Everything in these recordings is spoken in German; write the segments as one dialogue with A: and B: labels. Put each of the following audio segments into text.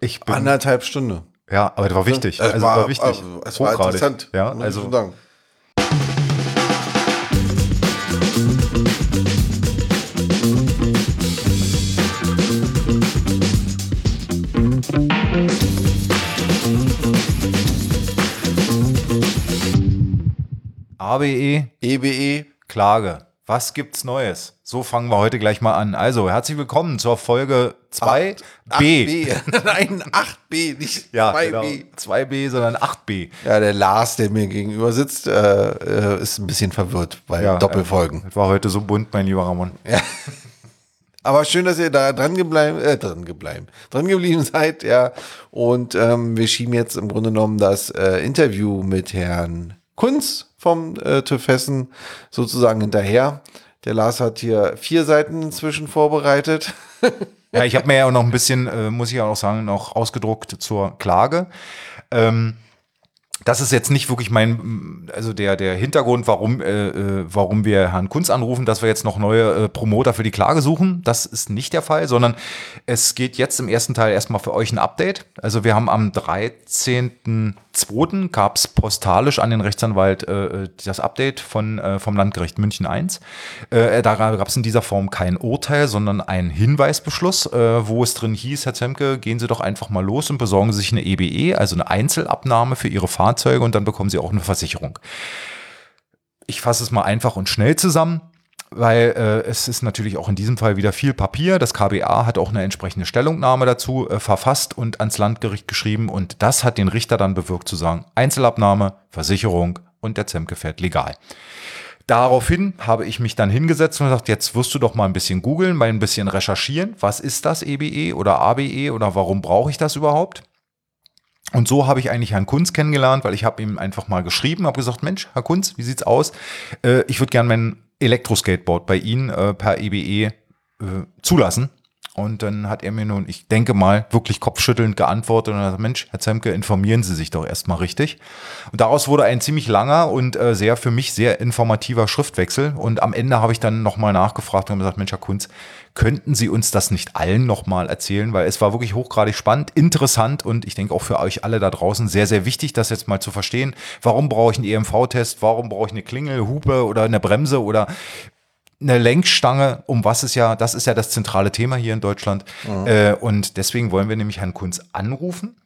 A: Ich bin,
B: Anderthalb Stunde.
A: ja, aber das war wichtig.
B: Es
A: Also
B: war-
A: war wichtig.
B: also, es war interessant,
A: Ja, also
B: sagen.
A: ABE,
B: EBE,
A: Klage. Was gibt's Neues? So fangen wir heute gleich mal an. Also, herzlich willkommen zur Folge 2b.
B: 8B. Nein, 8B, nicht
A: Ja,
B: 2B.
A: genau. 2b, sondern 8b.
B: Ja, der Lars, der mir gegenüber sitzt, äh, äh, ist ein bisschen verwirrt bei
A: Ja,
B: Doppelfolgen.
A: Es war heute so bunt, mein lieber Ramon.
B: Aber schön, dass ihr da dran geblieben, äh, dran geblieben, dran geblieben seid, ja. Und ähm, wir schieben jetzt im Grunde genommen das äh, Interview mit Herrn Kunz vom äh, TÜV Hessen sozusagen hinterher. Der Lars hat hier vier Seiten inzwischen vorbereitet.
A: Ja, ich habe mir ja auch noch ein bisschen, äh, muss ich auch sagen, noch ausgedruckt zur Klage. Ähm, das ist jetzt nicht wirklich mein, also der, der Hintergrund, warum, äh, äh, warum wir Herrn Kunz anrufen, dass wir jetzt noch neue äh, Promoter für die Klage suchen. Das ist nicht der Fall, sondern es geht jetzt im ersten Teil erstmal für euch ein Update. Also wir haben am 13.02. gab es postalisch an den Rechtsanwalt äh, das Update von, äh, vom Landgericht München I. Äh, da gab es in dieser Form kein Urteil, sondern einen Hinweisbeschluss, äh, wo es drin hieß, Herr Zemke, gehen Sie doch einfach mal los und besorgen Sie sich eine EBE, also eine Einzelabnahme für Ihre Fahrzeuge und dann bekommen Sie auch eine Versicherung. Ich fasse es mal einfach und schnell zusammen weil äh, es ist natürlich auch in diesem Fall wieder viel Papier. Das KBA hat auch eine entsprechende Stellungnahme dazu äh, verfasst und ans Landgericht geschrieben und das hat den Richter dann bewirkt zu sagen, Einzelabnahme, Versicherung und der Zemke fährt legal. Daraufhin habe ich mich dann hingesetzt und gesagt, jetzt wirst du doch mal ein bisschen googeln, mal ein bisschen recherchieren. Was ist das EBE oder ABE oder warum brauche ich das überhaupt? Und so habe ich eigentlich Herrn Kunz kennengelernt, weil ich habe ihm einfach mal geschrieben, habe gesagt, Mensch, Herr Kunz, wie sieht's aus? Äh, ich würde gerne mein Elektroskateboard bei Ihnen äh, per EBE äh, zulassen. Und dann hat er mir nun, ich denke mal, wirklich kopfschüttelnd geantwortet und hat gesagt, Mensch, Herr Zemke, informieren Sie sich doch erstmal richtig. Und daraus wurde ein ziemlich langer und äh, sehr für mich sehr informativer Schriftwechsel. Und am Ende habe ich dann nochmal nachgefragt und gesagt, Mensch, Herr Kunz, könnten Sie uns das nicht allen nochmal erzählen? Weil es war wirklich hochgradig spannend, interessant und ich denke auch für euch alle da draußen sehr, sehr wichtig, das jetzt mal zu verstehen. Warum brauche ich einen EMV-Test? Warum brauche ich eine Klingel, Hupe oder eine Bremse oder eine Lenkstange, um was es ja, das ist ja das zentrale Thema hier in Deutschland. Äh, und deswegen wollen wir nämlich Herrn Kunz anrufen.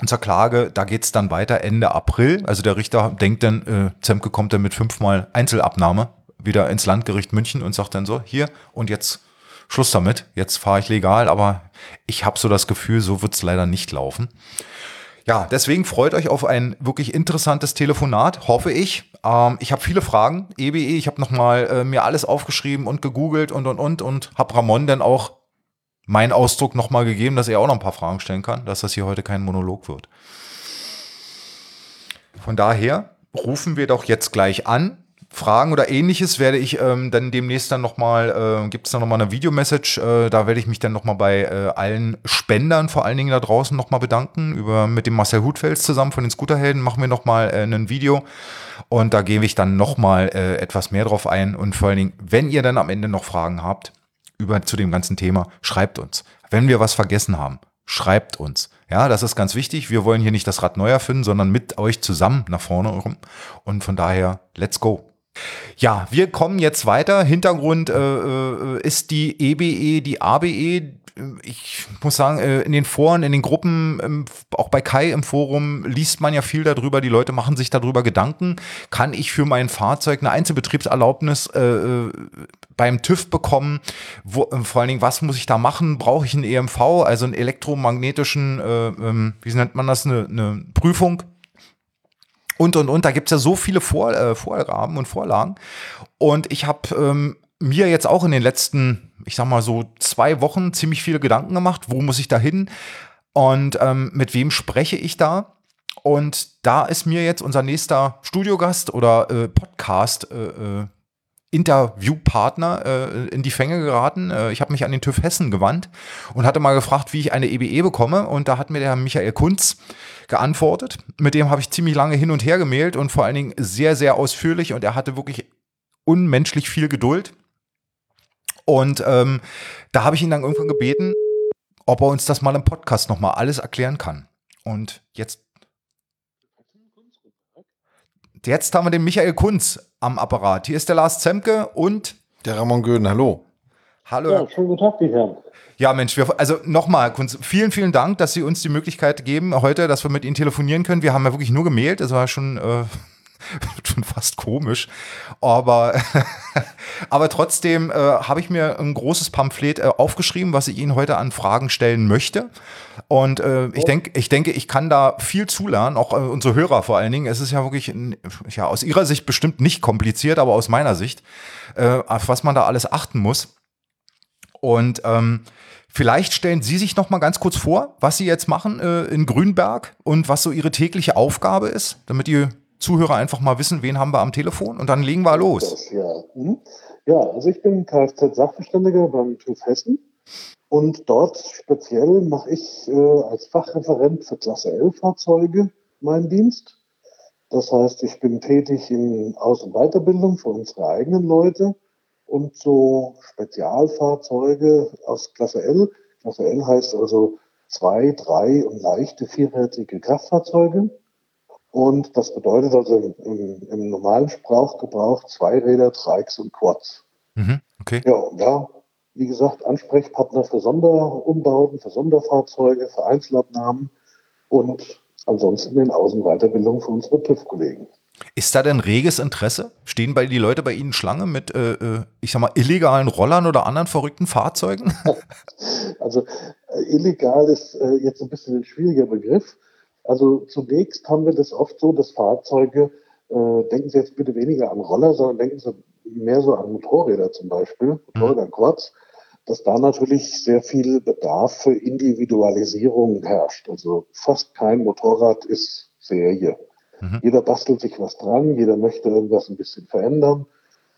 A: Und zur Klage, da geht's dann weiter Ende April. Also der Richter denkt dann, äh, Zemke kommt dann mit fünfmal Einzelabnahme wieder ins Landgericht München und sagt dann so, hier und jetzt Schluss damit, jetzt fahre ich legal, aber ich habe so das Gefühl, so wird's leider nicht laufen. Ja, deswegen freut euch auf ein wirklich interessantes Telefonat, hoffe ich. Ähm, ich habe viele Fragen, EBE, ich habe nochmal äh, mir alles aufgeschrieben und gegoogelt und und und und habe Ramon dann auch meinen Ausdruck nochmal gegeben, dass er auch noch ein paar Fragen stellen kann, dass das hier heute kein Monolog wird. Von daher rufen wir doch jetzt gleich an. Fragen oder ähnliches werde ich ähm, dann demnächst dann nochmal, äh, gibt es dann nochmal eine Videomessage, äh, da werde ich mich dann nochmal bei äh, allen Spendern vor allen Dingen da draußen nochmal bedanken. Über, mit dem Marcel Hutfels zusammen von den Scooterhelden machen wir nochmal äh, ein Video und da gebe ich dann nochmal äh, etwas mehr drauf ein und vor allen Dingen, wenn ihr dann am Ende noch Fragen habt über zu dem ganzen Thema, schreibt uns. Wenn wir was vergessen haben, schreibt uns. Ja, das ist ganz wichtig. Wir wollen hier nicht das Rad neu erfinden, sondern mit euch zusammen nach vorne rum. Und von daher, let's go. Ja, wir kommen jetzt weiter. Hintergrund äh, äh, ist die EBE, die ABE. Ich muss sagen, äh, in den Foren, in den Gruppen, auch bei Kai im Forum liest man ja viel darüber. Die Leute machen sich darüber Gedanken. Kann ich für mein Fahrzeug eine Einzelbetriebserlaubnis äh, äh, beim TÜV bekommen? Wo, vor allen Dingen, was muss ich da machen? Brauche ich einen EMV, also einen elektromagnetischen, äh, ähm, wie nennt man das, eine, eine Prüfung? Und und und. Da gibt's ja so viele Vor äh, Vorgaben und Vorlagen. Und ich habe ähm, mir jetzt auch in den letzten, ich sag mal so zwei Wochen ziemlich viele Gedanken gemacht, wo muss ich da hin und ähm, mit wem spreche ich da. Und da ist mir jetzt unser nächster Studiogast oder äh, Podcast äh, äh, Interviewpartner äh, in die Fänge geraten. Äh, ich habe mich an den TÜV Hessen gewandt und hatte mal gefragt, wie ich eine EBE bekomme. Und da hat mir der Michael Kunz geantwortet. Mit dem habe ich ziemlich lange hin und her gemailt und vor allen Dingen sehr, sehr ausführlich. Und er hatte wirklich unmenschlich viel Geduld. Und ähm, da habe ich ihn dann irgendwann gebeten, ob er uns das mal im Podcast nochmal alles erklären kann. Und jetzt Jetzt haben wir den Michael Kunz am Apparat. Hier ist der Lars Zemke und
B: der Ramon Göden. Hallo.
A: Hallo.
C: Ja, schönen guten Tag, die Herren.
A: Ja, Mensch, wir, also nochmal, vielen, vielen Dank, dass Sie uns die Möglichkeit geben heute, dass wir mit Ihnen telefonieren können. Wir haben ja wirklich nur gemailt, das war schon äh, schon fast komisch. Aber, aber trotzdem äh, habe ich mir ein großes Pamphlet äh, aufgeschrieben, was ich Ihnen heute an Fragen stellen möchte. Und äh, ich, denk, ich denke, ich kann da viel zulernen, auch äh, unsere Hörer vor allen Dingen. Es ist ja wirklich, ja, aus Ihrer Sicht bestimmt nicht kompliziert, aber aus meiner Sicht, äh, auf was man da alles achten muss. Und ähm, Vielleicht stellen Sie sich noch mal ganz kurz vor, was Sie jetzt machen äh, in Grünberg und was so Ihre tägliche Aufgabe ist, damit die Zuhörer einfach mal wissen, wen haben wir am Telefon und dann legen wir los.
C: Ja. Mhm. ja, also ich bin Kfz-Sachverständiger beim TÜV Hessen und dort speziell mache ich äh, als Fachreferent für Klasse L-Fahrzeuge meinen Dienst. Das heißt, ich bin tätig in Aus- und Weiterbildung für unsere eigenen Leute und so Spezialfahrzeuge aus Klasse L. Klasse L heißt also zwei, drei und leichte vierrädrige Kraftfahrzeuge. Und das bedeutet also im, im, im normalen Sprachgebrauch Zweiräder, Trikes und Quads. Mhm, okay. Ja, und da, wie gesagt, Ansprechpartner für Sonderumbauten, für Sonderfahrzeuge, für Einzelabnahmen und ansonsten in Außenweiterbildung für unsere TÜV-Kollegen.
A: Ist da denn reges Interesse? Stehen bei die Leute bei Ihnen Schlange mit, äh, äh ich sag mal, illegalen Rollern oder anderen verrückten Fahrzeugen?
C: Also äh, illegal ist äh, jetzt ein bisschen ein schwieriger Begriff. Also zunächst haben wir das oft so, dass Fahrzeuge, äh, denken Sie jetzt bitte weniger an Roller, sondern denken Sie mehr so an Motorräder zum Beispiel, Motorräder, mhm. Quads, dass da natürlich sehr viel Bedarf für Individualisierung herrscht. Also fast kein Motorrad ist Serie. Mhm. Jeder bastelt sich was dran, jeder möchte irgendwas ein bisschen verändern.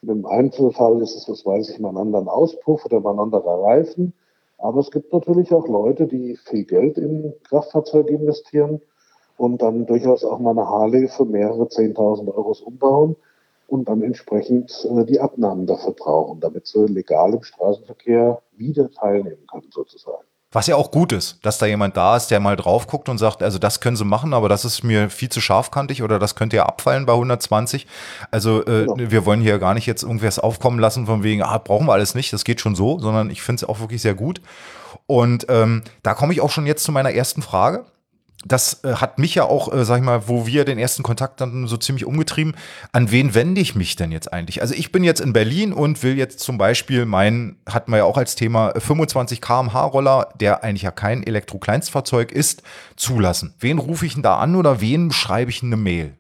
C: Im Einzelfall ist es, was weiß ich, mal einen anderen Auspuff oder mal ein anderer Reifen. Aber es gibt natürlich auch Leute, die viel Geld in Kraftfahrzeuge investieren und dann durchaus auch mal eine Harley für mehrere 10.000 Euro umbauen und dann entsprechend äh, die Abnahmen dafür brauchen, damit sie legal im Straßenverkehr wieder teilnehmen können sozusagen.
A: Was ja auch gut ist, dass da jemand da ist, der mal drauf guckt und sagt, also das können sie machen, aber das ist mir viel zu scharfkantig oder das könnte ja abfallen bei 120. Also äh, genau. wir wollen hier gar nicht jetzt irgendwas aufkommen lassen von wegen, ah, brauchen wir alles nicht, das geht schon so, sondern ich finde es auch wirklich sehr gut. Und ähm, da komme ich auch schon jetzt zu meiner ersten Frage das äh, hat mich ja auch, äh, sag ich mal, wo wir den ersten Kontakt dann so ziemlich umgetrieben. An wen wende ich mich denn jetzt eigentlich? Also ich bin jetzt in Berlin und will jetzt zum Beispiel meinen, hatten wir ja auch als Thema 25 kmh Roller, der eigentlich ja kein Elektrokleinstfahrzeug ist, zulassen. Wen rufe ich denn da an oder wen schreibe ich eine Mail?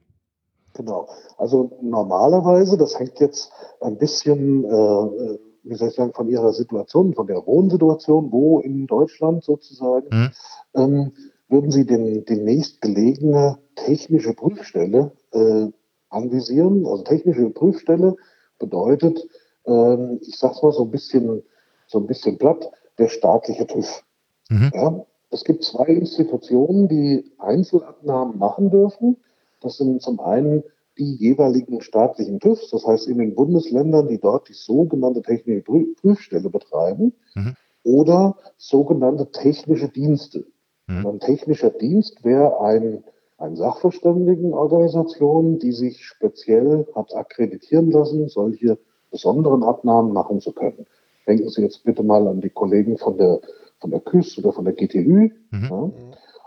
C: Genau. Also normalerweise, das hängt jetzt ein bisschen, äh, äh, wie soll ich sagen, von Ihrer Situation, von der Wohnsituation, wo in Deutschland sozusagen. Hm. Ähm, würden Sie den, die nächstgelegene technische Prüfstelle äh, anvisieren. Also technische Prüfstelle bedeutet, äh, ich sag's mal so ein bisschen, so ein bisschen platt, der staatliche TÜV. Mhm. Ja, es gibt zwei Institutionen, die Einzelabnahmen machen dürfen. Das sind zum einen die jeweiligen staatlichen TÜVs, das heißt in den Bundesländern, die dort die sogenannte technische Prüfstelle betreiben, mhm. oder sogenannte technische Dienste. Mhm. Ein technischer Dienst wäre ein, eine Sachverständigenorganisation, die sich speziell hat akkreditieren lassen, solche besonderen Abnahmen machen zu können. Denken Sie jetzt bitte mal an die Kollegen von der, von der KÜS oder von der GTÜ. Mhm. Ja.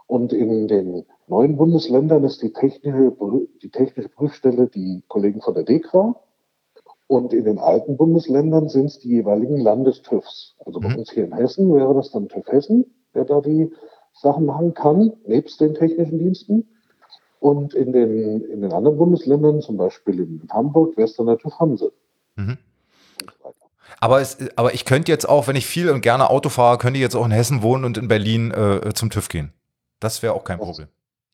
C: Und in den neuen Bundesländern ist die technische, die technische Prüfstelle die Kollegen von der DEKRA. Und in den alten Bundesländern sind es die jeweiligen Landestüvs. Also bei mhm. uns hier in Hessen wäre das dann TÜV Hessen, der da die Sachen machen kann, nebst den technischen Diensten. Und in den, in den anderen Bundesländern, zum Beispiel in Hamburg, wäre es dann natürlich Hanse. Mhm.
A: Aber, es, aber ich könnte jetzt auch, wenn ich viel und gerne Auto fahre, könnte ich jetzt auch in Hessen wohnen und in Berlin äh, zum TÜV gehen. Das wäre auch kein das, Problem.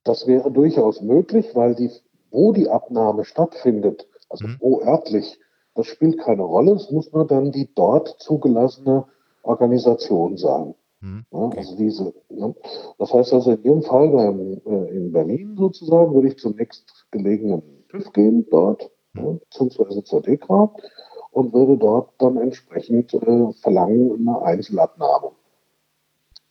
C: Das wäre durchaus möglich, weil die, wo die Abnahme stattfindet, also mhm. wo örtlich, das spielt keine Rolle. Es muss nur dann die dort zugelassene Organisation sein. Mhm. Okay. Also diese, ne? Das heißt also in Ihrem Fall äh, in Berlin sozusagen würde ich zum nächstgelegenen TÜV gehen, dort, ne, beziehungsweise zur DEKRA und würde dort dann entsprechend äh, verlangen eine Einzelabnahme.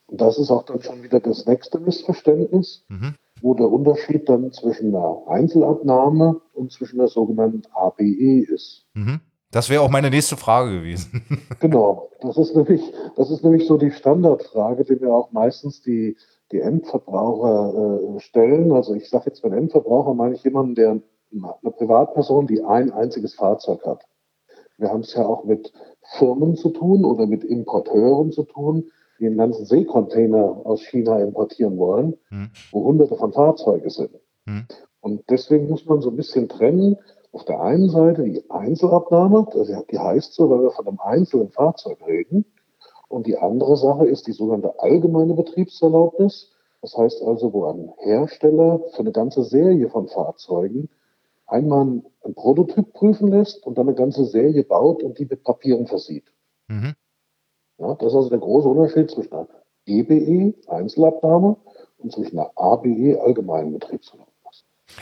C: Und das ist auch dann schon wieder das nächste Missverständnis, mhm. wo der Unterschied dann zwischen einer Einzelabnahme und zwischen der sogenannten ABE ist.
A: Mhm. Das wäre auch meine nächste Frage gewesen.
C: genau, das ist nämlich, das ist nämlich so die Standardfrage, die mir auch meistens die, die Endverbraucher äh, stellen. Also ich sage jetzt mit Endverbraucher meine ich jemanden, der eine Privatperson, die ein einziges Fahrzeug hat. Wir haben es ja auch mit Firmen zu tun oder mit Importeuren zu tun, die einen ganzen Seekontainer aus China importieren wollen, hm. wo hunderte von Fahrzeugen sind. Hm. Und deswegen muss man so ein bisschen trennen. Auf der einen Seite die Einzelabnahme, die heißt so, weil wir von einem einzelnen Fahrzeug reden. Und die andere Sache ist die sogenannte allgemeine Betriebserlaubnis. Das heißt also, wo ein Hersteller für eine ganze Serie von Fahrzeugen einmal ein Prototyp prüfen lässt und dann eine ganze Serie baut und die mit Papieren versieht. Mhm. Ja, das ist also der große Unterschied zwischen einer EBE, Einzelabnahme, und zwischen einer ABE, allgemeinen Betriebserlaubnis.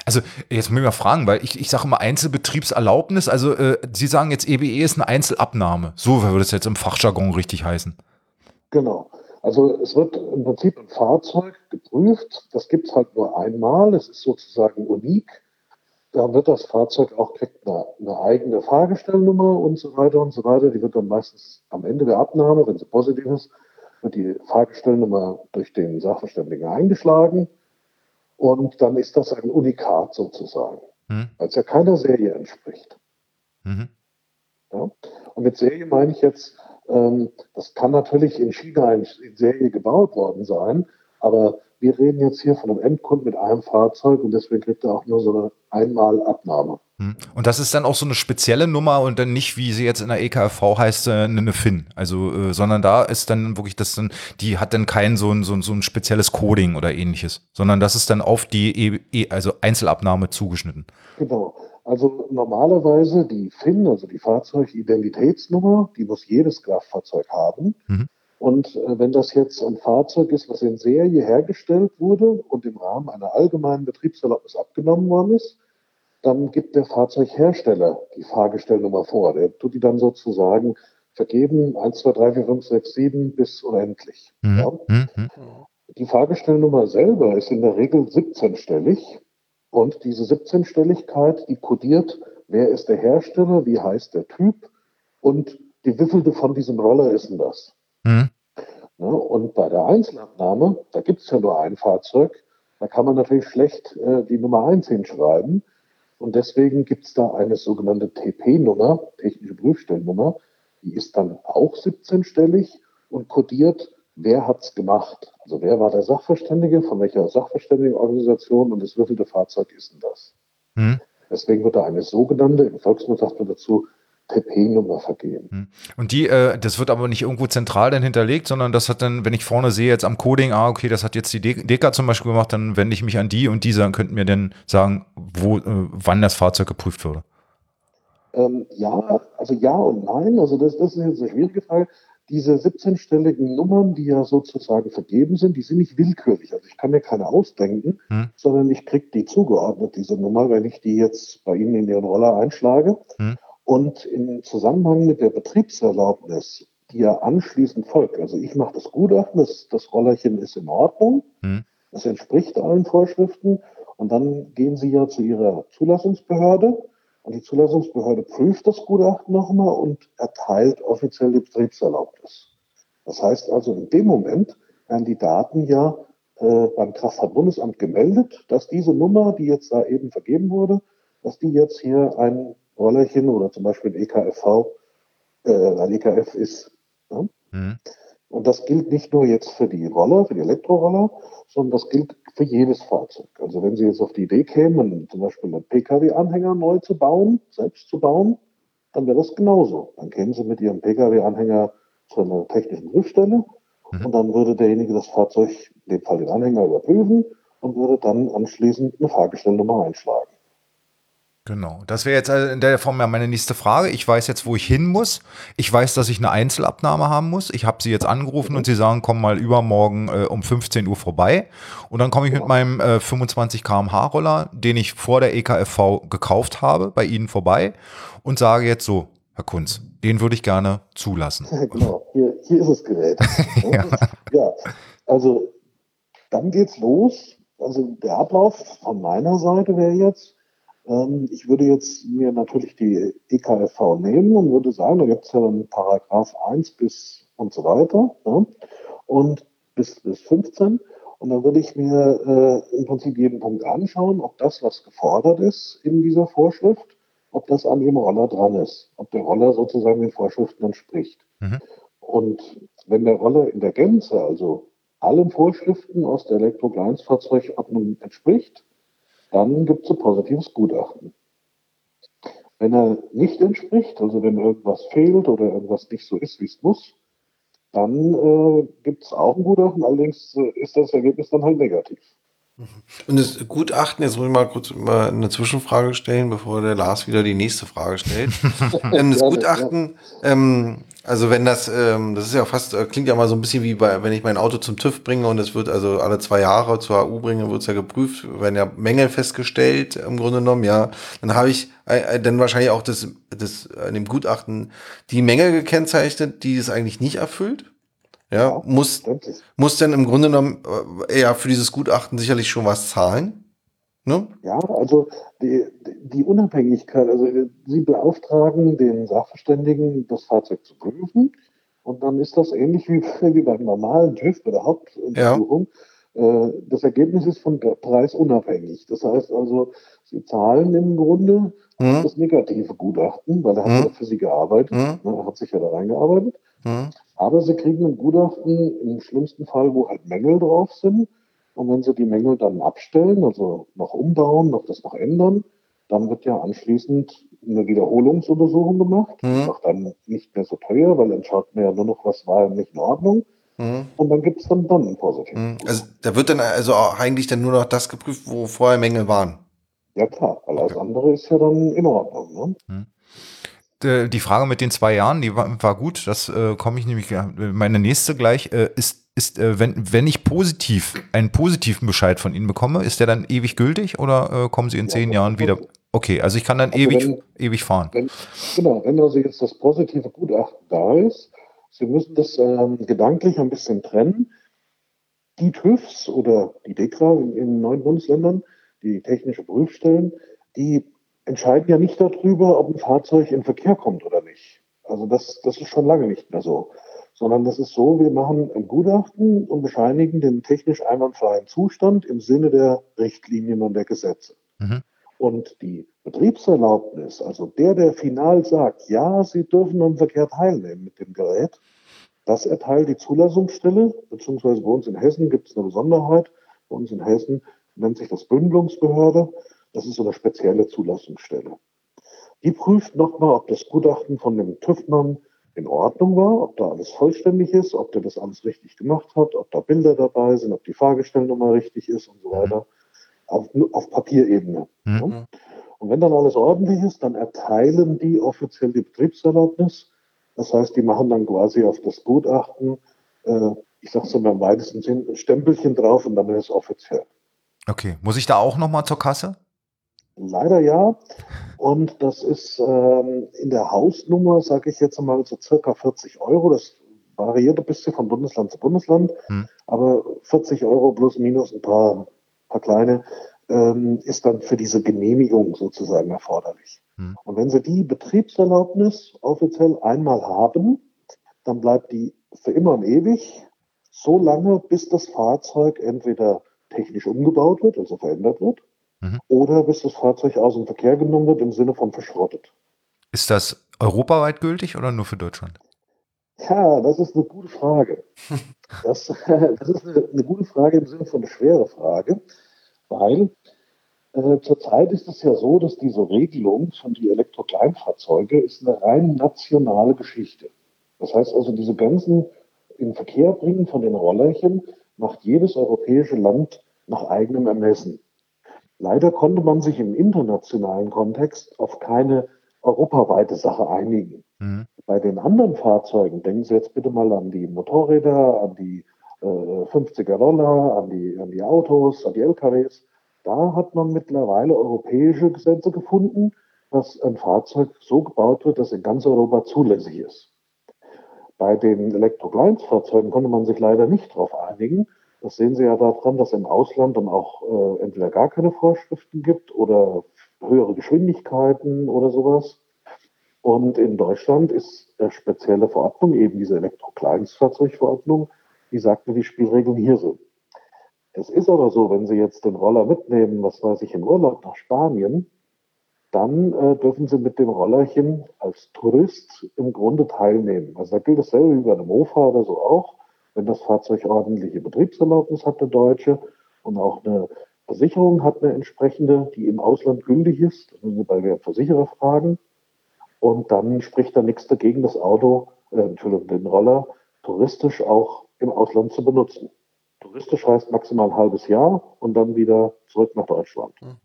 A: Also jetzt muss ich mal fragen, weil ich, ich sage immer Einzelbetriebserlaubnis, also äh, Sie sagen jetzt EBE ist eine Einzelabnahme. So würde es jetzt im Fachjargon richtig heißen.
C: Genau. Also es wird im Prinzip ein Fahrzeug geprüft. Das gibt es halt nur einmal. Es ist sozusagen unik da wird das Fahrzeug auch kriegt eine, eine, eigene Fahrgestellnummer und so weiter und so weiter. Die wird dann meistens am Ende der Abnahme, wenn sie positiv ist, wird die Fahrgestellnummer durch den Sachverständigen eingeschlagen und dann ist das ein Unikat sozusagen, mhm. weil es ja keiner Serie entspricht. Mhm. Ja? Und mit Serie meine ich jetzt, ähm, das kann natürlich in China in Serie gebaut worden sein, aber wir reden jetzt hier von einem Endkunden mit einem Fahrzeug und deswegen kriegt er auch nur so eine Einmalabnahme.
A: Hm. Und das ist dann auch so eine spezielle Nummer und dann nicht, wie sie jetzt in der EKFV heißt, äh, eine FIN. Also, äh, sondern da ist dann wirklich das dann, die hat dann kein so ein, so ein, so ein spezielles Coding oder ähnliches, sondern das ist dann auf die e, e also Einzelabnahme zugeschnitten.
C: Genau. Also normalerweise die FIN, also die Fahrzeugidentitätsnummer, die muss jedes Kraftfahrzeug haben. Mhm. Und äh, wenn das jetzt ein Fahrzeug ist, was in Serie hergestellt wurde und im Rahmen einer allgemeinen Betriebserlaubnis abgenommen worden ist, dann gibt der Fahrzeughersteller die Fahrgestellnummer vor. Der tut die dann sozusagen vergeben, 1, 2, 3, 4, 5, 6, 7 bis unendlich. Mhm. Ja. Mhm. Die Fahrgestellnummer selber ist in der Regel 17-stellig und diese 17-Stelligkeit, die kodiert, wer ist der Hersteller, wie heißt der Typ und die wievielte von diesem Roller ist denn das? Mhm. Ja, und bei der Einzelabnahme, da gibt es ja nur ein Fahrzeug, da kann man natürlich schlecht äh, die Nummer 1 hinschreiben. Und deswegen gibt es da eine sogenannte TP-Nummer, technische Prüfstellnummer, die ist dann auch 17-stellig und kodiert, wer hat es gemacht. Also wer war der Sachverständige, von welcher Sachverständigenorganisation und das wievielte Fahrzeug ist denn das. Mhm. Deswegen wird da eine sogenannte, im Volksmund sagt man dazu, TP-Nummer vergeben. Hm.
A: Und die, äh, das wird aber nicht irgendwo zentral dann hinterlegt, sondern das hat dann, wenn ich vorne sehe jetzt am Coding, ah, okay, das hat jetzt die Deka zum Beispiel gemacht, dann wende ich mich an die und diese könnten mir dann sagen, wo, äh, wann das Fahrzeug geprüft wurde.
C: Ähm, ja, also ja und nein. Also das, das ist jetzt eine schwierige Frage. Diese 17-stelligen Nummern, die ja sozusagen vergeben sind, die sind nicht willkürlich. Also ich kann mir keine ausdenken, hm. sondern ich kriege die zugeordnet, diese Nummer, wenn ich die jetzt bei Ihnen in Ihren Roller einschlage. Hm. Und im Zusammenhang mit der Betriebserlaubnis, die ja anschließend folgt, also ich mache das Gutachten, das, das Rollerchen ist in Ordnung, hm. das entspricht allen Vorschriften und dann gehen Sie ja zu Ihrer Zulassungsbehörde und die Zulassungsbehörde prüft das Gutachten nochmal und erteilt offiziell die Betriebserlaubnis. Das heißt also, in dem Moment werden die Daten ja äh, beim Kraftfahrtbundesamt gemeldet, dass diese Nummer, die jetzt da eben vergeben wurde, dass die jetzt hier ein Rollerchen oder zum Beispiel ein EKFV, äh, ein EKF ist. Ja? Mhm. Und das gilt nicht nur jetzt für die Roller, für die Elektroroller, sondern das gilt für jedes Fahrzeug. Also wenn Sie jetzt auf die Idee kämen, zum Beispiel einen Pkw-Anhänger neu zu bauen, selbst zu bauen, dann wäre das genauso. Dann kämen Sie mit Ihrem Pkw-Anhänger zu einer technischen Prüfstelle mhm. und dann würde derjenige das Fahrzeug, in dem Fall den Anhänger, überprüfen und würde dann anschließend eine Fahrgestellnummer einschlagen.
A: Genau, das wäre jetzt äh, in der Form ja meine nächste Frage. Ich weiß jetzt, wo ich hin muss. Ich weiß, dass ich eine Einzelabnahme haben muss. Ich habe sie jetzt angerufen und sie sagen, komm mal übermorgen äh, um 15 Uhr vorbei. Und dann komme ich mit meinem äh, 25 km/h Roller, den ich vor der EKFV gekauft habe, bei Ihnen vorbei und sage jetzt so, Herr Kunz, den würde ich gerne zulassen.
C: genau, hier, hier ist das Gerät. ja. ja. Also dann geht's los. Also der Ablauf von meiner Seite wäre jetzt, ähm, ich würde jetzt mir natürlich die EKFV nehmen und würde sagen, da gibt es ja dann Paragraph 1 bis und so weiter ja, und bis, bis 15. Und dann würde ich mir äh, im Prinzip jeden Punkt anschauen, ob das, was gefordert ist in dieser Vorschrift, ob das an dem Roller dran ist, ob der Roller sozusagen den Vorschriften entspricht. Mhm. Und wenn der Roller in der Gänze, also allen Vorschriften aus der Elektrokleinstfahrzeugordnung entspricht, dann gibt es ein positives Gutachten. Wenn er nicht entspricht, also wenn irgendwas fehlt oder irgendwas nicht so ist, wie es muss, dann äh, gibt es auch ein Gutachten, allerdings äh, ist das Ergebnis dann halt negativ.
B: Und das Gutachten, jetzt muss ich mal kurz mal eine Zwischenfrage stellen, bevor der Lars wieder die nächste Frage stellt. Ähm, das Gutachten, ähm, also wenn das, ähm, das ist ja fast, äh, klingt ja mal so ein bisschen wie bei, wenn ich mein Auto zum TÜV bringe und es wird also alle zwei Jahre zur AU bringen, wird es ja geprüft, werden ja Mängel festgestellt, im Grunde genommen, ja. Dann habe ich äh, äh, dann wahrscheinlich auch das, das in dem Gutachten die Mängel gekennzeichnet, die es eigentlich nicht erfüllt. Ja, muss, muss denn im Grunde genommen äh, ja für dieses Gutachten sicherlich schon was zahlen?
C: Ne? Ja, also die, die Unabhängigkeit, also Sie beauftragen den Sachverständigen, das Fahrzeug zu prüfen. Und dann ist das ähnlich wie, wie beim normalen TÜV bei der Hauptuntersuchung. Ja. Äh, das Ergebnis ist vom Preis unabhängig. Das heißt also, Sie zahlen im Grunde mhm. das negative Gutachten, weil er hat mhm. ja für Sie gearbeitet, mhm. er hat sich ja da reingearbeitet. Aber sie kriegen ein Gutachten im schlimmsten Fall, wo halt Mängel drauf sind. Und wenn sie die Mängel dann abstellen, also noch umbauen, noch das noch ändern, dann wird ja anschließend eine Wiederholungsuntersuchung gemacht. Mhm. Auch dann nicht mehr so teuer, weil dann schaut man ja nur noch, was war nicht in Ordnung. Mhm. Und dann gibt es dann dann ein Positiv.
B: Mhm. Also da wird dann also eigentlich dann nur noch das geprüft, wo vorher Mängel waren.
C: Ja klar, alles okay. andere ist ja dann in Ordnung. Ne?
A: Mhm. Äh, die Frage mit den zwei Jahren, die war, war gut. Das äh, komme ich nämlich. Meine nächste gleich äh, ist, ist äh, wenn, wenn ich positiv einen positiven Bescheid von Ihnen bekomme, ist der dann ewig gültig oder äh, kommen Sie in zehn ja, Jahren wieder? Okay, also ich kann dann also ewig, wenn, ewig fahren.
C: Wenn, genau, wenn also jetzt das positive Gutachten da ist, Sie müssen das ähm, gedanklich ein bisschen trennen. Die TÜVs oder die DEKRA in, in neuen Bundesländern, die technische Prüfstellen, die entscheiden ja nicht darüber, ob ein Fahrzeug in Verkehr kommt oder nicht. Also das, das ist schon lange nicht mehr so. Sondern das ist so, wir machen ein Gutachten und bescheinigen den technisch einwandfreien Zustand im Sinne der Richtlinien und der Gesetze. Mhm. Und die Betriebserlaubnis, also der, der final sagt, ja, Sie dürfen am Verkehr teilnehmen mit dem Gerät, das erteilt die Zulassungsstelle, beziehungsweise bei uns in Hessen gibt es eine Besonderheit. Bei uns in Hessen nennt sich das Bündelungsbehörde. Das ist so eine spezielle Zulassungsstelle. Die prüft nochmal, ob das Gutachten von dem TÜV-Mann in Ordnung war, ob da alles vollständig ist, ob der das alles richtig gemacht hat, ob da Bilder dabei sind, ob die Fahrgestellnummer richtig ist und so mhm. weiter. Auf, auf Papierebene. Mhm. Und wenn dann alles ordentlich ist, dann erteilen die offiziell die Betriebserlaubnis. Das heißt, die machen dann quasi auf das Gutachten, äh, ich sage es mal im weitesten Sinn, ein Stempelchen drauf und dann ist es offiziell.
A: Okay, muss ich da auch nochmal zur Kasse?
C: Leider ja. Und das ist ähm, in der Hausnummer, sage ich jetzt mal, so circa 40 Euro. Das variiert ein bisschen von Bundesland zu Bundesland. Hm. Aber 40 Euro plus minus ein paar, paar kleine ähm, ist dann für diese Genehmigung sozusagen erforderlich. Hm. Und wenn Sie die Betriebserlaubnis offiziell einmal haben, dann bleibt die für immer und ewig so lange, bis das Fahrzeug entweder technisch umgebaut wird, also verändert wird, Mhm. Oder bis das Fahrzeug aus dem Verkehr genommen wird im Sinne von verschrottet.
A: Ist das europaweit gültig oder nur für Deutschland?
C: Ja, das ist eine gute Frage. Das, das ist eine, eine, gute Frage im Sinne von eine schwere Frage, weil äh, zurzeit ist es ja so, dass diese Regelung von die Elektrokleinfahrzeuge ist eine rein nationale Geschichte. Das heißt also, diese ganzen in Verkehr bringen von den Rollerchen macht jedes europäische Land nach eigenem Ermessen. Leider konnte man sich im internationalen Kontext auf keine europaweite Sache einigen. Mhm. Bei den anderen Fahrzeugen, denken Sie jetzt bitte mal an die Motorräder, an die äh, 50er Roller, an die, an die Autos, an die LKWs, da hat man mittlerweile europäische Gesetze gefunden, dass ein Fahrzeug so gebaut wird, dass in ganz Europa zulässig ist. Bei den Elektrokleinstfahrzeugen konnte man sich leider nicht darauf einigen, Das sehen Sie ja daran, dass im Ausland dann auch äh, entweder gar keine Vorschriften gibt oder höhere Geschwindigkeiten oder sowas. Und in Deutschland ist eine spezielle Verordnung, eben diese Elektrokleinstfahrzeugverordnung, die sagt, wie die Spielregeln hier sind. Es ist aber so, wenn Sie jetzt den Roller mitnehmen, was weiß ich, in Urlaub nach Spanien, dann äh, dürfen Sie mit dem Rollerchen als Tourist im Grunde teilnehmen. Also da gilt dasselbe wie bei einem Mofa oder so auch. Wenn das Fahrzeug ordentliche Betriebserlaubnis hat, eine deutsche, und auch eine Versicherung hat eine entsprechende, die im Ausland gültig ist, das müssen bei der Versicherer fragen. Und dann spricht da nichts dagegen, das Auto, äh, Entschuldigung, den Roller touristisch auch im Ausland zu benutzen. Touristisch heißt maximal ein halbes Jahr und dann wieder zurück nach Deutschland. Hm.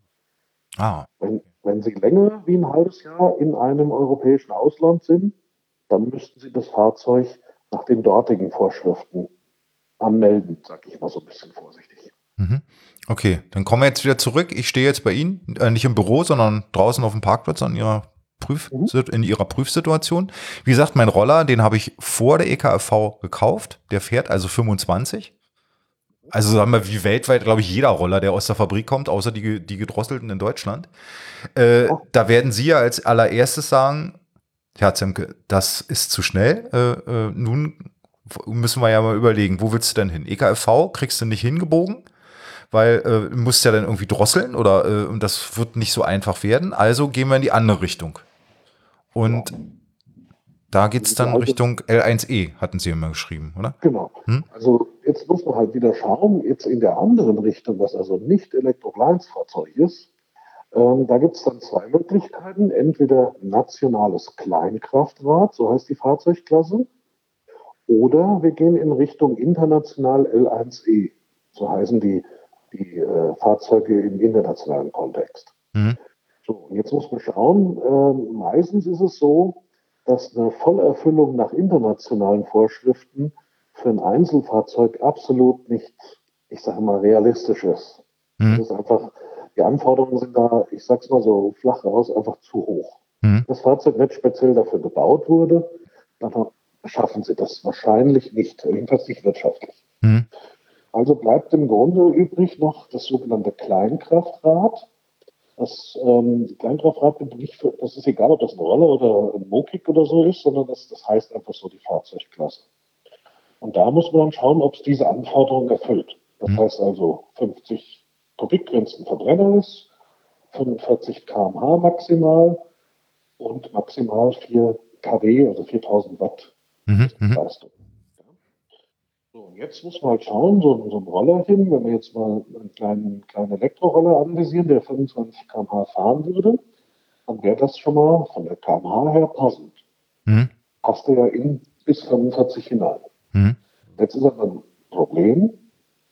C: Ah. Wenn, wenn Sie länger wie ein halbes Jahr in einem europäischen Ausland sind, dann müssten Sie das Fahrzeug nach den dortigen Vorschriften anmelden, sage ich mal so ein bisschen vorsichtig.
A: Mhm. Okay, dann kommen wir jetzt wieder zurück. Ich stehe jetzt bei Ihnen, äh, nicht im Büro, sondern draußen auf dem Parkplatz an Ihrer Prüf mhm. in ihrer Prüfsituation. Wie gesagt, mein Roller, den habe ich vor der EKFV gekauft. Der fährt also 25. Also sagen wir, wie weltweit, glaube ich, jeder Roller, der aus der Fabrik kommt, außer die, die gedrosselten in Deutschland. Äh, oh. Da werden Sie ja als allererstes sagen, Herr Zemke, das ist zu schnell. Äh, äh, nun müssen wir ja mal überlegen, wo willst du denn hin? EKFV kriegst du nicht hingebogen, weil äh, du musst ja dann irgendwie drosseln oder äh, und das wird nicht so einfach werden. Also gehen wir in die andere Richtung. Und ja. da geht es dann also, Richtung L1E, hatten Sie immer geschrieben, oder?
C: Genau. Hm? Also jetzt muss man halt wieder schauen, jetzt in der anderen Richtung, was also nicht Elektrokleinstfahrzeug ist, ähm, da gibt es dann zwei Möglichkeiten. Entweder nationales Kleinkraftrad, so heißt die Fahrzeugklasse, oder wir gehen in Richtung international L1E, so heißen die, die äh, Fahrzeuge im internationalen Kontext. Mhm. So, jetzt muss man schauen, äh, meistens ist es so, dass eine Vollerfüllung nach internationalen Vorschriften für ein Einzelfahrzeug absolut nicht, ich sage mal, realistisch ist. Mhm. Das ist einfach, die Anforderungen sind da, ich sag's mal so flach raus, einfach zu hoch. Mhm. Das Fahrzeug nicht speziell dafür gebaut wurde, dann schaffen sie das wahrscheinlich nicht, jedenfalls nicht wirtschaftlich. Mhm. Also bleibt im Grunde übrig noch das sogenannte Kleinkraftrad. Das ähm, Kleinkraftrad nicht für, das ist egal, ob das ein Roller oder ein Mokik oder so ist, sondern das, das heißt einfach so die Fahrzeugklasse. Und da muss man dann schauen, ob es diese Anforderungen erfüllt. Das mhm. heißt also 50 Kubik, wenn es ein Verbrenner ist, 45 kmh maximal und maximal 4 kW, also 4000 Watt mhm. mhm. Leistung. So, und jetzt muss man halt schauen, so, so ein Roller hin, wenn wir jetzt mal einen kleinen, kleinen Elektroroller anvisieren, der 25 km/h fahren würde, dann wäre das schon mal von der kmh her passend. Mhm. Passt ja in bis 45 hinein. Mhm. Jetzt ist aber ein Problem,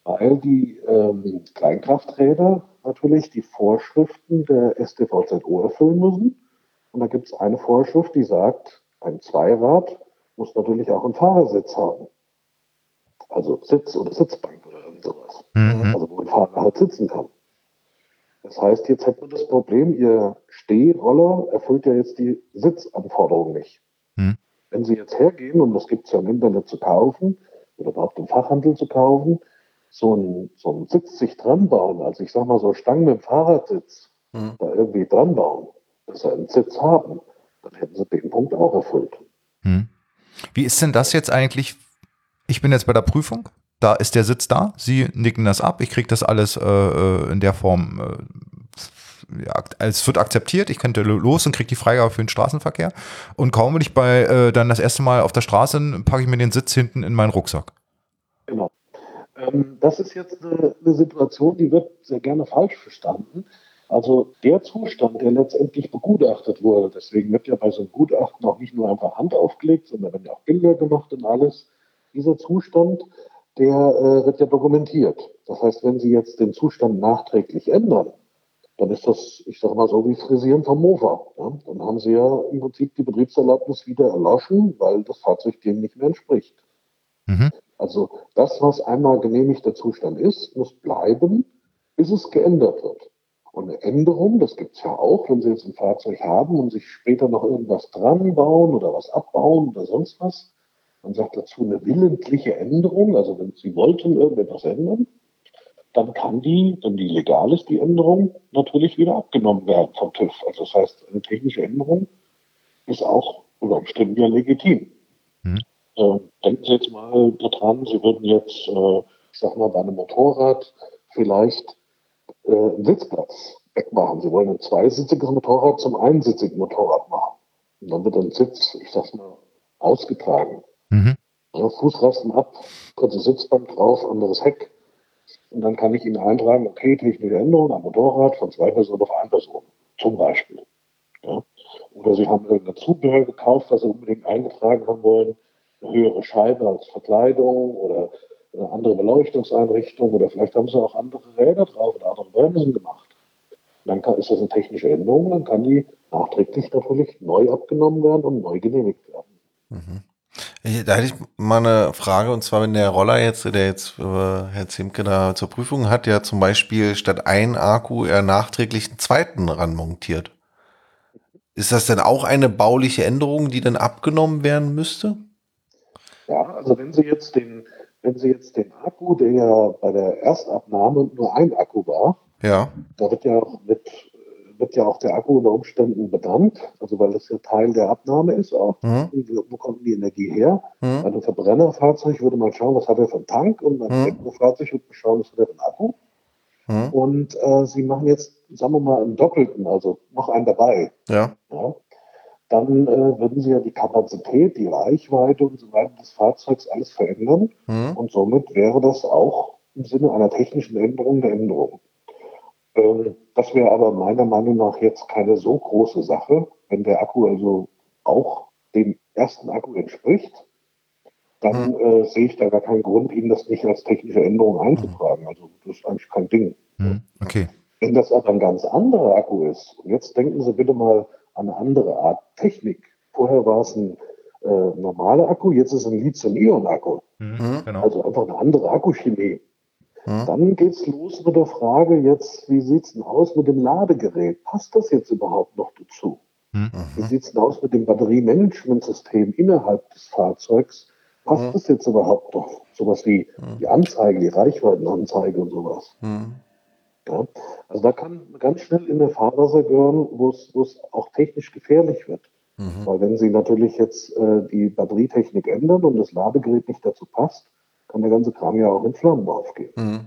C: weil die ähm, Kleinkrafträder natürlich die Vorschriften der STVZO erfüllen müssen. Und da gibt es eine Vorschrift, die sagt, ein Zweirad muss natürlich auch einen Fahrersitz haben. Also Sitz oder Sitzbank oder irgend sowas. Mhm. Also wo ein Fahrer halt sitzen kann. Das heißt, jetzt hätten wir das Problem, Ihr Stehroller erfüllt ja jetzt die Sitzanforderungen nicht. Mhm. Wenn Sie jetzt hergehen, und das gibt es ja im Internet zu kaufen, oder überhaupt im Fachhandel zu kaufen, so ein, so ein Sitz sich dran bauen, also ich sag mal so Stangen mit dem Fahrradsitz, mhm. da irgendwie dran bauen, dass sie einen Sitz haben, dann hätten sie den Punkt auch erfüllt. Mhm.
A: Wie ist denn das jetzt eigentlich? Ich bin jetzt bei der Prüfung. Da ist der Sitz da. Sie nicken das ab. Ich kriege das alles äh, äh in der Form. Äh, ja, es wird akzeptiert. Ich könnte los und kriege die Freigabe für den Straßenverkehr. Und kaum bin ich bei äh, dann das erste Mal auf der Straße, packe ich mir den Sitz hinten in meinen Rucksack.
C: Genau. Ähm, das ist jetzt eine, eine Situation, die wird sehr gerne falsch verstanden. Also der Zustand, der letztendlich begutachtet wurde, deswegen wird ja bei so einem Gutachten auch nicht nur einfach Hand aufgelegt, sondern werden ja auch Bilder gemacht und alles. Dieser Zustand, der äh, wird ja dokumentiert. Das heißt, wenn Sie jetzt den Zustand nachträglich ändern, dann ist das, ich sage mal so, wie Frisieren vom Mofa. Ja? Dann haben Sie ja im Prinzip die Betriebserlaubnis wieder erloschen, weil das Fahrzeug dem nicht mehr entspricht. Mhm. Also das, was einmal genehmigter Zustand ist, muss bleiben, bis es geändert wird. Und eine Änderung, das gibt es ja auch, wenn Sie jetzt ein Fahrzeug haben und sich später noch irgendwas dran bauen oder was abbauen oder sonst was, man sagt dazu eine willentliche Änderung, also wenn Sie wollten irgendetwas ändern, dann kann die, wenn die legal ist, die Änderung natürlich wieder abgenommen werden vom TÜV. Also das heißt, eine technische Änderung ist auch unter Umständen ja legitim. Mhm. Äh, denken Sie jetzt mal daran, Sie würden jetzt, äh, ich sag mal, bei einem Motorrad vielleicht äh, einen Sitzplatz wegmachen. Sie wollen ein zweisitziges Motorrad zum einsitzigen Motorrad machen. Und dann wird ein Sitz, ich sag's mal, ausgetragen. Mhm. Ja, Fußrasten ab, kurzes Sitzband drauf, anderes Heck. Und dann kann ich Ihnen eintragen, okay, technische Änderung am Motorrad von zwei Personen auf eine Person, zum Beispiel. Ja. Oder Sie haben irgendein Zubehör gekauft, was Sie unbedingt eingetragen haben wollen, höhere Scheibe als Verkleidung oder eine andere Beleuchtungseinrichtung oder vielleicht haben Sie auch andere Räder drauf oder andere Bremsen gemacht. Dann kann, ist das eine technische Änderung, dann kann die nachträglich natürlich neu abgenommen werden und neu genehmigt werden.
B: Mhm. Da hätte ich mal eine Frage, und zwar, wenn der Roller jetzt, der jetzt äh, Herr Zimke da zur Prüfung hat, ja zum Beispiel statt ein Akku er nachträglich einen zweiten ranmontiert. Ist das denn auch eine bauliche Änderung, die dann abgenommen werden müsste?
C: Ja, also wenn Sie jetzt den, wenn Sie jetzt den Akku, der ja bei der Erstabnahme nur ein Akku war,
B: ja.
C: da wird ja mit wird ja auch der Akku unter Umständen benannt, also weil das ja Teil der Abnahme ist auch. Mhm. Wo kommt die Energie her? Mhm. Bei einem Verbrennerfahrzeug würde man schauen, was hat er für einen Tank und beim mhm. Elektrofahrzeug würde man schauen, was hat er für einen Akku. Mhm. Und äh, sie machen jetzt, sagen wir mal, einen doppelten, also noch einen dabei.
B: Ja. ja
C: dann äh, würden sie ja die Kapazität, die Reichweite und so weiter des Fahrzeugs alles verändern. Mhm. Und somit wäre das auch im Sinne einer technischen Änderung eine Änderung. Ähm, das wäre aber meiner Meinung nach jetzt keine so große Sache, wenn der Akku also auch dem ersten Akku entspricht. Dann mhm. äh, sehe ich da gar keinen Grund, Ihnen das nicht als technische Änderung einzutragen. Also das ist eigentlich kein Ding.
A: Mhm. Okay.
C: Wenn das aber ein ganz anderer Akku ist, und jetzt denken Sie bitte mal eine andere Art Technik. Vorher war es ein äh, normaler Akku, jetzt ist es ein Lithium-Ionen-Akku. Mhm, genau. Also einfach eine andere Akkuchemie. Hm. Dann geht's los mit der Frage jetzt, wie sieht's denn aus mit dem Ladegerät? Passt das jetzt überhaupt noch dazu? Hm. Wie sieht's denn aus mit dem Batteriemanagementsystem innerhalb des Fahrzeugs? Passt hm. das jetzt überhaupt noch? Sowas wie die Anzeige, die Reichweitenanzeige und sowas. Ja? Also da kann ganz schnell in der Fahrwasser gehören, wo es auch technisch gefährlich wird. Mhm. Weil wenn Sie natürlich jetzt äh, die Batterietechnik ändern und das Ladegerät nicht dazu passt, kann der ganze Kram ja auch in Flammen aufgehen. Mhm.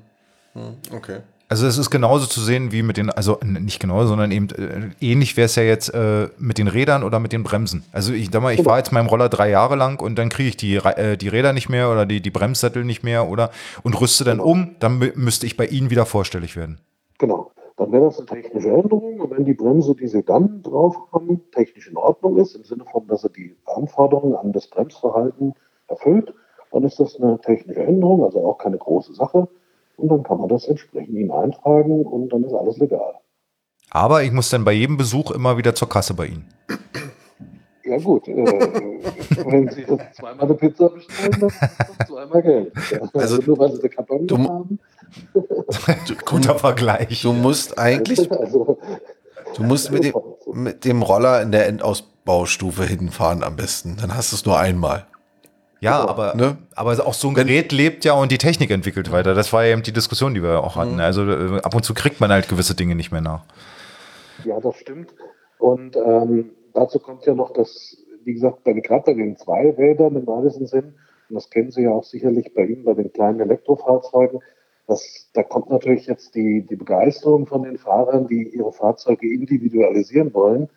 B: mhm. Okay.
A: Also es ist genauso zu sehen wie mit den, also nicht genauso, sondern eben äh, ähnlich wäre es ja jetzt äh, mit den Rädern oder mit den Bremsen. Also ich sag mal, ich genau. fahre jetzt meinem Roller drei Jahre lang und dann kriege ich die, äh, die Räder nicht mehr oder die, die Bremssättel nicht mehr oder und rüste dann genau. um, dann müsste ich bei Ihnen wieder vorstellig werden.
C: Genau. Dann wäre das eine technische Änderung und wenn die Bremse, die Sie dann drauf haben, technisch in Ordnung ist, im Sinne von, dass er die Anforderungen an das Bremsverhalten erfüllt, dann ist das eine technische Änderung, also auch keine große Sache. Und dann kann man das entsprechend Ihnen eintragen und dann ist alles legal.
A: Aber ich muss dann bei jedem Besuch immer wieder zur Kasse bei Ihnen.
C: Ja gut, äh, wenn Sie zweimal eine Pizza bestellen, dann ist das zweimal Geld. Also, also, nur weil Sie eine Karton du, haben.
A: Guter Vergleich.
B: Du musst eigentlich, also, du musst mit dem, mit dem Roller in der Endausbaustufe hinfahren am besten. Dann hast du es nur einmal.
A: Ja, genau. aber, ne? aber auch so ein Gerät lebt ja und die Technik entwickelt weiter. Das war ja eben die Diskussion, die wir auch hatten. Mhm. Also äh, ab und zu kriegt man halt gewisse Dinge nicht mehr nach.
C: Ja, das stimmt. Und ähm, dazu kommt ja noch, dass, wie gesagt, gerade bei den Zweirädern im weitesten Sinn, und das kennen Sie ja auch sicherlich bei Ihnen, bei den kleinen Elektrofahrzeugen, das, da kommt natürlich jetzt die, die Begeisterung von den Fahrern, die ihre Fahrzeuge individualisieren wollen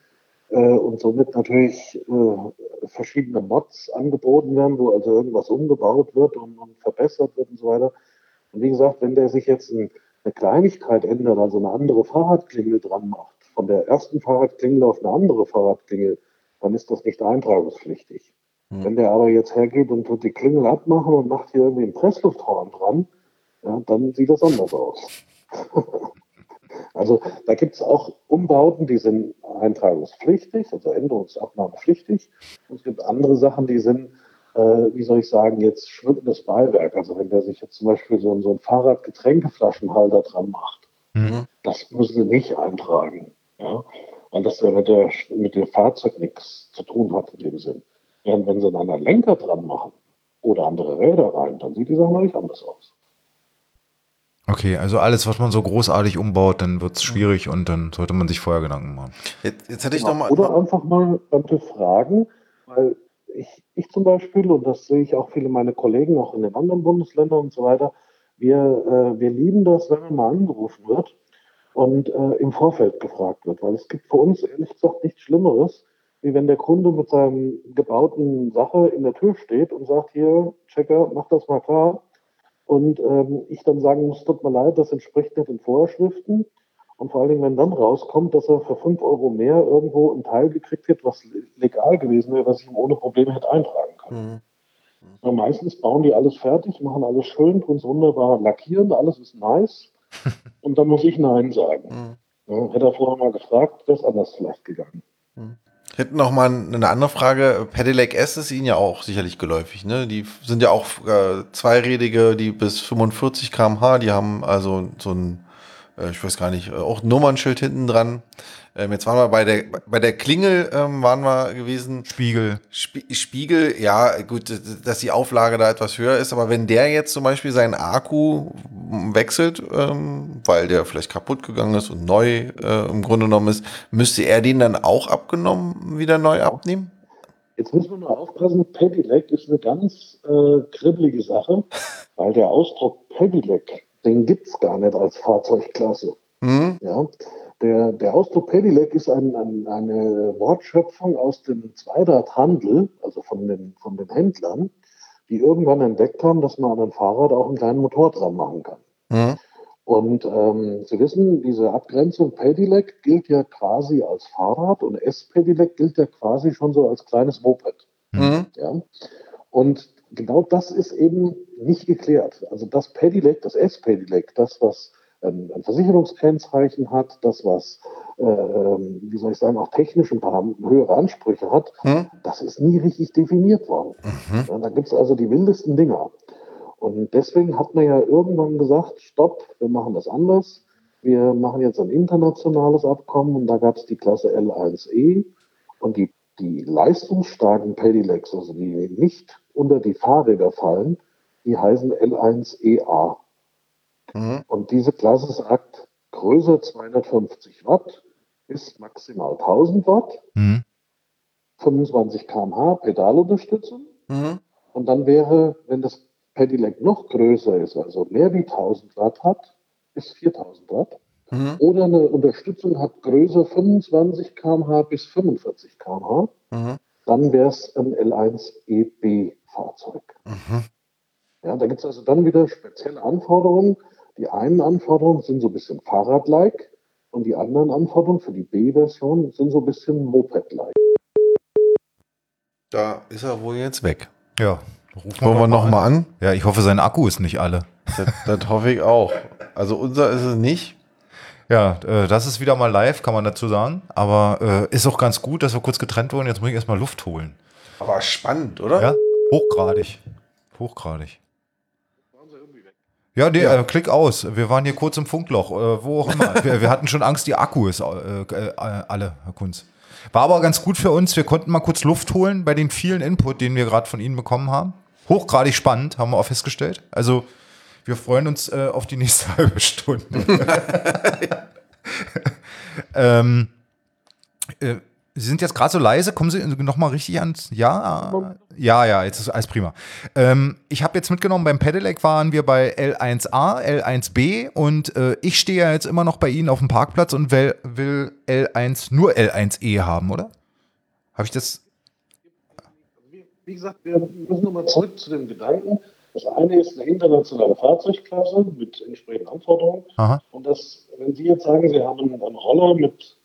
C: und somit natürlich äh, verschiedene Mods angeboten werden, wo also irgendwas umgebaut wird und, und, verbessert wird und so weiter. Und wie gesagt, wenn der sich jetzt ein, eine Kleinigkeit ändert, also eine andere Fahrradklingel dran macht, von der ersten Fahrradklingel auf eine andere Fahrradklingel, dann ist das nicht eintragungspflichtig. Mhm. Wenn der aber jetzt hergeht und tut die Klingel abmachen und macht hier irgendwie einen Presslufthorn dran, ja, dann sieht das anders aus. Also da gibt es auch Umbauten, die sind eintragungspflichtig, also änderungsabnahmepflichtig. Und es gibt andere Sachen, die sind, äh, wie soll ich sagen, jetzt schwimmendes Beiwerk. Also wenn der sich jetzt zum Beispiel so, so ein Fahrradgetränkeflaschenhalter dran macht, mhm. das müssen sie nicht eintragen. Ja? Weil das ja mit, der, mit dem Fahrzeug nichts zu tun hat in dem Sinn. Während wenn sie einen Lenker dran machen, oder andere Räder rein, dann sieht die Sache natürlich anders aus.
A: Okay, also alles, was man so großartig umbaut, dann wird es schwierig und dann sollte man sich vorher Gedanken machen.
B: Jetzt, jetzt hätte ich
C: Genau.
B: noch mal.
C: Oder einfach mal Leute fragen, weil ich, ich zum Beispiel, und das sehe ich auch viele meiner Kollegen auch in den anderen Bundesländern und so weiter, wir, äh, wir lieben das, wenn man mal angerufen wird und äh, im Vorfeld gefragt wird, weil es gibt für uns ehrlich gesagt nichts Schlimmeres, wie wenn der Kunde mit seinem gebauten Sache in der Tür steht und sagt, hier, Checker, mach das mal klar. Und ähm, ich dann sagen muss, tut mir leid, das entspricht nicht den Vorschriften. Und vor allen Dingen, wenn dann rauskommt, dass er für 5 Euro mehr irgendwo einen Teil gekriegt hat, was legal gewesen wäre, was ich ihm ohne Probleme hätte eintragen können.
B: Mhm.
C: Ja, meistens bauen die alles fertig, machen alles schön, tun es wunderbar lackieren, alles ist nice. Und dann muss ich Nein sagen.
B: Mhm.
C: Ja, hätte er vorher mal gefragt, wäre es anders vielleicht gegangen.
B: Ich hätte noch mal eine andere Frage. Pedelec S ist Ihnen ja auch sicherlich geläufig. Ne? Die sind ja auch äh, zweirädige, die bis 45 km/h, die haben also so ein, ich weiß gar nicht, äh, auch ein Nummernschild hinten dran. Ähm, jetzt waren wir bei der, bei der Klingel, ähm, waren wir gewesen.
A: Spiegel.
B: Spie- Spiegel, ja, gut, dass die Auflage da etwas höher ist, aber wenn der jetzt zum Beispiel seinen Akku wechselt, ähm, weil der vielleicht kaputt gegangen ist und neu äh, im Grunde genommen ist, müsste er den dann auch abgenommen wieder neu abnehmen?
C: Jetzt müssen wir nur aufpassen, Pedelec ist eine ganz äh, kribbelige Sache, weil der Ausdruck Pedelec, den gibt es gar nicht als Fahrzeugklasse.
B: Hm?
C: Ja, der, der Ausdruck Pedelec ist ein, ein, eine Wortschöpfung aus dem Zweiradhandel, also von den, von den Händlern, die irgendwann entdeckt haben, dass man an einem Fahrrad auch einen kleinen Motor dran machen kann.
B: Hm?
C: Und ähm, Sie wissen, diese Abgrenzung Pedelec gilt ja quasi als Fahrrad und S-Pedelec gilt ja quasi schon so als kleines Moped.
B: Hm?
C: Ja? Und genau das ist eben nicht geklärt. Also das Pedelec, das S-Pedelec, das, was ähm, ein Versicherungskennzeichen hat, das, was, äh, ähm, wie soll ich sagen, auch technisch ein paar höhere Ansprüche hat,
B: Hm?
C: das ist nie richtig definiert worden.
B: Mhm.
C: Ja, da gibt es also die wildesten Dinger. Und deswegen hat man ja irgendwann gesagt, stopp, wir machen das anders. Wir machen jetzt ein internationales Abkommen und da gab es die Klasse L1E und die, die leistungsstarken Pedelecs, also die nicht unter die Fahrräder fallen, die heißen L1EA.
B: Mhm.
C: Und diese Klasse sagt, größer 250 Watt bis maximal 1000 Watt,
A: Hm.
C: 25 km/h Pedalunterstützung.
B: Mhm.
C: Und dann wäre, wenn das Pedelec noch größer ist, also mehr wie 1000 Watt hat, bis 4000 Watt,
B: Mhm.
C: oder eine Unterstützung hat größer 25 km/h bis 45 km/h,
B: Mhm.
C: dann wäre es ein L1EB-Fahrzeug. Ja, da gibt es also dann wieder spezielle Anforderungen. Die einen Anforderungen sind so ein bisschen Fahrrad-like und die anderen Anforderungen für die B-Version sind so ein bisschen Moped-like.
B: Da ist er wohl jetzt weg.
A: Ja. Rufen
B: Wollen wir
A: doch
B: noch mal an?
A: Ja, ich hoffe, sein Akku ist nicht alle.
B: Das, das hoffe ich auch. Also unser ist es nicht.
A: Ja, äh, das ist wieder mal live, kann man dazu sagen. Aber äh, ist auch ganz gut, dass wir kurz getrennt wurden. Jetzt muss ich erstmal Luft holen.
B: Aber spannend, oder?
A: Ja, hochgradig. Hochgradig. Ja, nee,
B: Ja.
A: Äh, klick aus. Wir waren hier kurz im Funkloch, äh, wo auch immer. wir, wir hatten schon Angst, die Akku ist äh, äh, alle, Herr Kunz. War aber ganz gut für uns. Wir konnten mal kurz Luft holen bei den vielen Input, den wir gerade von Ihnen bekommen haben. Hochgradig spannend, haben wir auch festgestellt. Also, wir freuen uns äh, auf die nächste halbe Stunde. ähm, äh, Sie sind jetzt gerade so leise. Kommen Sie noch mal richtig ans. Ja, ja, ja. Jetzt ist alles prima. Ähm, ich habe jetzt mitgenommen. Beim Pedelec waren wir bei L1A, L1B und äh, ich stehe ja jetzt immer noch bei Ihnen auf dem Parkplatz und will, will L1 nur L1E haben, oder? Habe ich das?
C: Wie, gesagt, wir müssen nochmal zurück zu dem Gedanken. Das eine ist eine internationale Fahrzeugklasse mit entsprechenden Anforderungen.
A: Aha.
C: Und das, wenn Sie jetzt sagen, Sie haben einen Roller mit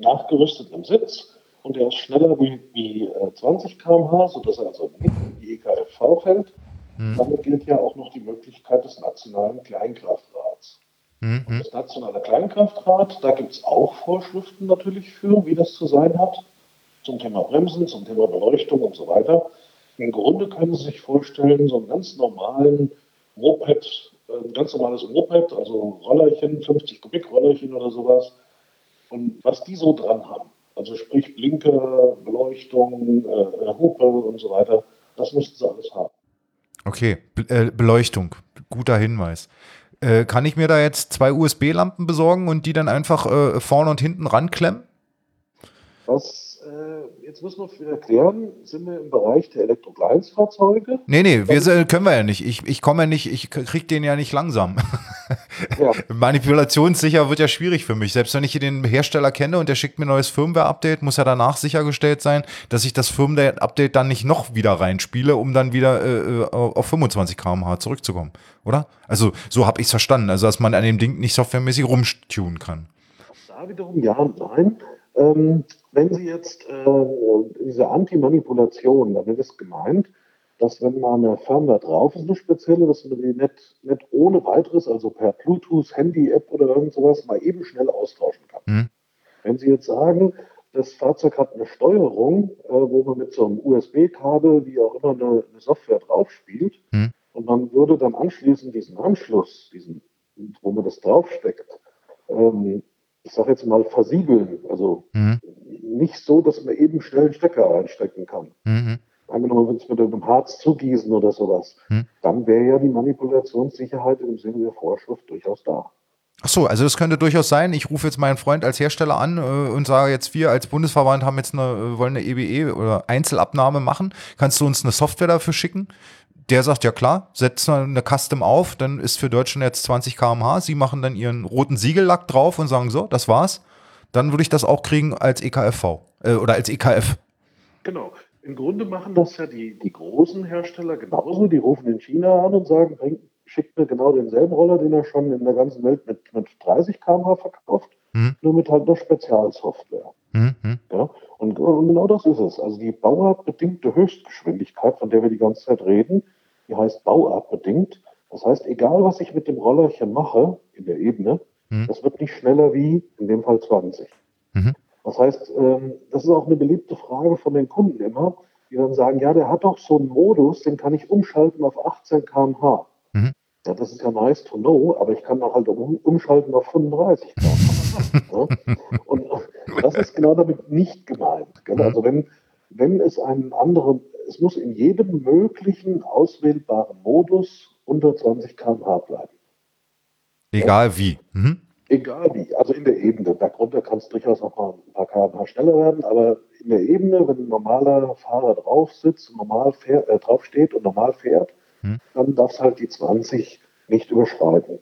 C: nachgerüstetem Sitz und der ist schneller wie, wie äh, 20 km/h, sodass er also nicht in die EKFV fällt, dann gilt ja auch noch die Möglichkeit des nationalen Kleinkraftrads.
A: Hm, hm.
C: Das nationale Kleinkraftrad, da gibt es auch Vorschriften natürlich für, wie das zu sein hat, zum Thema Bremsen, zum Thema Beleuchtung und so weiter. Im Grunde können Sie sich vorstellen, so einen ganz normalen Moped, äh, ein ganz normales Moped, also Rollerchen, 50 Kubik Rollerchen oder sowas, und was die so dran haben, also sprich Blinker, Beleuchtung, äh, äh, Hupe und so weiter, das müssten Sie alles haben.
A: Okay, Be äh, Beleuchtung, guter Hinweis. Äh, kann ich mir da jetzt zwei USB-Lampen besorgen und die dann einfach äh, vorne und hinten ranklemmen?
C: Was, äh, jetzt müssen wir klären, sind wir im Bereich der Elektrokleinstfahrzeuge?
A: Nee, nee, wir sind, können wir ja nicht. Ich, ich komme ja nicht, ich krieg den ja nicht langsam. Ja. Manipulationssicher wird ja schwierig für mich. Selbst wenn ich hier den Hersteller kenne und der schickt mir ein neues Firmware-Update, muss ja danach sichergestellt sein, dass ich das Firmware-Update dann nicht noch wieder reinspiele, um dann wieder äh, äh auf 25 km/h zurückzukommen, oder? Also so habe ich es verstanden. Also dass man an dem Ding nicht softwaremäßig rumtunen kann.
C: Da wiederum ja und nein. Ähm, wenn Sie jetzt äh, diese Anti-Manipulation, damit ist gemeint, dass wenn mal eine Firmware drauf ist, eine spezielle, dass man die nicht, nicht ohne weiteres, also per Bluetooth, Handy-App oder irgend sowas, mal eben schnell austauschen kann. Mhm. Wenn Sie jetzt sagen, das Fahrzeug hat eine Steuerung, äh, wo man mit so einem USB-Kabel, wie auch immer, eine, eine Software drauf spielt, mhm. und man würde dann anschließend diesen Anschluss, diesen, wo man das draufsteckt, ähm, ich sage jetzt mal versiegeln, also mhm. Nicht so, dass man eben schnell einen Stecker reinstecken kann. Mhm angenommen, wenn es mit einem Harz zugießen oder sowas, hm. dann wäre ja die Manipulationssicherheit im Sinne der Vorschrift durchaus da.
A: Ach so, also das könnte durchaus sein. Ich rufe jetzt meinen Freund als Hersteller an äh, und sage jetzt, wir als Bundesverband haben jetzt eine, äh, wollen eine EBE e oder Einzelabnahme machen. Kannst du uns eine Software dafür schicken? Der sagt, ja klar, setzt eine Custom auf, dann ist für Deutschland jetzt 20 km/h. Sie machen dann ihren roten Siegellack drauf und sagen so, das war's. Dann würde ich das auch kriegen als EKFV äh, oder als EKF.
C: Genau. Im Grunde machen das ja die, die großen Hersteller genauso. Die rufen in China an und sagen, bring, schickt mir genau denselben Roller, den er schon in der ganzen Welt mit, mit 30 km/h verkauft, mhm. nur mit halt einer Spezialsoftware. Mhm. Ja, und, und, genau das ist es. Also die bauartbedingte Höchstgeschwindigkeit, von der wir die ganze Zeit reden, die heißt bauartbedingt. Das heißt, egal was ich mit dem Rollerchen mache in der Ebene, mhm. das wird nicht schneller wie in dem Fall 20. Mhm. Das heißt, ähm, das ist auch eine beliebte Frage von den Kunden immer, die dann sagen, ja, der hat doch so einen Modus, den kann ich umschalten auf 18 km/h. Mhm. Ja, das ist ja nice to know, aber ich kann auch halt um, umschalten auf 35 km/h. ja? Und das ist genau damit nicht gemeint. Mhm. Also wenn, wenn es einen anderen, es muss in jedem möglichen auswählbaren Modus unter 20 km/h bleiben.
A: Egal wie. Mhm.
C: Egal wie, also in der Ebene. Darunter kann es durchaus auch mal ein paar km schneller werden, aber in der Ebene, wenn ein normaler Fahrer drauf sitzt, normal fährt, äh, drauf steht und normal fährt, hm. dann darf es halt die 20 nicht überschreiten.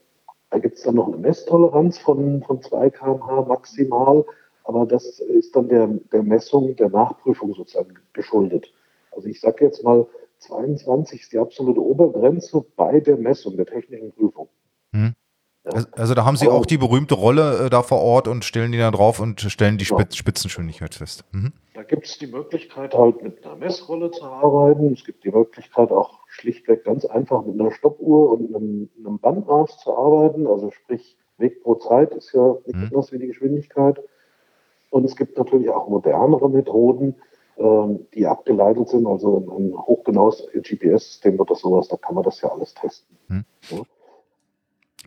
C: Da gibt es dann noch eine Messtoleranz von, von 2 km/h maximal, aber das ist dann der, der Messung, der Nachprüfung sozusagen geschuldet. Also ich sage jetzt mal, 22 ist die absolute Obergrenze bei der Messung, der technischen Prüfung.
A: Hm. Also da haben Sie auch die berühmte Rolle äh, da vor Ort und stellen die da drauf und stellen die Spitz Spitzenschönigkeit fest. Mhm.
C: Da gibt es die Möglichkeit halt mit einer Messrolle zu arbeiten. Es gibt die Möglichkeit auch schlichtweg ganz einfach mit einer Stoppuhr und einem, einem Bandmaß zu arbeiten. Also sprich Weg pro Zeit ist ja nicht mhm. anders wie die Geschwindigkeit. Und es gibt natürlich auch modernere Methoden, ähm, die abgeleitet sind. Also ein hochgenaues GPS-System oder sowas, da kann man das ja alles testen. Mhm. Ja.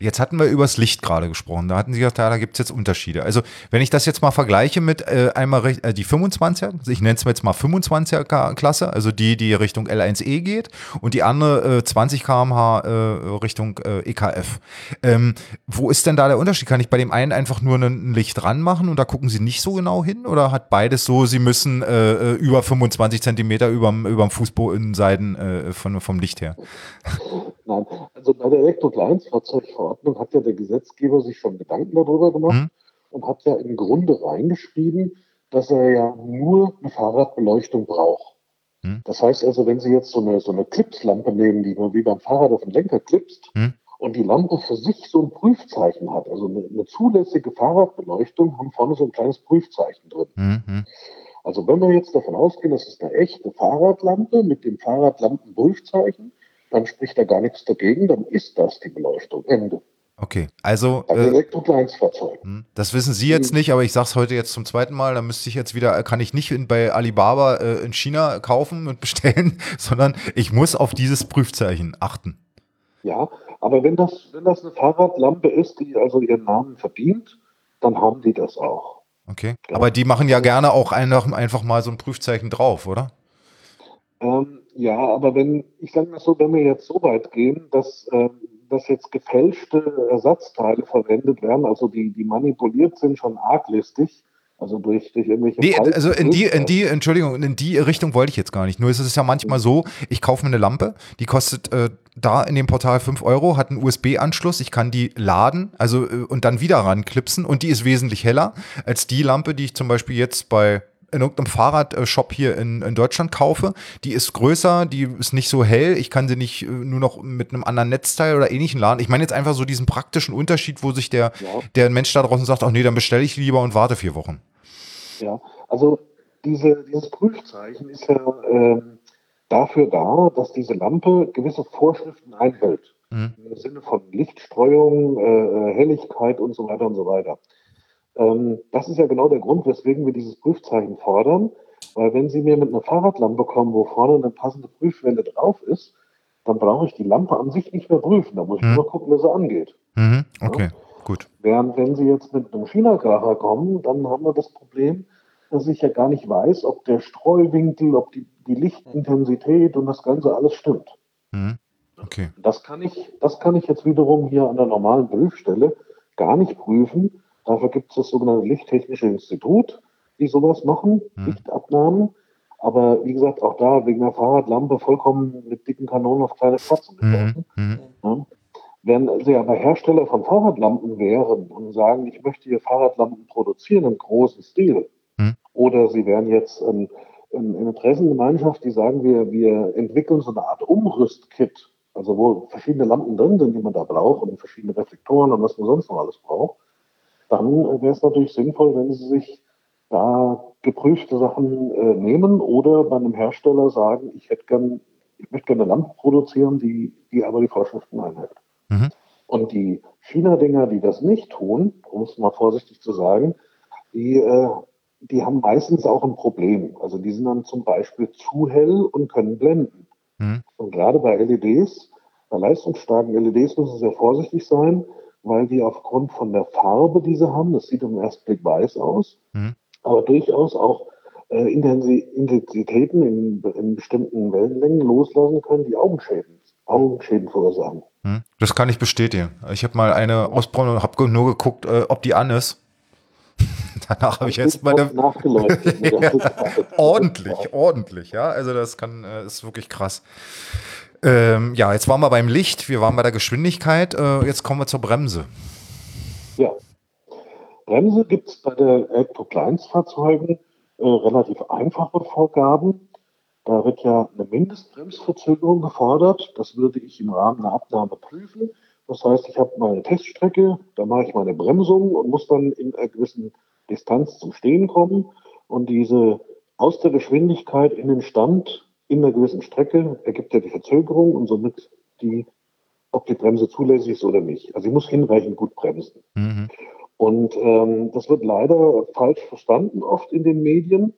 A: Jetzt hatten wir übers Licht gerade gesprochen. Da hatten Sie gesagt, ja, da gibt es jetzt Unterschiede. Also, wenn ich das jetzt mal vergleiche mit äh, einmal äh, die 25er, also ich nenne es jetzt mal 25er Klasse, also die, die Richtung L1E geht und die andere äh, 20 km/h äh, Richtung äh, EKF. Ähm, wo ist denn da der Unterschied? Kann ich bei dem einen einfach nur ein Licht ranmachen und da gucken Sie nicht so genau hin? Oder hat beides so, Sie müssen äh, über 25 Zentimeter über dem Fußbodenseiten von, vom Licht her?
C: Nein, also bei der Elektrokleinstfahrzeugverordnung hat ja der Gesetzgeber sich schon Gedanken darüber gemacht mhm. und hat ja im Grunde reingeschrieben, dass er ja nur eine Fahrradbeleuchtung braucht. Mhm. Das heißt also, wenn Sie jetzt so eine, so eine Clipslampe nehmen, die man wie beim Fahrrad auf den Lenker klipst, mhm. und die Lampe für sich so ein Prüfzeichen hat, also eine, eine, zulässige Fahrradbeleuchtung, haben vorne so ein kleines Prüfzeichen drin. Mhm. Also wenn wir jetzt davon ausgehen, das ist eine echte Fahrradlampe mit dem Fahrradlampenprüfzeichen, dann spricht da gar nichts dagegen, dann ist das die Beleuchtung. Ende.
A: Okay, also.
C: Also äh, Elektrokleinstfahrzeug.
A: Hm, das wissen Sie jetzt hm. nicht, aber ich sage es heute jetzt zum zweiten Mal. Da müsste ich jetzt wieder, kann ich nicht in, bei Alibaba äh, in China kaufen und bestellen, sondern ich muss auf dieses Prüfzeichen achten.
C: Ja, aber wenn das, wenn das eine Fahrradlampe ist, die also ihren Namen verdient, dann haben die das auch.
A: Okay. Ja. Aber die machen ja gerne auch einfach, einfach mal so ein Prüfzeichen drauf, oder?
C: Ähm, ja, aber wenn, ich sage mal so, wenn wir jetzt so weit gehen, dass, äh, dass jetzt gefälschte Ersatzteile verwendet werden, also die, die manipuliert sind, schon arglistig, also durch, durch irgendwelche.
A: Nee, also in die, in die, Entschuldigung, in die Richtung wollte ich jetzt gar nicht. Nur ist es ja manchmal so, ich kaufe mir eine Lampe, die kostet äh, da in dem Portal 5 Euro, hat einen USB-Anschluss, ich kann die laden, also äh, und dann wieder ranklipsen und die ist wesentlich heller als die Lampe, die ich zum Beispiel jetzt bei in irgendeinem Fahrradshop hier in, in Deutschland kaufe. Die ist größer, die ist nicht so hell. Ich kann sie nicht äh, nur noch mit einem anderen Netzteil oder ähnlichen laden. Ich meine jetzt einfach so diesen praktischen Unterschied, wo sich der, ja. der Mensch da draußen sagt, ach nee, dann bestelle ich lieber und warte vier Wochen.
C: Ja, also diese, dieses Prüfzeichen ist ja äh, dafür da, dass diese Lampe gewisse Vorschriften einhält. Mhm. Im Sinne von Lichtstreuung, äh, Helligkeit und so weiter und so weiter. Ähm, das ist ja genau der Grund, weswegen wir dieses Prüfzeichen fordern. Weil wenn Sie mir mit einer Fahrradlampe kommen, wo vorne eine passende Prüfwelle drauf ist, dann brauche ich die Lampe an sich nicht mehr prüfen. Da muss ich mhm. nur gucken, wie sie angeht.
A: Mhm. Okay. Ja? Gut.
C: Während wenn Sie jetzt mit einem China-Kracher kommen, dann haben wir das Problem, dass ich ja gar nicht weiß, ob der Streuwinkel, ob die, die Lichtintensität und das Ganze alles stimmt.
A: Mhm. Okay.
C: Das kann ich, das kann ich jetzt wiederum hier an der normalen Prüfstelle gar nicht prüfen. Dafür gibt es das sogenannte Lichttechnische Institut, die sowas machen, mhm. Lichtabnahmen. Aber wie gesagt, auch da wegen der Fahrradlampe vollkommen mit dicken Kanonen auf kleine Spatzen
A: mhm. mhm.
C: Ja. Wenn Sie aber Hersteller von Fahrradlampen wären und sagen, ich möchte hier Fahrradlampen produzieren im großen Stil, hm. oder Sie wären jetzt ein, ein, eine Interessengemeinschaft, die sagen, wir, wir entwickeln so eine Art Umrüstkit, also wo verschiedene Lampen drin sind, die man da braucht und verschiedene Reflektoren und was man sonst noch alles braucht, dann wäre es natürlich sinnvoll, wenn Sie sich da geprüfte Sachen äh, nehmen oder bei einem Hersteller sagen, ich hätte gern, ich möchte gerne eine Lampe produzieren, die, die aber die Vorschriften einhält. Mhm. Und die China-Dinger, die das nicht tun, um es mal vorsichtig zu sagen, die, äh, die haben meistens auch ein Problem. Also die sind dann zum Beispiel zu hell und können blenden. Mhm. Und gerade bei LEDs, bei leistungsstarken LEDs müssen sie sehr vorsichtig sein, weil die aufgrund von der Farbe, die sie haben, das sieht im ersten Blick weiß aus, mhm. aber durchaus auch äh, Intensitäten in, in bestimmten Wellenlängen loslassen können, die Augenschäden Augenschäden verursachen.
A: Hm, das kann ich bestätigen. Ich habe mal eine ausprobiert und habe nur geguckt, äh, ob die an ist. Danach habe ich jetzt meine. ja, ordentlich, ordentlich, ja. Also das kann, äh, ist wirklich krass. Ähm, ja, jetzt waren wir beim Licht, wir waren bei der Geschwindigkeit, äh, jetzt kommen wir zur Bremse.
C: Ja. Bremse gibt es bei den Elektrokleinstfahrzeugen äh, relativ einfache Vorgaben. Da wird ja eine Mindestbremsverzögerung gefordert. Das würde ich im Rahmen einer Abnahme prüfen. Das heißt, ich habe meine Teststrecke, da mache ich meine Bremsung und muss dann in einer gewissen Distanz zum Stehen kommen. Und diese aus der Geschwindigkeit in den Stand in einer gewissen Strecke ergibt ja die Verzögerung und somit die, ob die Bremse zulässig ist oder nicht. Also ich muss hinreichend gut bremsen. Mhm. Und ähm, das wird leider falsch verstanden oft in den Medien.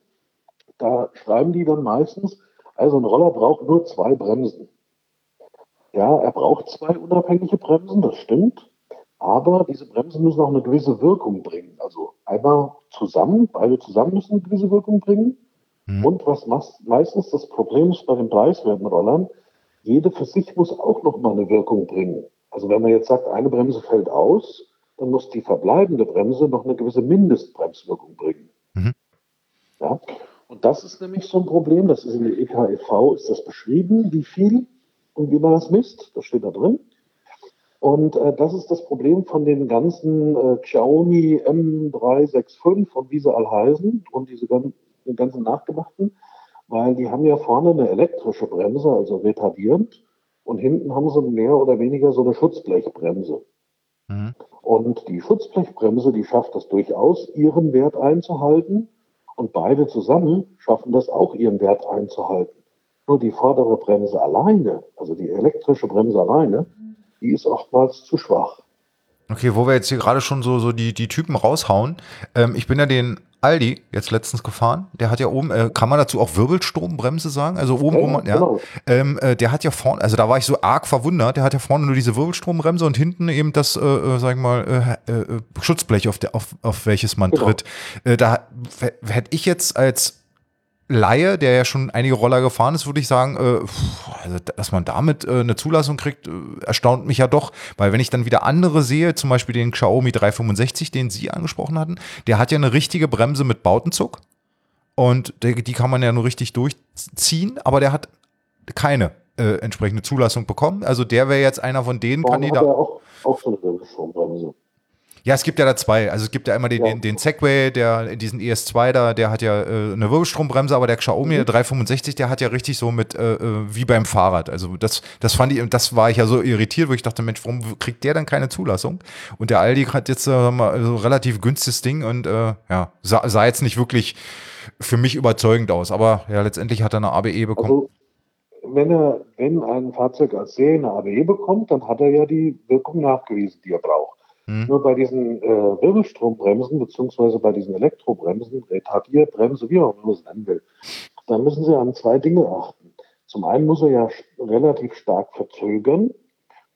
C: Da schreiben die dann meistens, also ein Roller braucht nur zwei Bremsen. Ja, er braucht zwei unabhängige Bremsen, das stimmt. Aber diese Bremsen müssen auch eine gewisse Wirkung bringen. Also einmal zusammen, beide zusammen müssen eine gewisse Wirkung bringen. Mhm. Und was meistens das Problem ist bei den preiswerten Rollern, jede für sich muss auch nochmal eine Wirkung bringen. Also wenn man jetzt sagt, eine Bremse fällt aus, dann muss die verbleibende Bremse noch eine gewisse Mindestbremswirkung bringen. Mhm. Ja? Und das ist nämlich so ein Problem, das ist in der EKEV, ist das beschrieben, wie viel und wie man das misst, das steht da drin. Und äh, das ist das Problem von den ganzen äh, Xiaomi M365 und wie sie all heißen und diese ganzen, den ganzen nachgemachten, weil die haben ja vorne eine elektrische Bremse, also retardierend, und hinten haben sie mehr oder weniger so eine Schutzblechbremse. Mhm. Und die Schutzblechbremse, die schafft das durchaus, ihren Wert einzuhalten. Und beide zusammen schaffen das auch, ihren Wert einzuhalten. Nur die vordere Bremse alleine, also die elektrische Bremse alleine, die ist oftmals zu schwach.
A: Okay, wo wir jetzt hier gerade schon so, so die, die Typen raushauen. Ähm, ich bin ja den Aldi jetzt letztens gefahren. Der hat ja oben, äh, kann man dazu auch Wirbelstrombremse sagen? Also oben, ja, wo man, ja. Genau. Ähm, äh, der hat ja vorne, also da war ich so arg verwundert, der hat ja vorne nur diese Wirbelstrombremse und hinten eben das, äh, äh sag ich mal, äh, äh, Schutzblech, auf, der, auf, auf welches man genau. tritt. da hätte ich jetzt als Laie, der ja schon einige Roller gefahren ist, würde ich sagen, äh, also, dass man damit äh, eine Zulassung kriegt, äh, erstaunt mich ja doch. Weil wenn ich dann wieder andere sehe, zum Beispiel den Xiaomi 365, den Sie angesprochen hatten, der hat ja eine richtige Bremse mit Bautenzug. Und der, die kann man ja nur richtig durchziehen, aber der hat keine äh, entsprechende Zulassung bekommen. Also der wäre jetzt einer von den Kandidaten. Auch, auch so eine Bremse. Ja, es gibt ja da zwei. Also es gibt ja einmal den, ja. den, den Segway, der diesen ES2 da, der hat ja äh, eine Wirbelstrombremse, aber der Xiaomi, mhm. der 365, der hat ja richtig so mit äh, äh, wie beim Fahrrad. Also das, das fand ich, das war ich ja so irritiert, wo ich dachte, Mensch, warum kriegt der dann keine Zulassung? Und der Aldi hat jetzt äh, mal so relativ günstiges Ding und äh, ja, sah, sah, jetzt nicht wirklich für mich überzeugend aus. Aber ja, letztendlich hat er eine ABE bekommen. Also
C: wenn er, wenn ein Fahrzeug als Serie eine ABE bekommt, dann hat er ja die Wirkung nachgewiesen, die er braucht. Mhm. Nur bei diesen äh, Wirbelstrombremsen beziehungsweise bei diesen Elektrobremsen, Retardierbremse, wie auch immer man es nennen will, da müssen Sie an zwei Dinge achten. Zum einen muss er ja relativ stark verzögern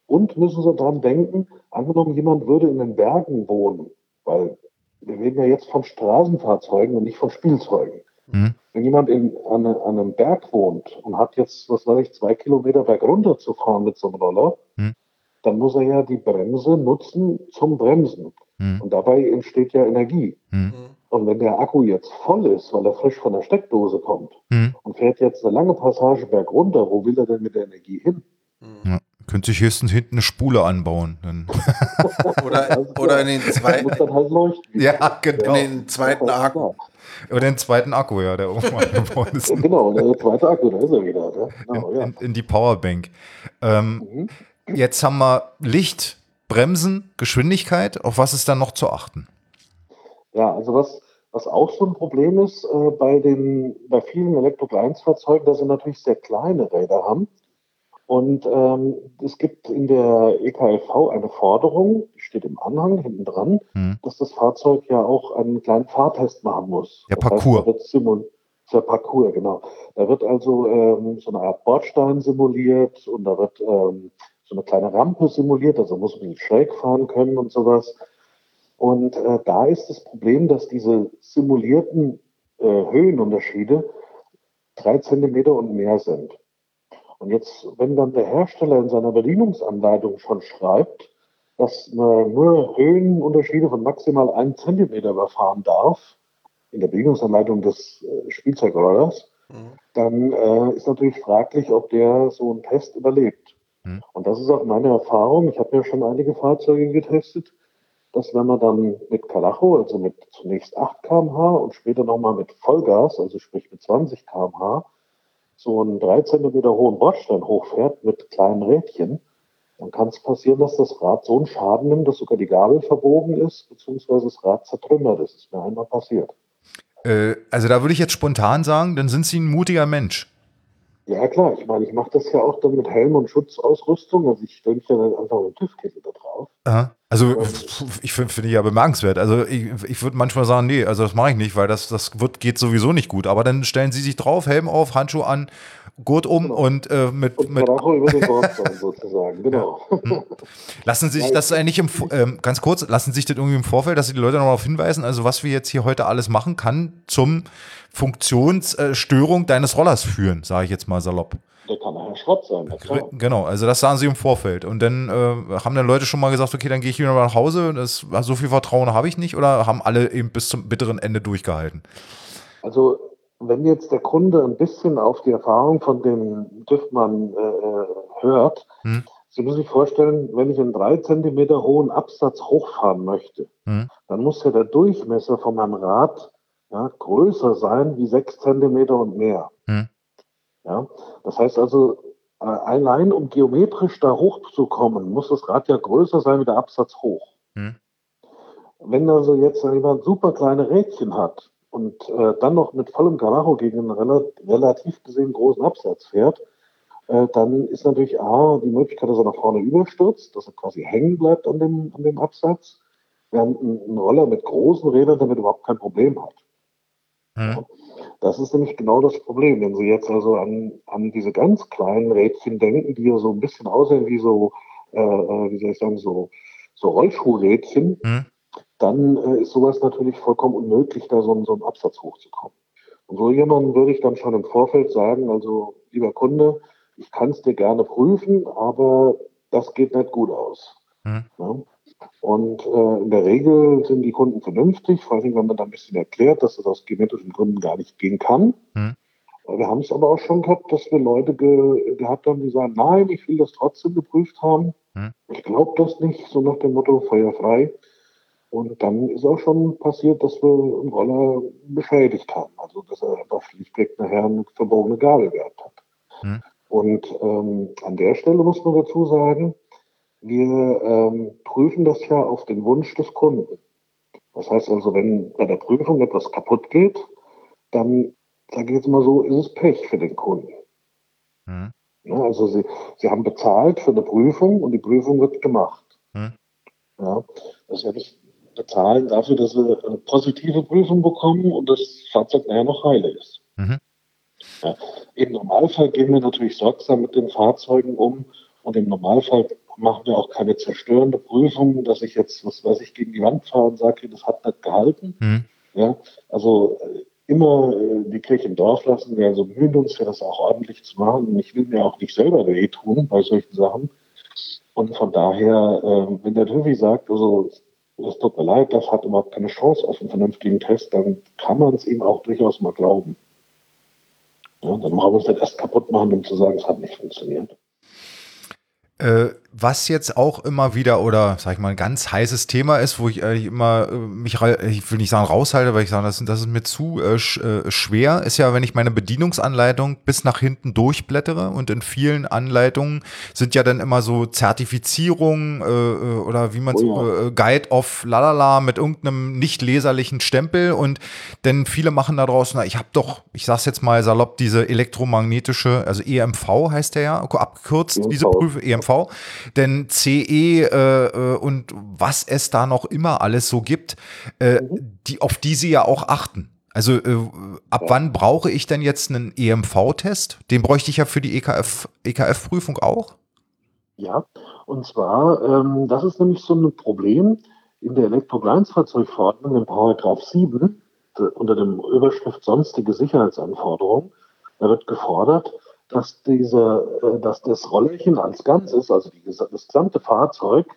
C: und müssen Sie daran denken, angenommen, jemand würde in den Bergen wohnen, weil wir reden ja jetzt von Straßenfahrzeugen und nicht von Spielzeugen. Mhm. Wenn jemand in, an, an, einem Berg wohnt und hat jetzt, was weiß ich, zwei Kilometer berg runter zu fahren mit so einem Roller, dann muss er ja die Bremse nutzen zum Bremsen. Hm. Und dabei entsteht ja Energie. Hm. Und wenn der Akku jetzt voll ist, weil er frisch von der Steckdose kommt hm. und fährt jetzt eine lange Passage bergunter, wo will er denn mit der Energie hin?
A: Ja. Könnte sich höchstens hinten eine Spule anbauen.
B: oder, oder in den zweiten. Halt leuchten. Ja, genau. In den zweiten Akku.
A: Oder den zweiten Akku, ja, der oben
C: eingebaut ist. Genau, der zweite Akku, da ist er wieder. Ne?
A: Genau, in, ja. in, in, die Powerbank. Ähm, mhm. Jetzt haben wir Licht, Bremsen, Geschwindigkeit. Auf was ist da noch zu achten?
C: Ja, also was, was auch so ein Problem ist äh, bei, den, bei vielen Elektro-Kleinstfahrzeugen, dass sie natürlich sehr kleine Räder haben. Und ähm, es gibt in der EKLV eine Forderung, die steht im Anhang hinten dran, hm. dass das Fahrzeug ja auch einen kleinen Fahrtest machen muss.
A: Der das Parcours.
C: Heißt, der Parcours, genau. Da wird also ähm, so eine Art Bordstein simuliert und da wird ähm, so eine kleine Rampe simuliert, also muss man schräg fahren können und sowas. Und äh, da ist das Problem, dass diese simulierten äh, Höhenunterschiede drei Zentimeter und mehr sind. Und jetzt, wenn dann der Hersteller in seiner Bedienungsanleitung schon schreibt, dass man nur Höhenunterschiede von maximal einem Zentimeter überfahren darf, in der Bedienungsanleitung des äh, Spielzeugrollers, mhm. dann äh, ist natürlich fraglich, ob der so einen Test überlebt. Hm. Und das ist auch meine Erfahrung. Ich habe ja schon einige Fahrzeuge getestet, dass wenn man dann mit Kalacho, also mit zunächst 8 kmh und später nochmal mit Vollgas, also sprich mit 20 kmh, so einen 3 cm hohen Bordstein hochfährt mit kleinen Rädchen, dann kann es passieren, dass das Rad so einen Schaden nimmt, dass sogar die Gabel verbogen ist, beziehungsweise das Rad zertrümmert. Das ist mir einmal passiert.
A: Äh, also da würde ich jetzt spontan sagen, dann sind Sie ein mutiger Mensch.
C: Ja, klar. Ich meine, ich mache das ja auch dann mit Helm und Schutzausrüstung. Also ich stelle ja dann einfach mit TÜV-Kittel da drauf.
A: Aha. Also ich finde find ich ja bemerkenswert. Also ich, ich würde manchmal sagen, nee, also das mache ich nicht, weil das, das wird, geht sowieso nicht gut. Aber dann stellen Sie sich drauf, Helm auf, Handschuh an, Gurt um genau. und äh, mit. Und mit über den sein, sozusagen, genau. Ja. Lassen Sie sich das eigentlich im, ähm, ganz kurz, lassen Sie sich das irgendwie im Vorfeld, dass Sie die Leute noch darauf hinweisen, also was wir jetzt hier heute alles machen, kann zum Funktionsstörung deines Rollers führen, sage ich jetzt mal salopp.
C: Der kann nachher Schrott sein.
A: Genau, also das sagen sie im Vorfeld. Und dann äh, haben dann Leute schon mal gesagt, okay, dann gehe ich wieder nach Hause. Das, so viel Vertrauen habe ich nicht. Oder haben alle eben bis zum bitteren Ende durchgehalten?
C: Also wenn jetzt der Kunde ein bisschen auf die Erfahrung von dem TÜV-Mann äh, hört, hm. Sie müssen sich vorstellen, wenn ich einen drei Zentimeter hohen Absatz hochfahren möchte, hm. dann muss ja der Durchmesser von meinem Rad ja, größer sein wie sechs Zentimeter und mehr. Hm. Ja, das heißt also, äh, allein um geometrisch da hochzukommen, muss das Rad ja größer sein wie der Absatz hoch. Hm. Wenn also jetzt jemand super kleine Rädchen hat und äh, dann noch mit vollem Karacho gegen einen rel relativ gesehen großen Absatz fährt, äh, dann ist natürlich A, die Möglichkeit, dass er nach vorne überstürzt, dass er quasi hängen bleibt an dem, an dem Absatz, während ein, ein Roller mit großen Rädern damit überhaupt kein Problem hat. Mhm. Das ist nämlich genau das Problem. Wenn Sie jetzt also an, an diese ganz kleinen Rädchen denken, die ja so ein bisschen aussehen wie so, äh, äh, wie soll ich sagen, so, so Rollschuhrädchen, mhm. dann äh, ist sowas natürlich vollkommen unmöglich, da so, so einen Absatz hochzukommen. Und so jemandem würde ich dann schon im Vorfeld sagen, also lieber Kunde, ich kann es dir gerne prüfen, aber das geht nicht gut aus. Mhm. Ja? Und äh, in der Regel sind die Kunden vernünftig, vor allem wenn man da ein bisschen erklärt, dass das aus genetischen Gründen gar nicht gehen kann. Mhm. Wir haben es aber auch schon gehabt, dass wir Leute ge gehabt haben, die sagen, nein, ich will das trotzdem geprüft haben. Mhm. Ich glaube das nicht, so nach dem Motto feuerfrei. Und dann ist auch schon passiert, dass wir einen Roller beschädigt haben. Also dass er einfach schlichtweg nachher eine verbogene Gabel gehabt hat. Mhm. Und ähm, an der Stelle muss man dazu sagen, wir ähm, prüfen das ja auf den Wunsch des Kunden. Das heißt also, wenn bei der Prüfung etwas kaputt geht, dann, sage ich jetzt mal so, ist es Pech für den Kunden. Mhm. Ja, also sie, sie haben bezahlt für eine Prüfung und die Prüfung wird gemacht. Mhm. Ja, das ja nicht bezahlen dafür, dass sie eine positive Prüfung bekommen und das Fahrzeug nachher noch heile ist. Mhm. Ja, Im Normalfall gehen wir natürlich sorgsam mit den Fahrzeugen um und im Normalfall machen wir auch keine zerstörende Prüfung, dass ich jetzt, was weiß ich, gegen die Wand fahre und sage, das hat nicht gehalten. Mhm. Ja, also äh, immer äh, die Kirche im Dorf lassen. Wir also bemühen uns ja, das auch ordentlich zu machen. Und ich will mir auch nicht selber wehtun bei solchen Sachen. Und von daher, äh, wenn der TÜV sagt, also es tut mir leid, das hat überhaupt keine Chance auf einen vernünftigen Test, dann kann man es ihm auch durchaus mal glauben. Ja, dann machen wir es nicht erst kaputt machen, um zu sagen, es hat nicht funktioniert.
A: Äh, was jetzt auch immer wieder oder sag ich mal ein ganz heißes Thema ist, wo ich äh, immer äh, mich, ich will nicht sagen raushalte, weil ich sage, das, das ist mir zu äh, sch, äh, schwer, ist ja, wenn ich meine Bedienungsanleitung bis nach hinten durchblättere und in vielen Anleitungen sind ja dann immer so Zertifizierungen äh, oder wie man oh ja. Guide of lalala mit irgendeinem nicht leserlichen Stempel und denn viele machen da draußen, na, ich habe doch, ich sag's jetzt mal salopp, diese elektromagnetische, also EMV heißt der ja, abgekürzt, EMV. diese Prüfe, EMV denn CE äh, äh, und was es da noch immer alles so gibt, äh, mhm. die, auf die sie ja auch achten. Also äh, ab wann brauche ich denn jetzt einen EMV-Test? Den bräuchte ich ja für die EKF, EKF-Prüfung auch?
C: Ja, und zwar, ähm, das ist nämlich so ein Problem in der Elektrokleinstfahrzeugverordnung im Paragraph 7 unter dem Überschrift sonstige Sicherheitsanforderungen. Da wird gefordert, dass, diese, äh, dass das Rollerchen als Ganzes, also die, das gesamte Fahrzeug,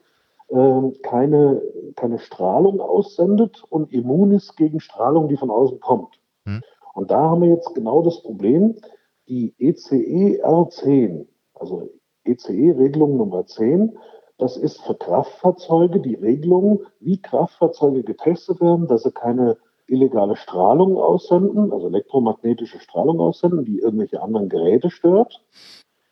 C: ähm, keine, keine Strahlung aussendet und immun ist gegen Strahlung, die von außen kommt. Hm. Und da haben wir jetzt genau das Problem, die ECE R10, also ECE-Regelung Nummer 10, das ist für Kraftfahrzeuge die Regelung, wie Kraftfahrzeuge getestet werden, dass sie keine illegale Strahlung aussenden, also elektromagnetische Strahlung aussenden, die irgendwelche anderen Geräte stört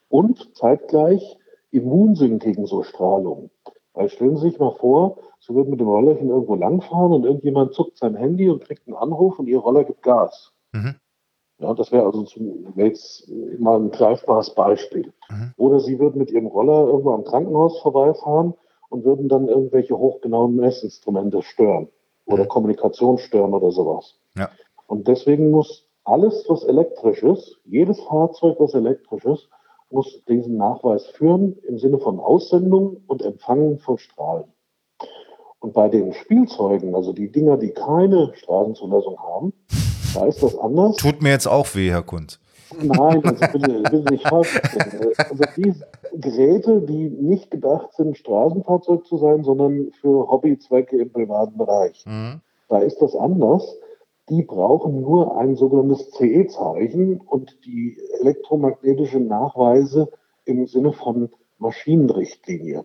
C: und zeitgleich immun sind gegen so Strahlung. Weil stellen Sie sich mal vor, Sie würden mit dem Rollerchen irgendwo langfahren und irgendjemand zuckt sein Handy und kriegt einen Anruf und Ihr Roller gibt Gas. Mhm. Ja, das wäre also zum, jetzt mal ein greifbares Beispiel. Mhm. Oder Sie würden mit Ihrem Roller irgendwo am Krankenhaus vorbeifahren und würden dann irgendwelche hochgenauen Messinstrumente stören oder Kommunikation stören oder sowas. Ja. Und deswegen muss alles, was elektrisch ist, jedes Fahrzeug, was elektrisch ist, muss diesen Nachweis führen im Sinne von Aussendung und Empfangen von Strahlen. Und bei den Spielzeugen, also die Dinger, die keine Strahlenzulassung haben, da ist das anders.
A: Tut mir jetzt auch weh, Herr Kunz.
C: Nein, also bitte, bitte nicht falsch. Also die Geräte, die nicht gedacht sind, Straßenfahrzeug zu sein, sondern für Hobbyzwecke im privaten Bereich. Mhm. Da ist das anders. Die brauchen nur ein sogenanntes CE-Zeichen und die elektromagnetischen Nachweise im Sinne von Maschinenrichtlinie.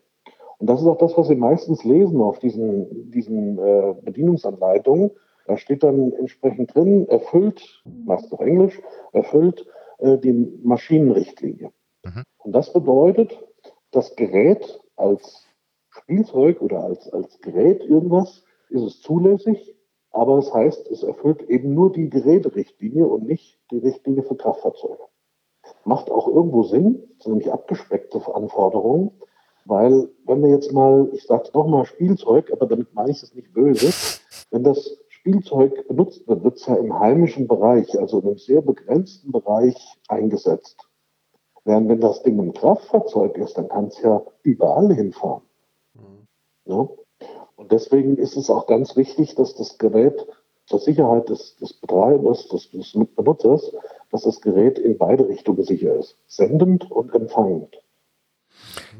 C: Und das ist auch das, was Sie meistens lesen auf diesen, diesen äh, Bedienungsanleitungen. Da steht dann entsprechend drin, erfüllt, meist auf Englisch, erfüllt äh, die Maschinenrichtlinie. Mhm. Und das bedeutet, das Gerät als Spielzeug oder als, als Gerät irgendwas ist es zulässig, aber es das heißt, es erfüllt eben nur die Geräterichtlinie und nicht die Richtlinie für Kraftfahrzeuge. Macht auch irgendwo Sinn, das sind nämlich abgespeckte Anforderungen, weil wenn wir jetzt mal, ich sage es nochmal Spielzeug, aber damit meine ich es nicht böse, wenn das Spielzeug benutzt wird, wird es ja im heimischen Bereich, also in einem sehr begrenzten Bereich eingesetzt. Während wenn das Ding ein Kraftfahrzeug ist, dann kann es ja überall hinfahren. Mhm. Ja? Und deswegen ist es auch ganz wichtig, dass das Gerät zur Sicherheit des, des Betreibers, des, des Benutzers, dass das Gerät in beide Richtungen sicher ist, sendend und empfangend.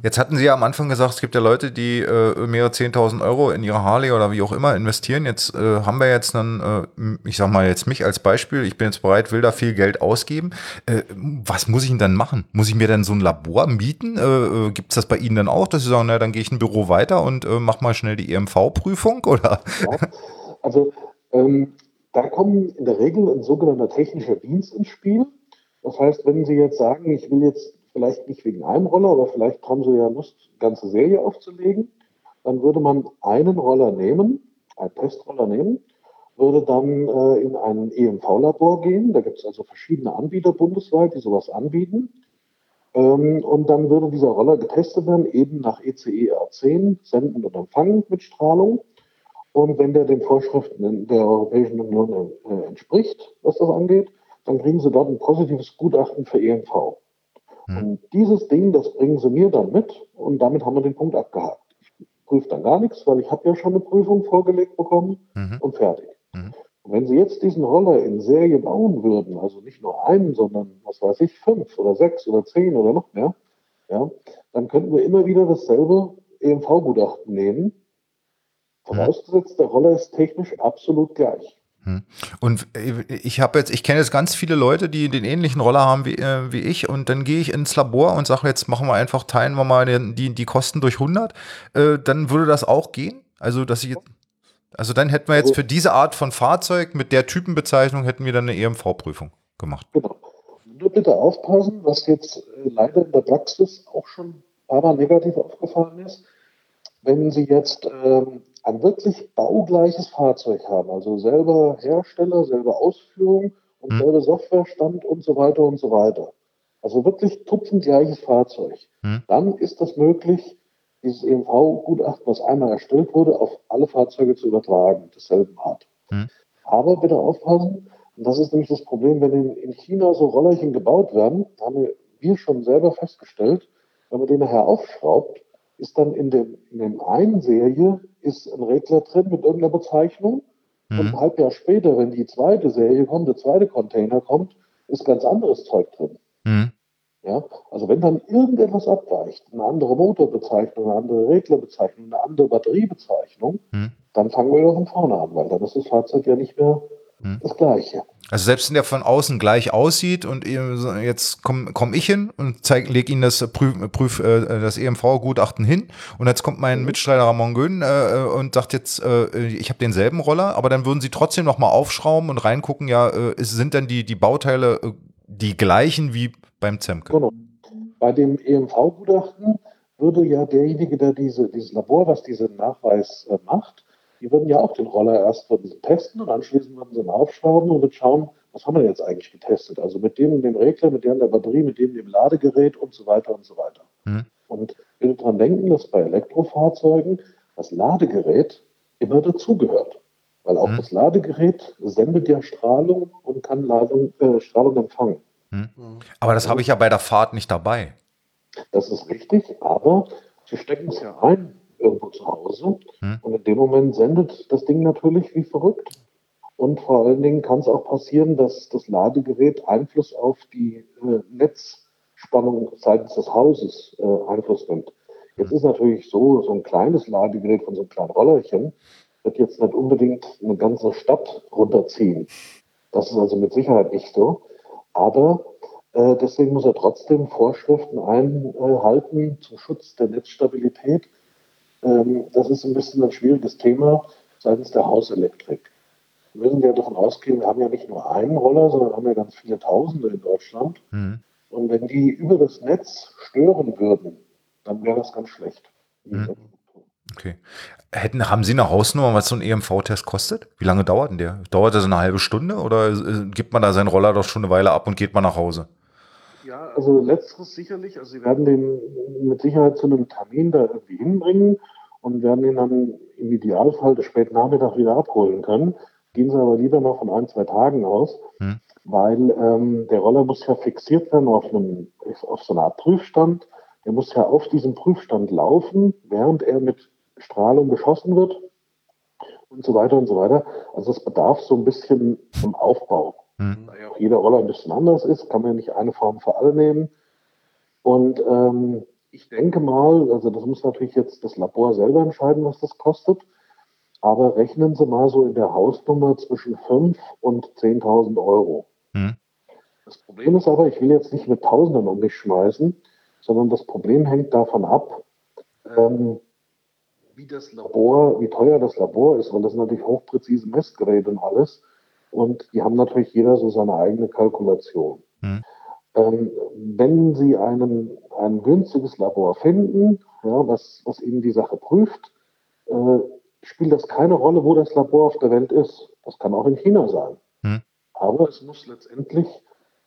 A: Jetzt hatten Sie ja am Anfang gesagt, es gibt ja Leute, die äh, mehrere 10.000 Euro in ihre Harley oder wie auch immer investieren. Jetzt äh, haben wir jetzt dann, äh, ich sag mal jetzt mich als Beispiel, ich bin jetzt bereit, will da viel Geld ausgeben. Äh, was muss ich denn dann machen? Muss ich mir dann so ein Labor mieten? Äh, äh gibt es das bei Ihnen dann auch, dass Sie sagen, na, dann gehe ich ein Büro weiter und äh, mach mal schnell die EMV-Prüfung? Oder? Ja,
C: also ähm, da kommen in der Regel ein sogenannter technischer Dienst ins Spiel. Das heißt, wenn Sie jetzt sagen, ich will jetzt vielleicht nicht wegen einem Roller, aber vielleicht haben Sie ja Lust, eine ganze Serie aufzulegen, dann würde man einen Roller nehmen, einen Testroller nehmen, würde dann äh, in ein EMV-Labor gehen. Da gibt es also verschiedene Anbieter bundesweit, die sowas anbieten. Ähm, und dann würde dieser Roller getestet werden, eben nach ECE R10, senden und empfangen mit Strahlung. Und wenn der den Vorschriften der Europäischen Union äh, entspricht, was das angeht, dann kriegen Sie dort ein positives Gutachten für EMV. Mhm. Und dieses Ding, das bringen sie mir dann mit und damit haben wir den Punkt abgehakt. Ich prüfe dann gar nichts, weil ich habe ja schon eine Prüfung vorgelegt bekommen mhm. und fertig. Mhm. Und wenn Sie jetzt diesen Roller in Serie bauen würden, also nicht nur einen, sondern was weiß ich, fünf oder sechs oder zehn oder noch mehr, ja, dann könnten wir immer wieder dasselbe EMV-Gutachten nehmen. Vorausgesetzt, der Roller ist technisch absolut gleich.
A: Hm. Und ich habe jetzt, ich kenne jetzt ganz viele Leute, die den ähnlichen Roller haben wie, äh, wie ich und dann gehe ich ins Labor und sage, jetzt machen wir einfach, teilen wir mal die, die Kosten durch 100, äh, dann würde das auch gehen? Also, dass ich also dann hätten wir jetzt also für diese Art von Fahrzeug mit der Typenbezeichnung hätten wir dann eine EMV-Prüfung gemacht. Genau.
C: Nur bitte aufpassen, was jetzt äh, leider in der Praxis auch schon ein paar Mal negativ aufgefallen ist. Wenn Sie jetzt ähm, ein wirklich baugleiches Fahrzeug haben, also selber Hersteller, selber Ausführung und hm. selber Softwarestand und so weiter und so weiter. Also wirklich tupfengleiches Fahrzeug. Hm. Dann ist das möglich, dieses EMV-Gutachten, was einmal erstellt wurde, auf alle Fahrzeuge zu übertragen, desselben Art. Hm. Aber bitte aufpassen, und das ist nämlich das Problem, wenn in, in China so Rollerchen gebaut werden, haben wir schon selber festgestellt, wenn man den nachher aufschraubt, ist dann in dem, in dem einen Serie ist ein Regler drin mit irgendeiner Bezeichnung. Mhm. Und ein halb Jahr später, wenn die zweite Serie kommt, der zweite Container kommt, ist ganz anderes Zeug drin. Mhm. Ja, also wenn dann irgendetwas abweicht, eine andere Motorbezeichnung, eine andere Reglerbezeichnung, eine andere Batteriebezeichnung, mhm. dann fangen wir wieder von vorne an, weil dann ist das Fahrzeug ja nicht mehr hm. Das Gleiche.
A: Also selbst wenn der von außen gleich aussieht und jetzt komme komm ich hin und zeig, leg Ihnen das Prüf, Prüf äh, das EMV-Gutachten hin und jetzt kommt mein mhm. Mitstreiter Ramon Gön äh, und sagt jetzt, äh, ich habe denselben Roller, aber dann würden Sie trotzdem noch mal aufschrauben und reingucken, ja, äh, sind denn die, die Bauteile äh, die gleichen wie beim Zemke? Genau.
C: Bei dem EMV-Gutachten würde ja derjenige, der diese, dieses Labor, was diesen Nachweis äh, macht, die würden ja auch den Roller erst testen und anschließend würden sie ihn aufschrauben und schauen, was haben wir jetzt eigentlich getestet? Also mit dem dem Regler, mit dem der Batterie, mit dem dem Ladegerät und so weiter und so weiter. Mhm. Und bitte daran denken, dass bei Elektrofahrzeugen das Ladegerät immer dazugehört. Weil auch mhm. das Ladegerät sendet ja Strahlung und kann Ladung, äh, Strahlung empfangen.
A: Mhm. Aber das habe ich ja bei der Fahrt nicht dabei.
C: Das ist richtig, aber Sie stecken es ja ein irgendwo zu Hause. Hm. Und in dem Moment sendet das Ding natürlich wie verrückt. Und vor allen Dingen kann es auch passieren, dass das Ladegerät Einfluss auf die äh, Netzspannung seitens des Hauses äh, Einfluss nimmt. Jetzt ist natürlich so, so ein kleines Ladegerät von so einem kleinen Rollerchen wird jetzt nicht unbedingt eine ganze Stadt runterziehen. Das ist also mit Sicherheit nicht so. Aber äh, deswegen muss er trotzdem Vorschriften einhalten zum Schutz der Netzstabilität ähm, das ist ein bisschen ein schwieriges Thema seitens der Hauselektrik. Wir müssen ja davon ausgehen, wir haben ja nicht nur einen Roller, sondern haben ja ganz viele Tausende in Deutschland. Mhm. Und wenn die über das Netz stören würden, dann wäre das ganz schlecht. Mhm.
A: Okay. Hätten, haben Sie eine Hausnummer, was so ein EMV-Test kostet? Wie lange dauert denn der? Dauert das eine halbe Stunde oder äh, gibt man da seinen Roller doch schon eine Weile ab und geht mal nach Hause?
C: Ja, also letzteres sicherlich. Also Sie werden den mit Sicherheit zu einem Termin da irgendwie hinbringen und werden ihn dann im Idealfall des späten Nachmittag wieder abholen können. Gehen Sie aber lieber noch von ein, zwei Tagen aus, hm. weil ähm, der Roller muss ja fixiert werden auf, einem, auf so einer Art Prüfstand. Der muss ja auf diesem Prüfstand laufen, während er mit Strahlung geschossen wird. und so weiter und so weiter. Also es bedarf so ein bisschen im Aufbau. Mhm. Da ja auch jeder Roller ein bisschen anders ist, kann man ja nicht eine Form für alle nehmen. Und ähm, ich denke mal, also das muss natürlich jetzt das Labor selber entscheiden, was das kostet. Aber rechnen Sie mal so in der Hausnummer zwischen 5 und 10.000 Euro. Mhm. Das Problem ist aber, ich will jetzt nicht mit Tausenden um mich schmeißen, sondern das Problem hängt davon ab, ähm, wie das Labor, wie teuer das Labor ist, weil das sind natürlich hochpräzise Messgeräte und alles. Und die haben natürlich jeder so seine eigene Kalkulation. Mhm. Ähm, wenn Sie einen, ein günstiges Labor finden, ja, was, was Ihnen die Sache prüft, äh, spielt das keine Rolle, wo das Labor auf der Welt ist. Das kann auch in China sein. Mhm. Aber es muss letztendlich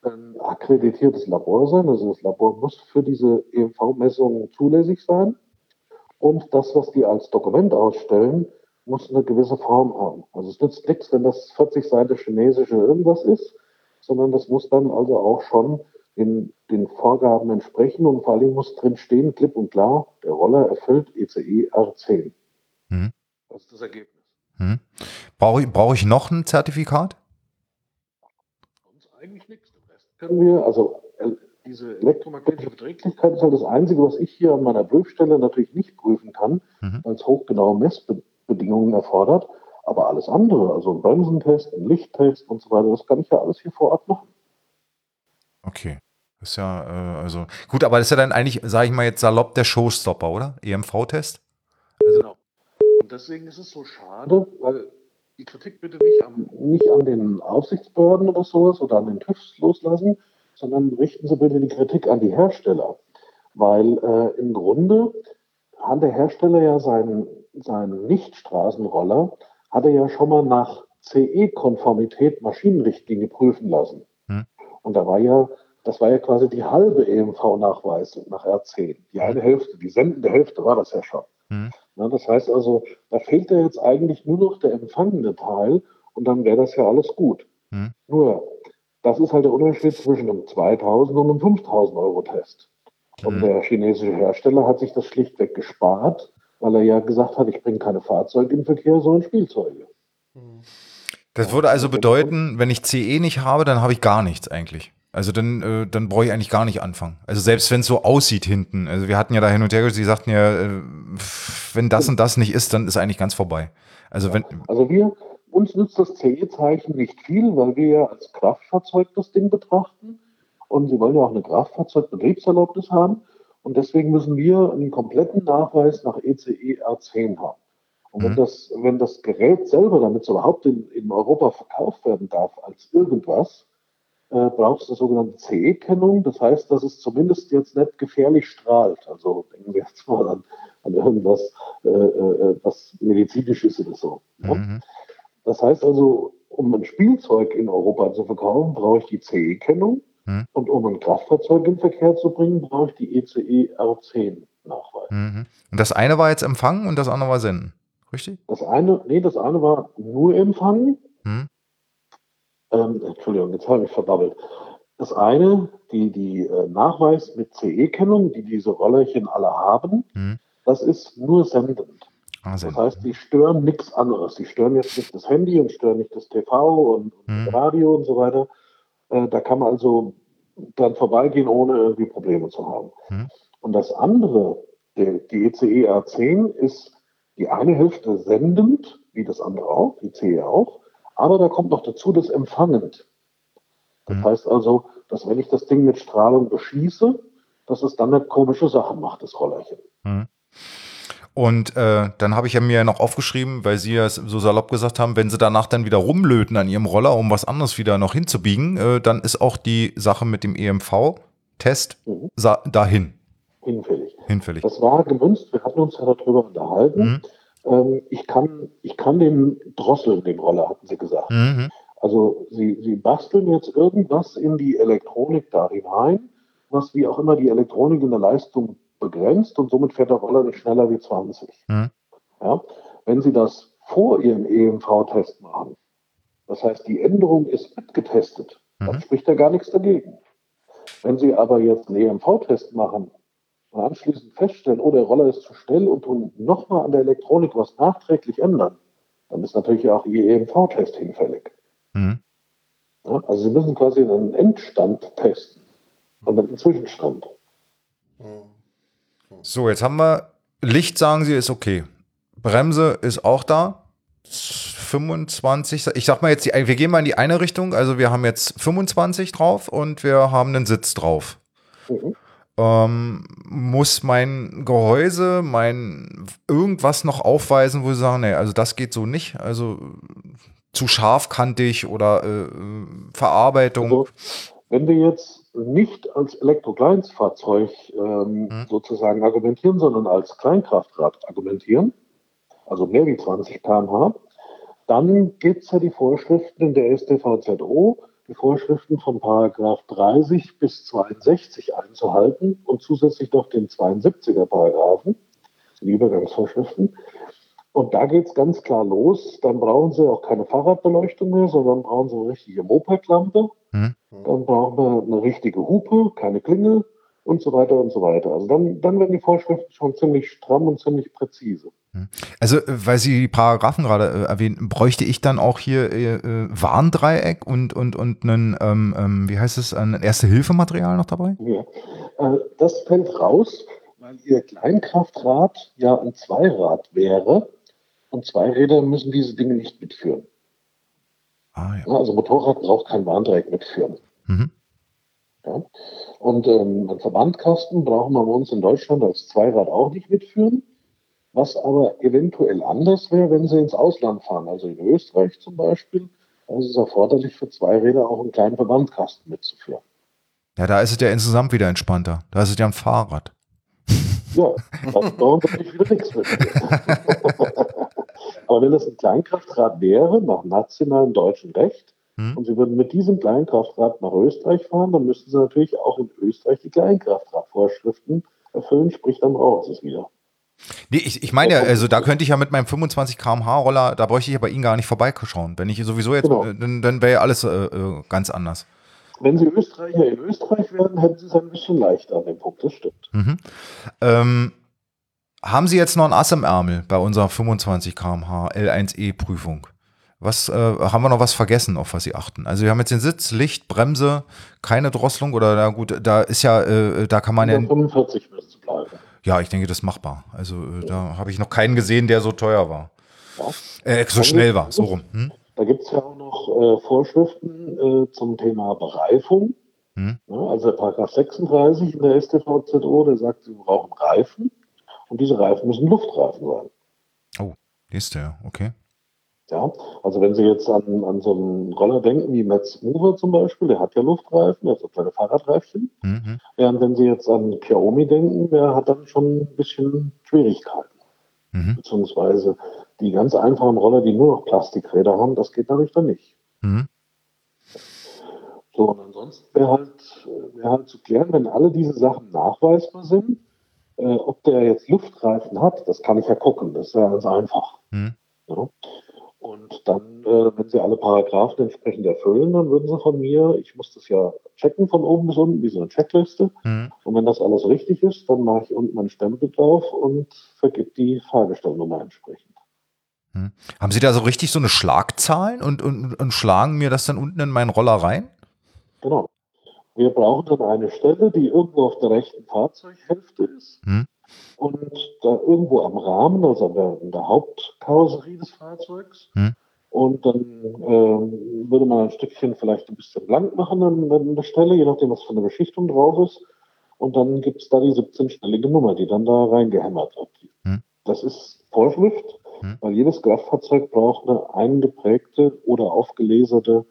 C: ein akkreditiertes Labor sein. Also das Labor muss für diese EMV-Messungen zulässig sein. Und das, was die als Dokument ausstellen, muss eine gewisse Form haben. Also es nützt nichts, wenn das 40 Seiten chinesische irgendwas ist, sondern das muss dann also auch schon in den Vorgaben entsprechen und vor allem muss drin stehen, klipp und klar, der Roller erfüllt ECE R10. Hm. Das ist das Ergebnis.
A: Hm. Brauche ich, brauche ich noch ein Zertifikat?
C: Sonst eigentlich nichts. Den Rest können wir, also diese elektromagnetische Verträglichkeit ist halt das Einzige, was ich hier an meiner Prüfstelle natürlich nicht prüfen kann, mhm. weil es hochgenaue Messbedingungen erfordert. Aber alles andere, also ein Bremsentest, ein Lichttest und so weiter, das kann ich ja alles hier vor Ort machen.
A: Okay. Das ist ja, äh, also gut, aber das ist ja dann eigentlich, sage ich mal jetzt salopp, der Showstopper, oder? EMV-Test?
C: Also, genau. Und deswegen ist es so schade, weil die Kritik bitte nicht, am, nicht an den Aufsichtsbehörden oder sowas oder an den TÜVs loslassen, sondern richten Sie bitte die Kritik an die Hersteller. Weil äh, im Grunde hat der Hersteller ja seinen, seinen Nicht-Straßenroller, hat er ja schon mal nach CE-Konformität Maschinenrichtlinie prüfen lassen. Hm. Und da war ja, das war ja quasi die halbe EMV-Nachweisung nach R10. Die eine Hälfte, die sendende Hälfte war das ja schon. Hm. Na, das heißt also, da fehlt ja jetzt eigentlich nur noch der empfangende Teil und dann wäre das ja alles gut. Hm. Nur, das ist halt der Unterschied zwischen einem 2000 und einem 5000 Euro Test. Und mhm. der chinesische Hersteller hat sich das schlichtweg gespart, weil er ja gesagt hat, ich bringe keine Fahrzeuge in Verkehr, sondern Spielzeuge.
A: Das würde also bedeuten, wenn ich CE nicht habe, dann habe ich gar nichts eigentlich. Also dann, äh, dann brauche ich eigentlich gar nicht anfangen. Also selbst wenn es so aussieht hinten. Also wir hatten ja da hin und her, Sie sagten ja, äh, wenn das und das nicht ist, dann ist eigentlich ganz vorbei. Also wenn.
C: Also wir, uns nützt das CE-Zeichen nicht viel, weil wir ja als Kraftfahrzeug das Ding betrachten. Und Sie wollen ja auch eine Kraftfahrzeugbetriebserlaubnis haben. Und deswegen müssen wir einen kompletten Nachweis nach ECE R10 haben. Und wenn, mhm. das, wenn das Gerät selber, damit es überhaupt in, in Europa verkauft werden darf als irgendwas, äh, braucht es eine sogenannte CE-Kennung. Das heißt, dass es zumindest jetzt nicht gefährlich strahlt. Also denken wir jetzt mal an, an irgendwas, äh, äh, was medizinisch ist oder so. Mhm. Das heißt also, um ein Spielzeug in Europa zu verkaufen, brauche ich die CE-Kennung. Mhm. Und um ein Kraftfahrzeug in Verkehr zu bringen, brauche ich die ECE R10-Nachweis.
A: Mhm. Und das eine war jetzt empfangen und das andere war senden, richtig?
C: Das eine, nee, das eine war nur empfangen. Mhm. Ähm, Entschuldigung, jetzt habe ich mich verdabbelt. Das eine, die, die äh, Nachweis mit CE-Kennung, die diese Rollerchen alle haben, mhm. das ist nur sendend. Ah, das heißt, die stören nichts anderes. Die stören jetzt nicht das Handy und stören nicht das TV und, und mhm. Radio und so weiter. Äh, da kann man also dann vorbeigehen, ohne irgendwie Probleme zu haben. Mhm. Und das andere, die, die ECE R10, ist die eine Hälfte sendend, wie das andere auch, die CE auch, aber da kommt noch dazu das empfangend. Das mhm. heißt also, dass wenn ich das Ding mit Strahlung beschieße, dass es dann nicht komische Sachen macht, das Rollerchen. Mhm.
A: Und äh, dann habe ich ja mir noch aufgeschrieben, weil Sie ja so salopp gesagt haben, wenn Sie danach dann wieder rumlöten an Ihrem Roller, um was anderes wieder noch hinzubiegen, äh, dann ist auch die Sache mit dem EMV-Test mhm. dahin.
C: Hinfällig.
A: Hinfällig.
C: Das war gemünzt, wir hatten uns ja darüber unterhalten. Mhm. Ähm, ich, kann, ich kann den drosseln, den Roller, hatten Sie gesagt. Mhm. Also Sie, Sie basteln jetzt irgendwas in die Elektronik da hinein, was wie auch immer die Elektronik in der Leistung begrenzt und somit fährt der Roller nicht schneller wie 20. Mhm. Ja? Wenn Sie das vor Ihrem EMV-Test machen, das heißt, die Änderung ist mitgetestet, mhm. dann spricht da gar nichts dagegen. Wenn Sie aber jetzt einen EMV-Test machen und anschließend feststellen, oh, der Roller ist zu schnell und tun nochmal an der Elektronik was nachträglich ändern, dann ist natürlich auch Ihr EMV-Test hinfällig. Mhm. Ja, also Sie müssen quasi einen Endstand testen und einen Zwischenstand.
A: So, jetzt haben wir Licht, sagen Sie, ist okay. Bremse ist auch da. 25, ich sag mal jetzt, die, wir gehen mal in die eine Richtung. Also wir haben jetzt 25 drauf und wir haben einen Sitz drauf. Mhm. Ähm, muss mein Gehäuse, mein irgendwas noch aufweisen, wo sie sagen, nee, also das geht so nicht. Also zu scharfkantig oder äh, Verarbeitung. Also,
C: wenn wir jetzt nicht als Elektrokleinstfahrzeug ähm, hm. sozusagen argumentieren, sondern als Kleinkraftrad argumentieren, also mehr wie 20 km/h, dann gibt es ja die Vorschriften in der StVZO, die Vorschriften von Paragraph 30 bis 62 einzuhalten und zusätzlich noch den 72er Paragraphen, die Übergangsvorschriften. Und da geht es ganz klar los. Dann brauchen Sie auch keine Fahrradbeleuchtung mehr, sondern brauchen Sie eine richtige Mopedlampe. Mhm. Dann brauchen wir eine richtige Hupe, keine Klingel und so weiter und so weiter. Also dann, dann werden die Vorschriften schon ziemlich stramm und ziemlich präzise.
A: Hm. Also, weil Sie die Paragraphen gerade äh, erwähnen, bräuchte ich dann auch hier äh, äh Warndreieck und, und, und einen, ähm, ähm, wie heißt es, ein Erste-Hilfe-Material noch dabei?
C: Ja, äh, das fällt raus, weil Ihr Kleinkraftrad ja ein Zweirad wäre und Zweiräder müssen diese Dinge nicht mitführen. Ah, ja. Also Motorrad braucht kein Warndreieck mitführen. Mhm. Ja. Und ähm, ein Verbandkasten brauchen wir bei uns in Deutschland als Zweirad auch nicht mitführen. Was aber eventuell anders wäre, wenn Sie ins Ausland fahren, also in Österreich zum Beispiel, da ist es erforderlich für zwei Räder auch einen kleinen Verbandkasten mitzuführen.
A: Ja, da ist es ja insgesamt wieder entspannter. Da ist es ja ein Fahrrad.
C: Ja, dann brauchen Sie nicht wieder nichts mit. aber wenn das ein Kleinkraftrad wäre, nach nationalem deutschen Recht, hm. und Sie würden mit diesem Kleinkraftrad nach Österreich fahren, dann müssten Sie natürlich auch in Österreich die Kleinkraftradvorschriften erfüllen, sprich dann brauchen Sie es wieder.
A: Nee, ich, ich meine ja, also da könnte ich ja mit meinem 25 km/h Roller, da bräuchte ich ja bei Ihnen gar nicht vorbeischauen. Wenn ich sowieso jetzt, genau. dann, dann wäre ja alles äh, äh, ganz anders.
C: Wenn Sie Österreicher in Österreich werden, hätten Sie es ein bisschen leichter an dem Punkt, das stimmt.
A: Mhm. Ähm, haben Sie jetzt noch ein Ass im Ärmel bei unserer 25 km/h L1E-Prüfung? Was äh, haben wir noch was vergessen, auf was Sie achten? Also wir haben jetzt den Sitz, Licht, Bremse, keine Drosselung oder na gut, da ist ja, äh, da kann man ja.
C: 45 müsste bleiben.
A: Ja, ich denke, das ist machbar. Also äh, da habe ich noch keinen gesehen, der so teuer war. Ja. Äh, so schnell war, so rum. Hm?
C: Da gibt es ja auch noch äh, Vorschriften äh, zum Thema Bereifung. Hm? Ja, also Paragraph 36 in der StVZO, der sagt, sie brauchen Reifen und diese Reifen müssen Luftreifen sein.
A: Oh, ist der, okay.
C: Ja, also wenn Sie jetzt an, an so einen Roller denken wie Metz Mover zum Beispiel, der hat ja Luftreifen, der hat so kleine Fahrradreifchen. Mhm. Während wenn Sie jetzt an Xiaomi denken, der hat dann schon ein bisschen Schwierigkeiten. Mhm. Beziehungsweise die ganz einfachen Roller, die nur noch Plastikräder haben, das geht natürlich dann nicht. Mhm. So, und ansonsten wäre halt, wär halt zu klären, wenn alle diese Sachen nachweisbar sind, äh, ob der jetzt Luftreifen hat, das kann ich ja gucken, das ist ja ganz einfach. Mhm. Ja. Und dann, äh, wenn Sie alle Paragraphen entsprechend erfüllen, dann würden Sie von mir, ich muss das ja checken von oben bis unten, wie so eine Checkliste. Mhm. Und wenn das alles richtig ist, dann mache ich unten einen Stempel drauf und vergib die Fahrgestellnummer entsprechend.
A: Mhm. Haben Sie da so richtig so eine Schlagzahlen und, und, und schlagen mir das dann unten in meinen Roller rein?
C: Genau. Wir brauchen dann eine Stelle, die irgendwo auf der rechten Fahrzeughälfte ist. Mhm und da irgendwo am Rahmen, also in der Hauptkarosserie des Fahrzeugs. Hm. Und dann äh, würde man ein Stückchen vielleicht ein bisschen blank machen an, an der Stelle, je nachdem, was für eine Beschichtung drauf ist. Und dann gibt es da die 17-stellige Nummer, die dann da reingehämmert wird. Hm. Das ist Vorschrift, hm. weil jedes Kraftfahrzeug braucht eine eingeprägte oder aufgeleserte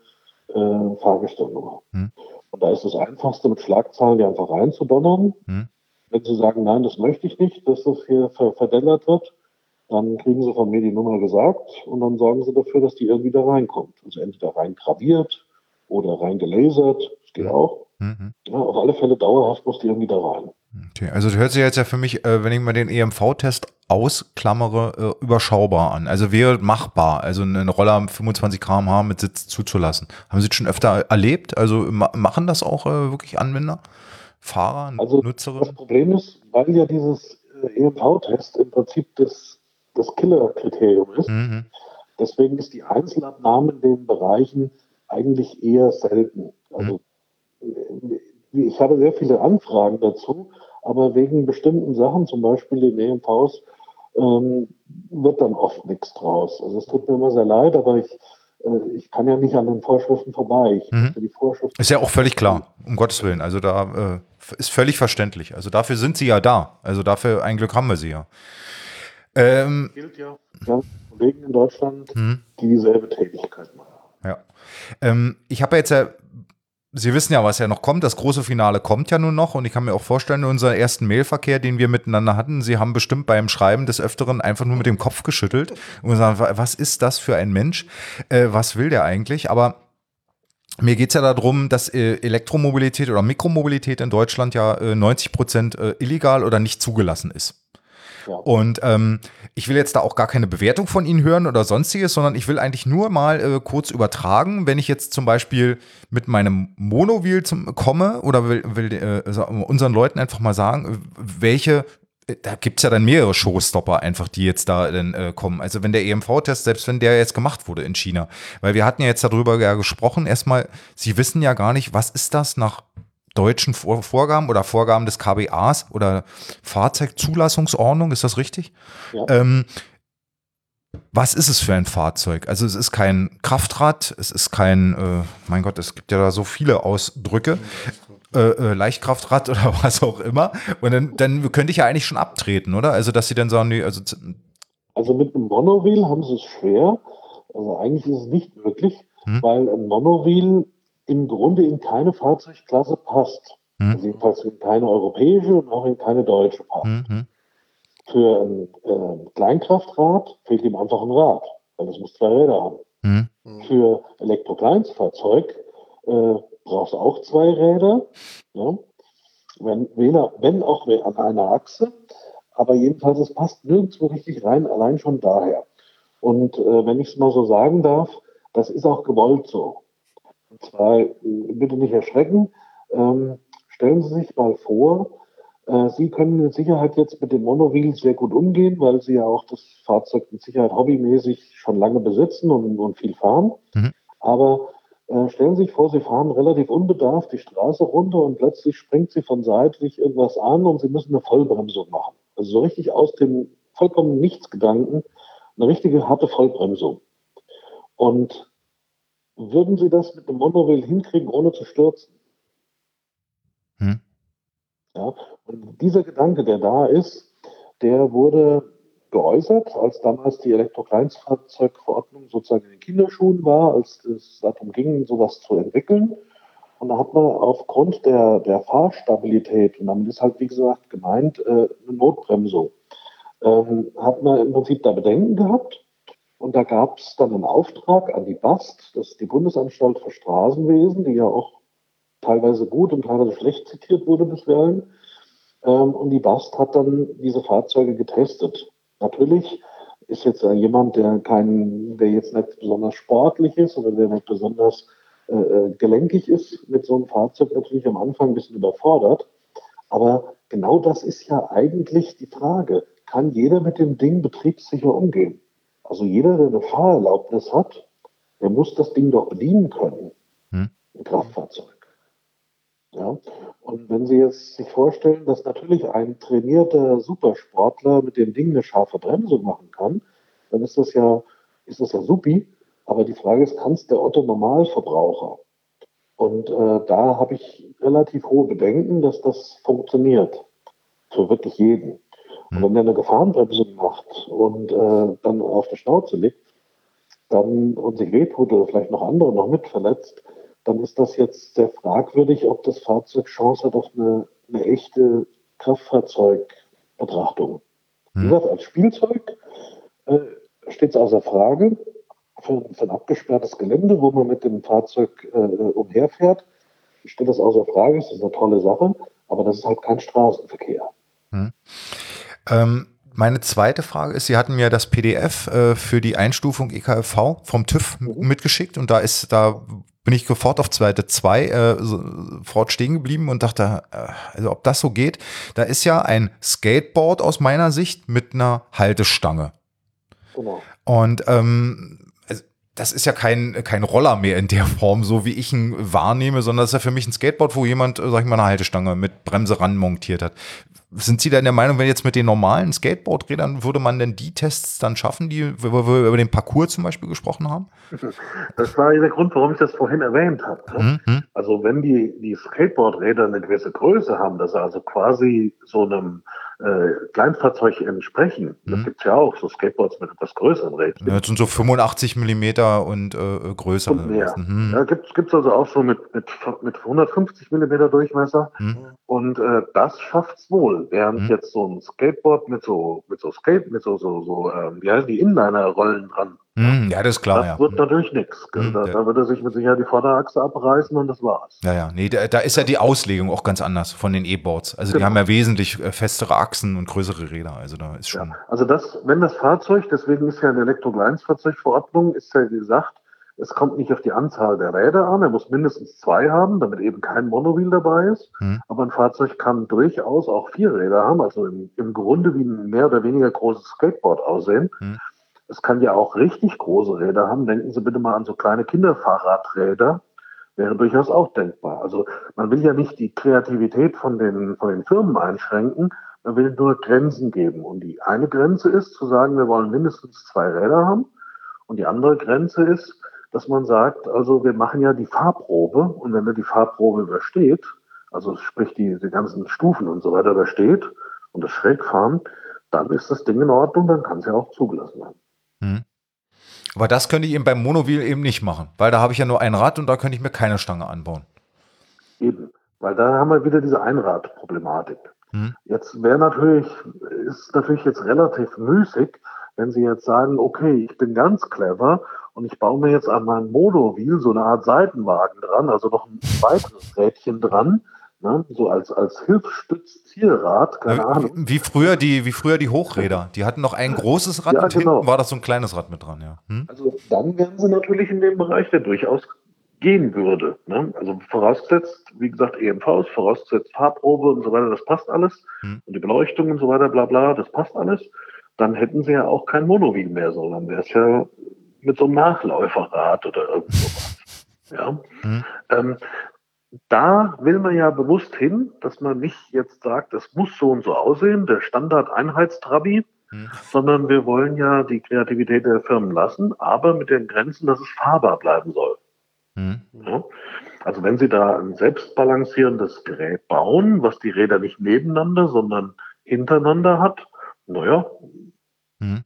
C: äh, Fahrgestellnummer. Hm. Und da ist das Einfachste, mit Schlagzahlen die einfach reinzudonnern. Hm. Wenn Sie sagen, nein, das möchte ich nicht, dass das hier verdellert wird, dann kriegen Sie von mir die Nummer gesagt und dann sorgen Sie dafür, dass die irgendwie da reinkommt. Also entweder rein graviert oder rein gelasert, das geht auch. Mhm. Ja, auf alle Fälle dauerhaft muss die irgendwie da rein.
A: Okay, also das hört sich jetzt ja für mich, äh, wenn ich mal den EMV-Test ausklammere, äh, überschaubar an. Also wäre machbar, also einen Roller 25 km/h mit Sitz zuzulassen. Haben Sie das schon öfter erlebt? Also machen das auch äh, wirklich Anwender? Fahrer,
C: also Nutzerinnen? Das Problem ist, weil ja dieses EMV-Test im Prinzip das, das Killer-Kriterium ist, mhm. Deswegen ist die Einzelabnahme in den Bereichen eigentlich eher selten. Also mhm. Ich habe sehr viele Anfragen dazu, aber wegen bestimmten Sachen, zum Beispiel den EMVs, ähm, wird dann oft nichts draus. Also es tut mir immer sehr leid, aber ich, äh, ich kann ja nicht an den Vorschriften vorbei.
A: Mhm. Die Vorschriften ist ja auch völlig klar, um Gottes Willen. Also da äh, ist völlig verständlich. Also dafür sind sie ja da. Also dafür ein Glück haben wir sie ja.
C: Ähm, gilt ja, ja Kollegen in Deutschland, mhm. die dieselbe Tätigkeit machen.
A: Ja. Ähm, ich habe jetzt ja Sie wissen ja, was ja noch kommt. Das große Finale kommt ja nun noch. Und ich kann mir auch vorstellen, in unserem ersten Mailverkehr, den wir miteinander hatten, Sie haben bestimmt beim Schreiben des Öfteren einfach nur mit dem Kopf geschüttelt und gesagt, was ist das für ein Mensch? Äh, was will der eigentlich? Aber mir geht es ja darum, dass äh, Elektromobilität oder Mikromobilität in Deutschland ja äh, 90 Prozent äh, illegal oder nicht zugelassen ist. Und ähm, ich will jetzt da auch gar keine Bewertung von Ihnen hören oder sonstiges, sondern ich will eigentlich nur mal äh, kurz übertragen, wenn ich jetzt zum Beispiel mit meinem Monowheel zum, komme oder will, will äh, unseren Leuten einfach mal sagen, welche äh, da gibt es ja dann mehrere Showstopper einfach, die jetzt da dann äh, kommen. Also wenn der EMV-Test, selbst wenn der jetzt gemacht wurde in China, weil wir hatten ja jetzt darüber ja gesprochen, erstmal, Sie wissen ja gar nicht, was ist das nach deutschen Vor Vorgaben oder Vorgaben des KBAs oder Fahrzeugzulassungsordnung, ist das richtig? Ja. Ähm, was ist es für ein Fahrzeug? Also es ist kein Kraftrad, es ist kein, äh, mein Gott, es gibt ja da so viele Ausdrücke, äh, äh, Leichtkraftrad oder was auch immer. Und dann, dann könnte ich ja eigentlich schon abtreten, oder? Also dass sie dann sagen, nee, also
C: also mit einem Monowheel haben sie es schwer. Also eigentlich ist es nicht möglich, hm? weil ein Monowheel im Grunde in keine Fahrzeugklasse passt. Mhm. Also jedenfalls in keine europäische und auch in keine deutsche passt. Mhm. Für ein äh, Kleinkraftrad fehlt ihm einfach ein Rad, weil es muss zwei Räder haben. Mhm. Für Elektrokleinstfahrzeug äh, brauchst du auch zwei Räder. Ja? Wenn, wenn auch an einer Achse, aber jedenfalls, es passt nirgendwo richtig rein, allein schon daher. Und äh, wenn ich es mal so sagen darf, das ist auch gewollt so. Und zwar, äh, bitte nicht erschrecken, ähm, stellen Sie sich mal vor, äh, Sie können mit Sicherheit jetzt mit dem Monowheel sehr gut umgehen, weil Sie ja auch das Fahrzeug mit Sicherheit hobbymäßig schon lange besitzen und, und viel fahren. Mhm. Aber äh, stellen Sie sich vor, Sie fahren relativ unbedarft die Straße runter und plötzlich springt Sie von seitlich irgendwas an und Sie müssen eine Vollbremsung machen. Also so richtig aus dem vollkommen Nichtsgedanken, eine richtige harte Vollbremsung. Und würden Sie das mit dem Monorail hinkriegen, ohne zu stürzen? Hm. Ja, und dieser Gedanke, der da ist, der wurde geäußert, als damals die Elektrokleinstfahrzeugverordnung sozusagen in den Kinderschuhen war, als es darum ging, sowas zu entwickeln. Und da hat man aufgrund der, der Fahrstabilität, und damit ist halt, wie gesagt, gemeint, äh, eine Notbremsung, ähm, hat man im Prinzip da Bedenken gehabt und da gab es dann einen Auftrag an die BAST, das ist die Bundesanstalt für Straßenwesen, die ja auch teilweise gut und teilweise schlecht zitiert wurde bisweilen. Ähm, und die BAST hat dann diese Fahrzeuge getestet. Natürlich ist jetzt jemand, der kein, der jetzt nicht besonders sportlich ist oder der nicht besonders äh, äh, gelenkig ist, mit so einem Fahrzeug natürlich am Anfang ein bisschen überfordert. Aber genau das ist ja eigentlich die Frage. Kann jeder mit dem Ding betriebssicher umgehen? Also jeder, der eine Fahrerlaubnis hat, der muss das Ding doch bedienen können. Hm. Ein Kraftfahrzeug. Ja? Und wenn Sie jetzt sich vorstellen, dass natürlich ein trainierter Supersportler mit dem Ding eine scharfe Bremsung machen kann, dann ist das ja, ist das ja supi. Aber die Frage ist, kann es der Otto Normalverbraucher? Und äh, da habe ich relativ hohe Bedenken, dass das funktioniert. Für wirklich jeden. Und wenn der eine Gefahrenbremsung macht und äh, dann auf der Schnauze liegt, dann und sich wehtut oder vielleicht noch andere noch mit verletzt, dann ist das jetzt sehr fragwürdig, ob das Fahrzeug Chance hat auf eine, eine echte Kraftfahrzeugbetrachtung. Wie hm. gesagt, als Spielzeug äh, steht es außer Frage. Für, für, ein abgesperrtes Gelände, wo man mit dem Fahrzeug äh, umherfährt, steht das außer Frage. Das ist eine tolle Sache, aber das ist halt kein Straßenverkehr. Hm.
A: Ähm, meine zweite Frage ist, Sie hatten mir das PDF äh, für die Einstufung EKFV vom TÜV mhm. mitgeschickt und da ist, da bin ich sofort auf Seite 2 äh, sofort stehen geblieben und dachte, äh, also ob das so geht. Da ist ja ein Skateboard aus meiner Sicht mit einer Haltestange. Genau. Und ähm, das ist ja kein, kein Roller mehr in der Form, so wie ich ihn wahrnehme, sondern das ist ja für mich ein Skateboard, wo jemand, sag ich mal, eine Haltestange mit Bremse ran montiert hat. Sind Sie denn der Meinung, wenn jetzt mit den normalen Skateboardrädern, würde man denn die Tests dann schaffen, die, wo wir über den Parcours zum Beispiel gesprochen haben?
C: Das war der Grund, warum ich das vorhin erwähnt habe. Ne? Mhm. Also wenn die, die Skateboardräder eine gewisse Größe haben, dass sie also quasi so einem äh, Kleinfahrzeug entsprechen. Mhm. Das gibt es ja auch, so Skateboards mit etwas größeren Rädchen.
A: Ja, das sind so 85 Millimeter und äh, größer.
C: Und mehr. Mhm. Ja, gibt es also auch so mit, mit, mit 150 Millimeter Durchmesser. Mhm. Und äh, das schafft's wohl. Während mhm. jetzt so ein Skateboard mit so, mit so Skate, mit so, so, so ähm, wie heißen die Inliner-Rollen dran
A: hm, ja, das ist klar.
C: Das
A: ja.
C: wird natürlich nichts. Hm, da, da, wird er sich mit Sicherheit die Vorderachse abreißen und das war's.
A: Ja, ja. Nee, da, da ist ja die Auslegung auch ganz anders von den E-Boards. Also genau. die haben ja wesentlich äh, festere Achsen und größere Räder. Also da ist schon. Ja.
C: Also das, wenn das Fahrzeug, deswegen ist ja eine Elektrokleinstfahrzeugverordnung, ist ja gesagt, es kommt nicht auf die Anzahl der Räder an, er muss mindestens zwei haben, damit eben kein Monowheel dabei ist. Hm. Aber ein Fahrzeug kann durchaus auch vier Räder haben, also im, im Grunde wie ein mehr oder weniger großes Skateboard aussehen. Hm. Es kann ja auch richtig große Räder haben. Denken Sie bitte mal an so kleine Kinderfahrradräder. Wäre durchaus auch denkbar. Also man will ja nicht die Kreativität von den, von den Firmen einschränken, man will nur Grenzen geben. Und die eine Grenze ist zu sagen, wir wollen mindestens zwei Räder haben. Und die andere Grenze ist, dass man sagt, also wir machen ja die Fahrprobe und wenn er die Fahrprobe übersteht, also sprich die, die ganzen Stufen und so weiter übersteht und das Schrägfahren, dann ist das Ding in Ordnung, dann kann es ja auch zugelassen werden. Hm.
A: Aber das könnte ich eben beim Monowheel eben nicht machen, weil da habe ich ja nur ein Rad und da könnte ich mir keine Stange anbauen.
C: Eben, weil da haben wir wieder diese Einradproblematik. Hm. Jetzt wäre natürlich, ist natürlich jetzt relativ müßig, wenn Sie jetzt sagen, okay, ich bin ganz clever und ich baue mir jetzt an meinem Monowheel so eine Art Seitenwagen dran, also noch ein weiteres Rädchen dran, Ne? So als, als Hilfsstütz-Zielrad,
A: keine Ahnung. Wie früher, die, wie früher die Hochräder. Die hatten noch ein großes Rad
C: ja,
A: und
C: genau.
A: hinten war das so ein kleines Rad mit dran, ja.
C: Hm? Also dann wären sie natürlich in dem Bereich, der durchaus gehen würde. Ne? Also vorausgesetzt, wie gesagt, EMVs, vorausgesetzt Fahrprobe und so weiter, das passt alles. Hm. Und die Beleuchtung und so weiter, bla bla, das passt alles. Dann hätten sie ja auch kein Monowheel mehr, sondern wäre es ja mit so einem Nachläuferrad oder irgend sowas. Ja. Hm. Ähm, da will man ja bewusst hin, dass man nicht jetzt sagt, es muss so und so aussehen, der Standard-Einheitstrabi, hm. sondern wir wollen ja die Kreativität der Firmen lassen, aber mit den Grenzen, dass es fahrbar bleiben soll. Hm. Ja? Also wenn Sie da ein selbstbalancierendes Gerät bauen, was die Räder nicht nebeneinander, sondern hintereinander hat, naja, hm.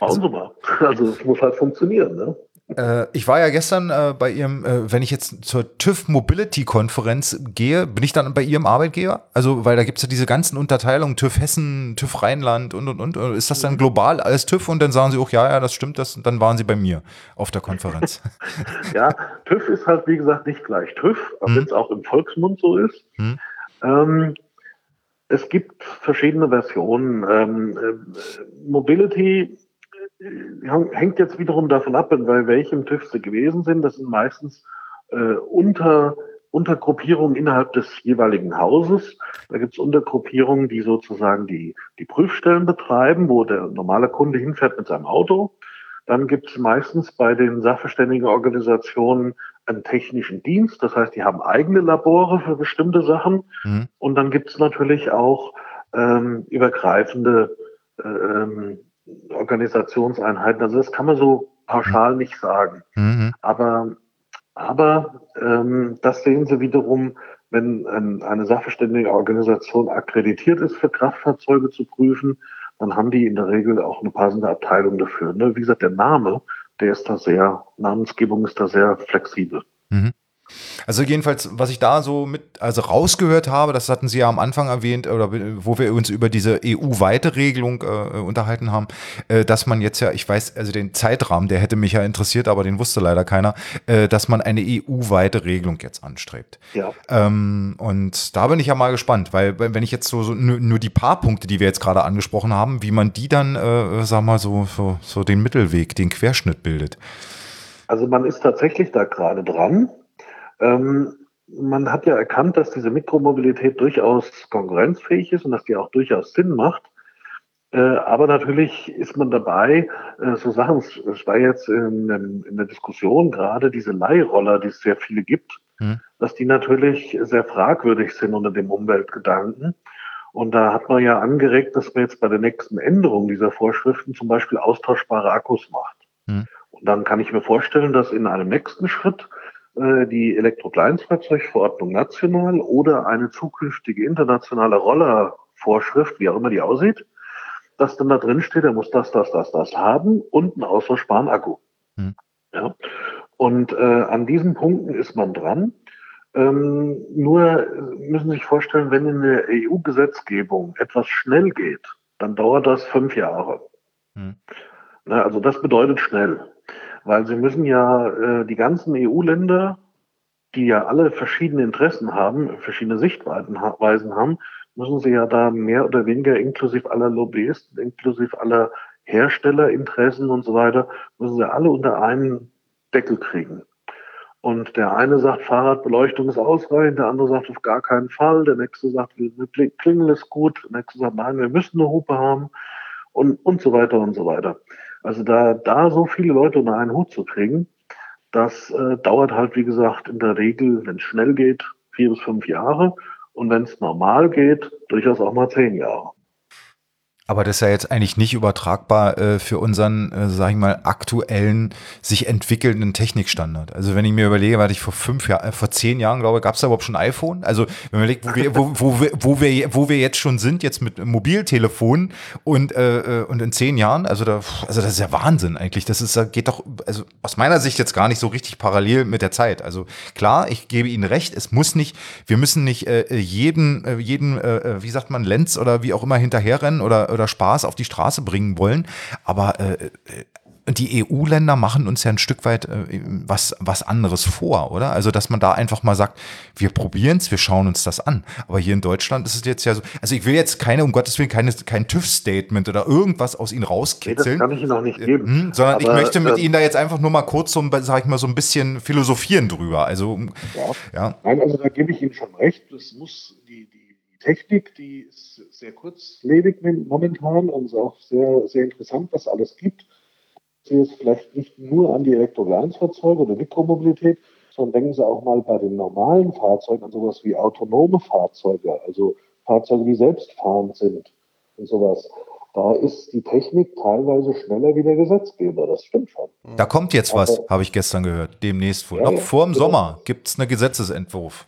C: Also, Sie mal. Also es muss halt funktionieren. Ne?
A: Äh, ich war ja gestern äh, bei Ihrem, äh, wenn ich jetzt zur TÜV Mobility Konferenz gehe, bin ich dann bei Ihrem Arbeitgeber? Also, weil da gibt es ja diese ganzen Unterteilungen, TÜV Hessen, TÜV Rheinland und und und. Ist das dann global alles TÜV und dann sagen Sie auch, ja, ja, das stimmt, das, dann waren Sie bei mir auf der Konferenz.
C: ja, TÜV ist halt, wie gesagt, nicht gleich TÜV, hm. wenn es auch im Volksmund so ist. Hm. Ähm, es gibt verschiedene Versionen. Ähm, äh, Mobility hängt jetzt wiederum davon ab, bei welchem TÜV sie gewesen sind. Das sind meistens äh, unter Untergruppierungen innerhalb des jeweiligen Hauses. Da gibt es Untergruppierungen, die sozusagen die, die Prüfstellen betreiben, wo der normale Kunde hinfährt mit seinem Auto. Dann gibt es meistens bei den Sachverständigenorganisationen einen technischen Dienst. Das heißt, die haben eigene Labore für bestimmte Sachen. Mhm. Und dann gibt es natürlich auch ähm, übergreifende äh, ähm, Organisationseinheiten. Also das kann man so pauschal nicht sagen. Mhm. Aber, aber ähm, das sehen Sie wiederum, wenn ein, eine sachverständige Organisation akkreditiert ist, für Kraftfahrzeuge zu prüfen, dann haben die in der Regel auch eine passende Abteilung dafür. Ne? Wie gesagt, der Name, der ist da sehr, Namensgebung ist da sehr flexibel. Mhm.
A: Also jedenfalls, was ich da so mit, also rausgehört habe, das hatten Sie ja am Anfang erwähnt, oder wo wir uns über diese EU-weite Regelung äh, unterhalten haben, äh, dass man jetzt ja, ich weiß, also den Zeitrahmen, der hätte mich ja interessiert, aber den wusste leider keiner, äh, dass man eine EU-weite Regelung jetzt anstrebt. Ja. Ähm, und da bin ich ja mal gespannt, weil wenn ich jetzt so, so nur, nur, die paar Punkte, die wir jetzt gerade angesprochen haben, wie man die dann, äh, sag mal, so, so, so den Mittelweg, den Querschnitt bildet.
C: Also man ist tatsächlich da gerade dran. Ähm, man hat ja erkannt, dass diese Mikromobilität durchaus konkurrenzfähig ist und dass die auch durchaus Sinn macht. Äh, aber natürlich ist man dabei, äh, so Sachen, es war jetzt in, in, der Diskussion gerade diese Leihroller, die es sehr viele gibt, hm. dass die natürlich sehr fragwürdig sind unter dem Umweltgedanken. Und da hat man ja angeregt, dass man jetzt bei der nächsten Änderung dieser Vorschriften zum Beispiel austauschbare Akkus macht. Hm. Und dann kann ich mir vorstellen, dass in einem nächsten Schritt die Elektrokleinstfahrzeugverordnung national oder eine zukünftige internationale Rollervorschrift, wie auch immer die aussieht, dass dann da drin steht, er muss das, das, das, das haben und einen austauschbaren Akku. Hm. Ja. Und äh, an diesen Punkten ist man dran. Ähm, nur müssen Sie sich vorstellen, wenn in der EU-Gesetzgebung etwas schnell geht, dann dauert das fünf Jahre. Hm. Na, also das bedeutet schnell, weil Sie müssen ja äh, die ganzen EU-Länder, die ja alle verschiedene Interessen haben, verschiedene Sichtweisen haben, müssen sie ja da mehr oder weniger inklusive aller Lobbyisten, inklusive aller Herstellerinteressen und so weiter, müssen sie alle unter einen Deckel kriegen. Und der eine sagt, Fahrradbeleuchtung ist ausreichend, der andere sagt auf gar keinen Fall, der nächste sagt, eine Klingel ist gut, der nächste sagt, nein, wir müssen eine Hupe haben und, und so weiter und so weiter. Also da, da so viele Leute unter einen Hut zu kriegen, das äh, dauert halt, wie gesagt, in der Regel, wenn es schnell geht, vier bis fünf Jahre und wenn es normal geht, durchaus auch mal zehn Jahre.
A: Aber das ist ja jetzt eigentlich nicht übertragbar äh, für unseren, äh, sag ich mal, aktuellen, sich entwickelnden Technikstandard. Also wenn ich mir überlege, warte ich vor fünf Jahren, äh, vor zehn Jahren, glaube ich, gab es da überhaupt schon iPhone? Also wenn man überlegt, wo wir, wo, wo, wo, wir, wo wir jetzt schon sind, jetzt mit Mobiltelefonen und, äh, äh, und in zehn Jahren, also da, also das ist ja Wahnsinn eigentlich. Das ist, geht doch, also aus meiner Sicht jetzt gar nicht so richtig parallel mit der Zeit. Also klar, ich gebe Ihnen recht, es muss nicht, wir müssen nicht äh, jeden, äh, jeden, äh, wie sagt man, Lenz oder wie auch immer hinterherrennen oder, oder oder Spaß auf die Straße bringen wollen. Aber äh, äh die EU-Länder machen uns ja ein Stück weit äh, was, was anderes vor, oder? Also, dass man da einfach mal sagt, wir probieren es, wir schauen uns das an. Aber hier in Deutschland ist es jetzt ja so, also ich will jetzt keine, um Gottes Willen, keine, kein TÜV-Statement oder irgendwas aus Ihnen rauskitzeln. Nee,
C: das kann ich Ihnen auch nicht geben.
A: Hm, sondern Aber, ich möchte mit äh, Ihnen da jetzt einfach nur mal kurz so, sag ich mal, so ein bisschen philosophieren drüber. Also,
C: ja. ja. Nein, also da gebe ich Ihnen schon recht. Es muss die, die Technik, die ist sehr kurzlebig momentan und ist auch sehr, sehr interessant, was alles gibt. Sie ist vielleicht nicht nur an die Elektrokleinstfahrzeuge oder Mikromobilität, sondern denken Sie auch mal bei den normalen Fahrzeugen an sowas wie autonome Fahrzeuge, also Fahrzeuge, die selbstfahrend sind und sowas. Da ist die Technik teilweise schneller wie der Gesetzgeber, das stimmt schon.
A: Da kommt jetzt was, habe ich gestern gehört, demnächst wohl. Ja, Noch vor dem genau. Sommer gibt es einen Gesetzesentwurf.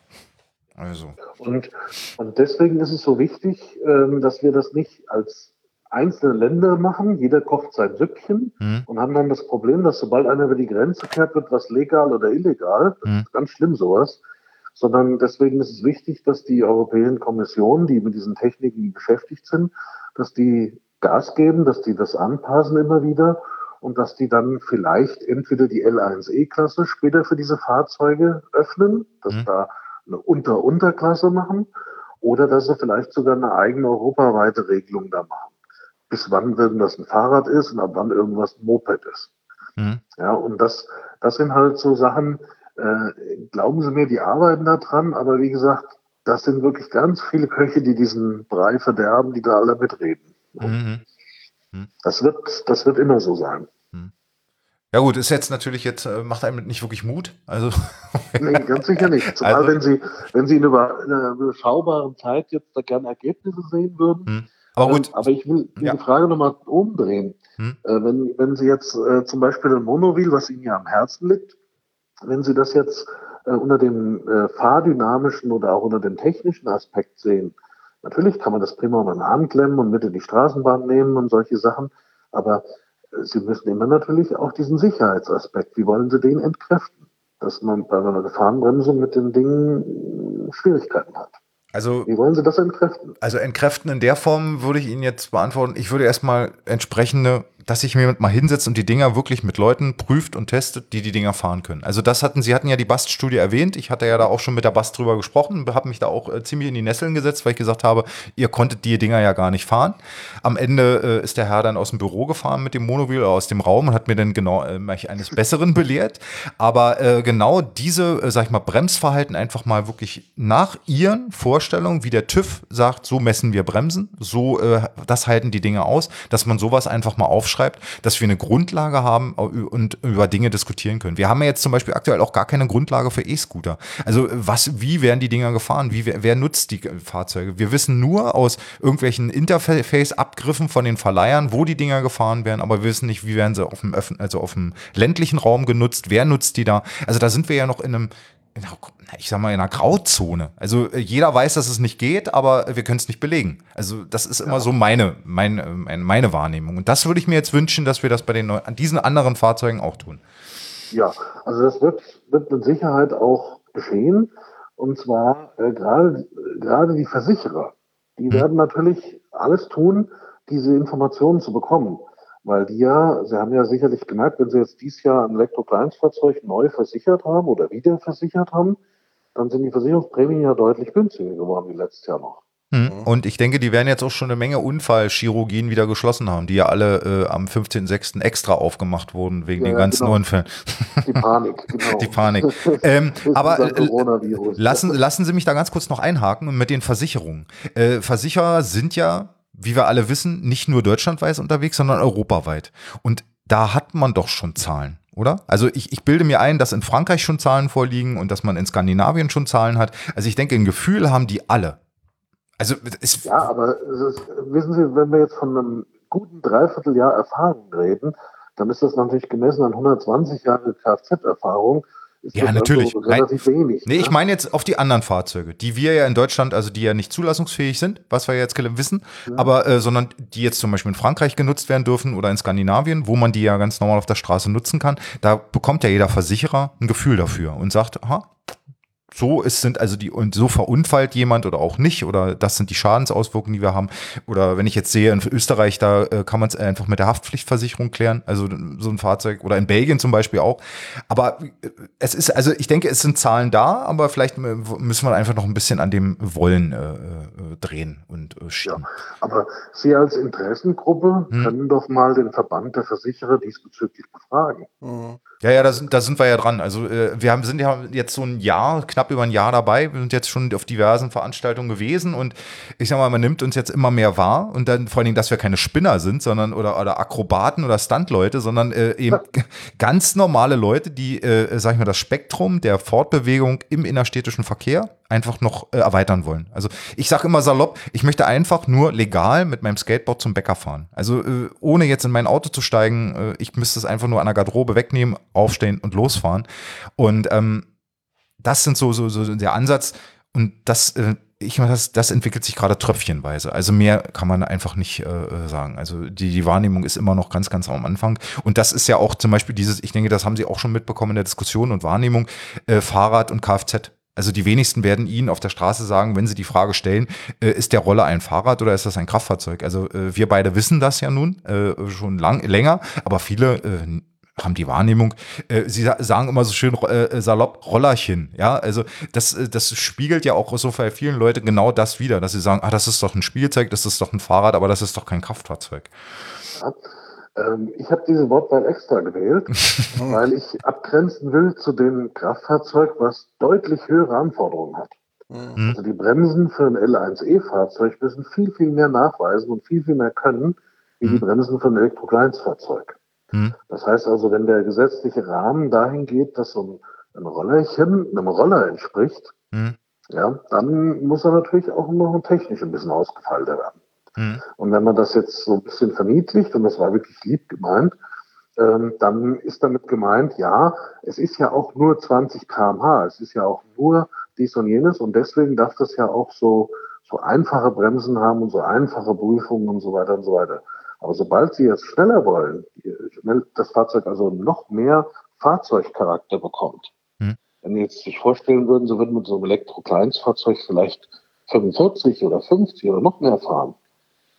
C: Also. Und, und deswegen ist es so wichtig, ähm, dass wir das nicht als einzelne Länder machen. Jeder kocht sein Süppchen mhm. und haben dann das Problem, dass sobald einer über die Grenze kehrt, wird was legal oder illegal. Das mhm. ist ganz schlimm sowas. Sondern deswegen ist es wichtig, dass die Europäischen Kommission, die mit diesen Techniken beschäftigt sind, dass die Gas geben, dass die das anpassen immer wieder und dass die dann vielleicht entweder die L1E-Klasse später für diese Fahrzeuge öffnen, dass mhm. da eine Unter-Unterklasse machen oder dass sie vielleicht sogar eine eigene europaweite Regelung da machen. Bis wann das ein Fahrrad ist und ab wann irgendwas ein Moped ist. Mhm. Ja, und das, das sind halt so Sachen, äh, glauben Sie mir, die arbeiten da dran, aber wie gesagt, das sind wirklich ganz viele Köche, die diesen Brei verderben, die da alle mitreden. Mhm. Mhm. Das wird, das wird immer so sein.
A: Ja gut, ist jetzt natürlich jetzt, äh, macht einem nicht wirklich Mut. Also
C: nee, ganz sicher nicht. Zumal also, wenn Sie, wenn Sie in einer überschaubaren Zeit jetzt da gerne Ergebnisse sehen würden. Hm. Aber gut. Ähm, aber ich will diese ja. Frage nochmal umdrehen. Hm. Äh, wenn, wenn Sie jetzt äh, zum Beispiel ein Monowheel, was Ihnen ja am Herzen liegt, wenn Sie das jetzt äh, unter dem äh, fahrdynamischen oder auch unter dem technischen Aspekt sehen, natürlich kann man das prima unter den Arm klemmen und mit in die Straßenbahn nehmen und solche Sachen. Aber Sie müssen immer natürlich auch diesen Sicherheitsaspekt, wie wollen Sie den entkräften? Dass man bei einer Gefahrenbremsung mit den Dingen Schwierigkeiten hat.
A: Also,
C: Wie wollen Sie das entkräften?
A: Also entkräften in der Form würde ich Ihnen jetzt beantworten. Ich würde erstmal entsprechende dass sich jemand mal hinsetzt und die Dinger wirklich mit Leuten prüft und testet, die die Dinger fahren können. Also das hatten, Sie hatten ja die Bast-Studie erwähnt. Ich hatte ja da auch schon mit der Bast drüber gesprochen, habe mich da auch äh, ziemlich in die Nesseln gesetzt, weil ich gesagt habe, ihr konntet die Dinger ja gar nicht fahren. Am Ende äh, ist der Herr dann aus dem Büro gefahren mit dem Monobil oder aus dem Raum und hat mir dann genau äh, eines Besseren belehrt. Aber äh, genau diese, äh, sag ich mal, Bremsverhalten einfach mal wirklich nach Ihren Vorstellungen, wie der TÜV sagt, so messen wir Bremsen, so äh, das halten die Dinge aus, dass man sowas einfach mal aufschreibt aufschreibt, dass wir eine Grundlage haben und über Dinge diskutieren können. Wir haben ja jetzt zum Beispiel aktuell auch gar keine Grundlage für E-Scooter. Also was, wie werden die Dinger gefahren? Wie, wer, wer nutzt die Fahrzeuge? Wir wissen nur aus irgendwelchen Interface-Abgriffen von den Verleihern, wo die Dinger gefahren werden, aber wir wissen nicht, wie werden sie auf dem, Öffn also auf dem ländlichen Raum genutzt, wer nutzt die da? Also da sind wir ja noch in einem ich sag mal, in einer Grauzone. Also äh, jeder weiß, dass es nicht geht, aber wir können es nicht belegen. Also das ist immer ja. so meine, meine, meine Wahrnehmung. Und das würde ich mir jetzt wünschen, dass wir das bei den an diesen anderen Fahrzeugen auch tun.
C: Ja, also das wird, wird mit Sicherheit auch geschehen. Und zwar äh, gerade gerade die Versicherer, die hm. werden natürlich alles tun, diese Informationen zu bekommen. Weil die ja, Sie haben ja sicherlich gemerkt, wenn Sie jetzt dieses Jahr ein Elektrokleinstfahrzeug neu versichert haben oder wieder versichert haben, dann sind die Versicherungsprämien ja deutlich günstiger geworden wie letztes Jahr noch.
A: Mhm. Und ich denke, die werden jetzt auch schon eine Menge Unfallchirurgien wieder geschlossen haben, die ja alle äh, am 15.06. extra aufgemacht wurden wegen ja, den ganzen genau. Unfällen. Die Panik, genau. Die Panik. Ähm, aber äh, lassen, lassen Sie mich da ganz kurz noch einhaken mit den Versicherungen. Äh, Versicherer sind ja wie wir alle wissen, nicht nur deutschlandweit unterwegs, sondern europaweit. Und da hat man doch schon Zahlen, oder? Also ich, ich bilde mir ein, dass in Frankreich schon Zahlen vorliegen und dass man in Skandinavien schon Zahlen hat. Also ich denke, ein Gefühl haben die alle.
C: Also es ja, aber ist, wissen Sie, wenn wir jetzt von einem guten Dreivierteljahr Erfahrung reden, dann ist das natürlich gemessen an 120 Jahre Kfz-Erfahrung
A: ja, natürlich. Also relativ Nein, wenig. Nee, ne? ich meine jetzt auf die anderen Fahrzeuge, die wir ja in Deutschland, also die ja nicht zulassungsfähig sind, was wir jetzt wissen, ja. aber äh, sondern die jetzt zum Beispiel in Frankreich genutzt werden dürfen oder in Skandinavien, wo man die ja ganz normal auf der Straße nutzen kann. Da bekommt ja jeder Versicherer ein Gefühl dafür und sagt, aha, so ist, sind also die, und so verunfallt jemand oder auch nicht, oder das sind die Schadensauswirkungen, die wir haben. Oder wenn ich jetzt sehe, in Österreich, da äh, kann man es einfach mit der Haftpflichtversicherung klären, also so ein Fahrzeug, oder in Belgien zum Beispiel auch. Aber äh, es ist, also ich denke, es sind Zahlen da, aber vielleicht müssen wir einfach noch ein bisschen an dem Wollen äh, äh drehen und äh, schieben. Ja,
C: aber Sie als Interessengruppe hm. können doch mal den Verband der Versicherer diesbezüglich befragen.
A: Mhm. Ja, ja, da sind, da sind wir ja dran. Also äh, wir haben, sind ja jetzt so ein Jahr, knapp über ein Jahr dabei. Wir sind jetzt schon auf diversen Veranstaltungen gewesen und ich sag mal, man nimmt uns jetzt immer mehr wahr und dann vor allen Dingen, dass wir keine Spinner sind, sondern oder, oder Akrobaten oder Stuntleute, sondern äh, eben ganz normale Leute, die, äh, sag ich mal, das Spektrum der Fortbewegung im innerstädtischen Verkehr einfach noch äh, erweitern wollen. Also ich sage immer salopp, ich möchte einfach nur legal mit meinem Skateboard zum Bäcker fahren. Also äh, ohne jetzt in mein Auto zu steigen, äh, ich müsste es einfach nur an der Garderobe wegnehmen, aufstehen und losfahren. Und ähm, das sind so, so, so der Ansatz. Und das, äh, ich meine, das, das entwickelt sich gerade tröpfchenweise. Also mehr kann man einfach nicht äh, sagen. Also die, die Wahrnehmung ist immer noch ganz, ganz am Anfang. Und das ist ja auch zum Beispiel dieses, ich denke, das haben Sie auch schon mitbekommen in der Diskussion und Wahrnehmung, äh, Fahrrad und Kfz. Also die wenigsten werden Ihnen auf der Straße sagen, wenn Sie die Frage stellen, äh, ist der Roller ein Fahrrad oder ist das ein Kraftfahrzeug? Also äh, wir beide wissen das ja nun äh, schon lang, länger, aber viele äh, haben die Wahrnehmung, äh, sie sagen immer so schön äh, salopp Rollerchen, ja, also das, das spiegelt ja auch so bei vielen Leuten genau das wieder, dass sie sagen, ah, das ist doch ein Spielzeug, das ist doch ein Fahrrad, aber das ist doch kein Kraftfahrzeug.
C: Ja. Ähm, ich habe diese Wortwahl extra gewählt, weil ich abgrenzen will zu dem Kraftfahrzeug, was deutlich höhere Anforderungen hat. Mhm. Also die Bremsen für ein L1E-Fahrzeug müssen viel, viel mehr nachweisen und viel, viel mehr können, wie mhm. die Bremsen für ein Elektrokleinstfahrzeug. Mhm. Das heißt also, wenn der gesetzliche Rahmen dahin geht, dass so ein, ein Rollerchen einem Roller entspricht, mhm. ja, dann muss er natürlich auch noch technisch ein bisschen ausgefeilter werden. Mhm. Und wenn man das jetzt so ein bisschen verniedlicht, und das war wirklich lieb gemeint, ähm, dann ist damit gemeint, ja, es ist ja auch nur 20 kmh, es ist ja auch nur dies und jenes und deswegen darf das ja auch so, so einfache Bremsen haben und so einfache Prüfungen und so weiter und so weiter. Aber sobald Sie jetzt schneller wollen, das Fahrzeug also noch mehr Fahrzeugcharakter bekommt, hm. wenn Sie jetzt sich vorstellen würden, Sie würden mit so einem Elektro-Kleinstfahrzeug vielleicht 45 oder 50 oder noch mehr fahren,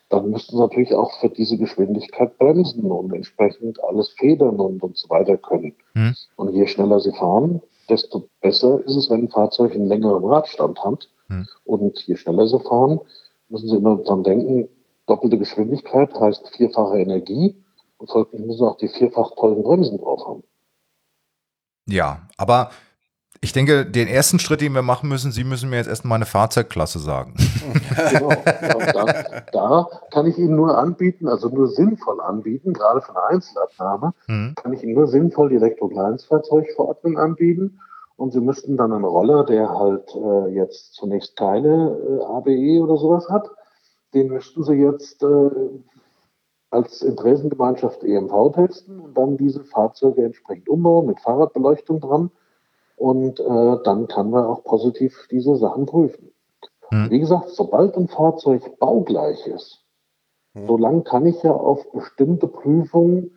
C: dann müssten sie natürlich auch für diese Geschwindigkeit bremsen und entsprechend alles federn und, und so weiter können. Hm. Und je schneller sie fahren, desto besser ist es, wenn ein Fahrzeug einen längeren Radstand hat. Hm. Und je schneller sie fahren, müssen sie immer dran denken, doppelte Geschwindigkeit heißt vierfache Energie und folglich müssen sie auch die vierfach tollen Bremsen drauf haben.
A: Ja, aber ich denke, den ersten Schritt, den wir machen müssen, Sie müssen mir jetzt erstmal eine Fahrzeugklasse sagen. Genau.
C: Da, da, kann ich Ihnen nur anbieten, also nur sinnvoll anbieten, gerade für eine Einzelabnahme, mhm. kann ich Ihnen nur sinnvoll die Elektrokleinstfahrzeugverordnung anbieten. Und Sie müssten dann einen Roller, der halt äh, jetzt zunächst keine äh, ABE oder sowas hat, den müssten Sie jetzt äh, als Interessengemeinschaft EMV testen und dann diese Fahrzeuge entsprechend umbauen mit Fahrradbeleuchtung dran und äh, dann kann man auch positiv diese Sachen prüfen. Hm. Wie gesagt, sobald ein Fahrzeug baugleich ist, hm. solange kann ich ja auf bestimmte Prüfungen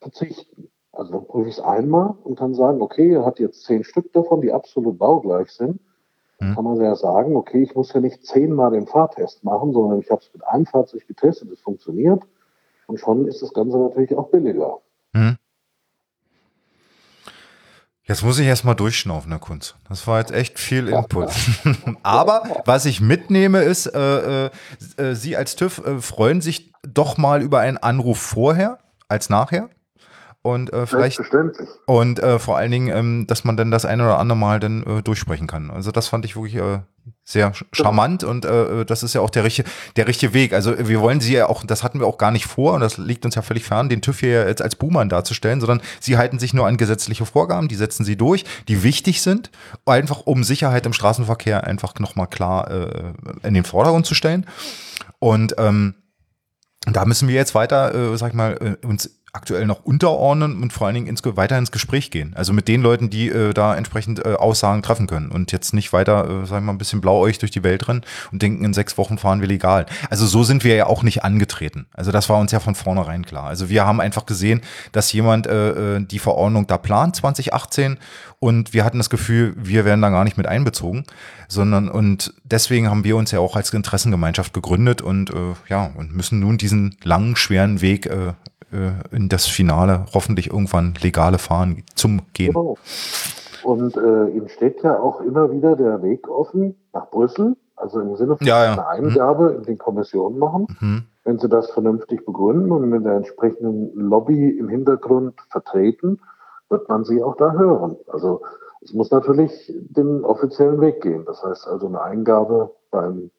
C: verzichten. Also dann prüfe ich es einmal und kann sagen, okay, er hat jetzt zehn Stück davon, die absolut baugleich sind. Dann hm. kann man ja sagen, okay, ich muss ja nicht zehnmal den Fahrtest machen, sondern ich habe es mit einem Fahrzeug getestet, es funktioniert. Und schon ist das Ganze natürlich auch billiger. Hm.
A: Jetzt muss ich erstmal durchschnaufen, Herr Kunz. Das war jetzt echt viel Input. Aber was ich mitnehme, ist, äh, äh, äh, Sie als TÜV äh, freuen sich doch mal über einen Anruf vorher als nachher. Und äh, vielleicht und äh, vor allen Dingen, ähm, dass man dann das eine oder andere Mal dann äh, durchsprechen kann. Also das fand ich wirklich äh, sehr charmant und äh, das ist ja auch der richtige, der richtige Weg. Also wir wollen sie ja auch, das hatten wir auch gar nicht vor und das liegt uns ja völlig fern, den TÜV hier jetzt als Buhmann darzustellen, sondern sie halten sich nur an gesetzliche Vorgaben, die setzen sie durch, die wichtig sind, einfach um Sicherheit im Straßenverkehr einfach nochmal klar äh, in den Vordergrund zu stellen. Und ähm, da müssen wir jetzt weiter, äh, sag ich mal, äh, uns aktuell noch unterordnen und vor allen Dingen ins, weiter ins Gespräch gehen. Also mit den Leuten, die äh, da entsprechend äh, Aussagen treffen können und jetzt nicht weiter, äh, sagen wir mal, ein bisschen blauäugig durch die Welt rennen und denken, in sechs Wochen fahren wir legal. Also so sind wir ja auch nicht angetreten. Also das war uns ja von vornherein klar. Also wir haben einfach gesehen, dass jemand äh, äh die Verordnung da plant, 2018, und wir hatten das Gefühl, wir werden da gar nicht mit einbezogen, sondern und deswegen haben wir uns ja auch als Interessengemeinschaft gegründet und äh, ja, und müssen nun diesen langen, schweren Weg äh, äh, in das Finale hoffentlich irgendwann legale Fahren zum Gehen. Genau.
C: Und äh, ihm steht ja auch immer wieder der Weg offen nach Brüssel, also im Sinne von ja, ja. einer Eingabe mhm. in den Kommissionen machen. Mhm. Wenn sie das vernünftig begründen und mit der entsprechenden Lobby im Hintergrund vertreten, wird man sie auch da hören. Also es muss natürlich den offiziellen Weg gehen. Das heißt also eine Eingabe beim,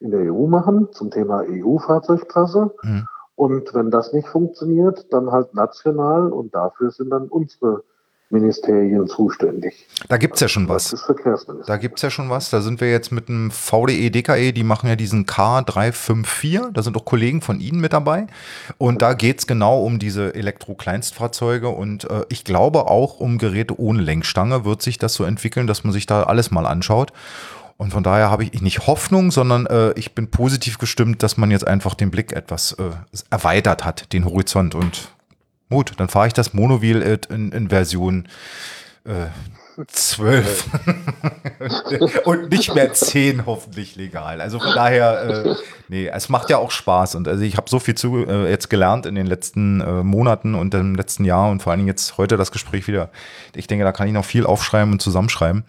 C: in der EU machen zum Thema EU-Fahrzeugklasse. Mhm. Und wenn das nicht funktioniert, dann halt national und dafür sind dann unsere Ministerien zuständig.
A: Da gibt es ja schon was. Da gibt es ja schon was. Da sind wir jetzt mit dem VDE, DKE, die machen ja diesen K354. Da sind auch Kollegen von Ihnen mit dabei. Und da geht es genau um diese Elektro-Kleinstfahrzeuge. Und äh, ich glaube auch um Geräte ohne Lenkstange wird sich das so entwickeln, dass man sich da alles mal anschaut. Und von daher habe ich nicht Hoffnung, sondern äh, ich bin positiv gestimmt, dass man jetzt einfach den Blick etwas äh, erweitert hat, den Horizont. Und gut, dann fahre ich das Monowheel in, in Version äh, 12 und nicht mehr 10 hoffentlich legal. Also von daher, äh, nee, es macht ja auch Spaß und also ich habe so viel zu äh, jetzt gelernt in den letzten äh, Monaten und im letzten Jahr und vor allen Dingen jetzt heute das Gespräch wieder. Ich denke, da kann ich noch viel aufschreiben und zusammenschreiben.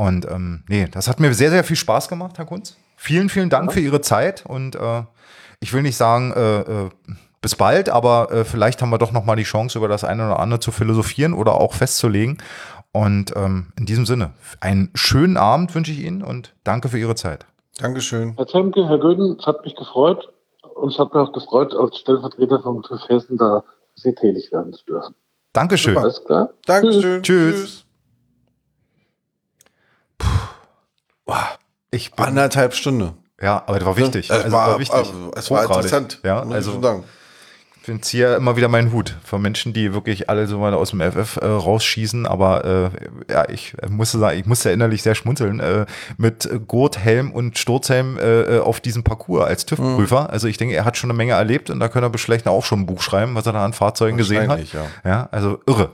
A: Und ähm, nee, das hat mir sehr, sehr viel Spaß gemacht, Herr Kunz. Vielen, vielen Dank ja. für Ihre Zeit und äh, ich will nicht sagen, äh, äh, bis bald, aber äh, vielleicht haben wir doch noch mal die Chance, über das eine oder andere zu philosophieren oder auch festzulegen. Und ähm, in diesem Sinne, einen schönen Abend wünsche ich Ihnen und danke für Ihre Zeit.
B: Dankeschön.
C: Herr Zemke, Herr Göden, es hat mich gefreut und es hat mich auch gefreut, als Stellvertreter vom TÜV Hessen da sehr tätig werden zu dürfen.
A: Dankeschön.
B: Alles klar. Dankeschön.
A: Tschüss. Tschüss.
B: Ich bin, Anderthalb Stunden.
A: Ja, aber das war wichtig.
B: Es also war, war wichtig. Also, es war interessant.
A: Ja, also ich finde es hier immer wieder meinen Hut von Menschen, die wirklich alle so mal aus dem FF äh, rausschießen. Aber äh, ja, ich musste sagen, ich musste innerlich sehr schmunzeln äh, mit Gurt, Helm und Sturzhelm äh, auf diesem Parcours als TÜV-Prüfer. Mhm. Also ich denke, er hat schon eine Menge erlebt und da können er beschlecht auch schon ein Buch schreiben, was er da an Fahrzeugen gesehen hat. Ja. ja, also irre.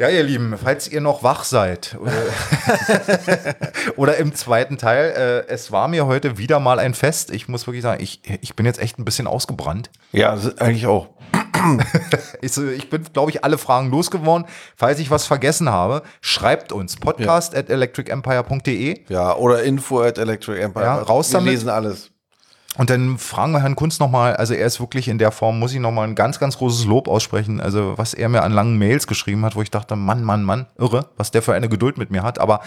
A: Ja, ihr Lieben, falls ihr noch wach seid äh, oder im zweiten Teil, äh, es war mir heute wieder mal ein Fest. Ich muss wirklich sagen, ich, ich bin jetzt echt ein bisschen ausgebrannt.
B: Ja, eigentlich auch.
A: ich, ich bin, glaube ich, alle Fragen losgeworden. Falls ich was vergessen habe, schreibt uns podcast ja. at electricempire.de.
B: Ja, oder info at electricempire. Ja,
A: raus
B: Wir
A: damit.
B: lesen alles.
A: Und dann fragen wir Herrn Kunz nochmal, also er ist wirklich in der Form, muss ich nochmal ein ganz, ganz großes Lob aussprechen. Also was er mir an langen Mails geschrieben hat, wo ich dachte, Mann, Mann, Mann, irre, was der für eine Geduld mit mir hat. Aber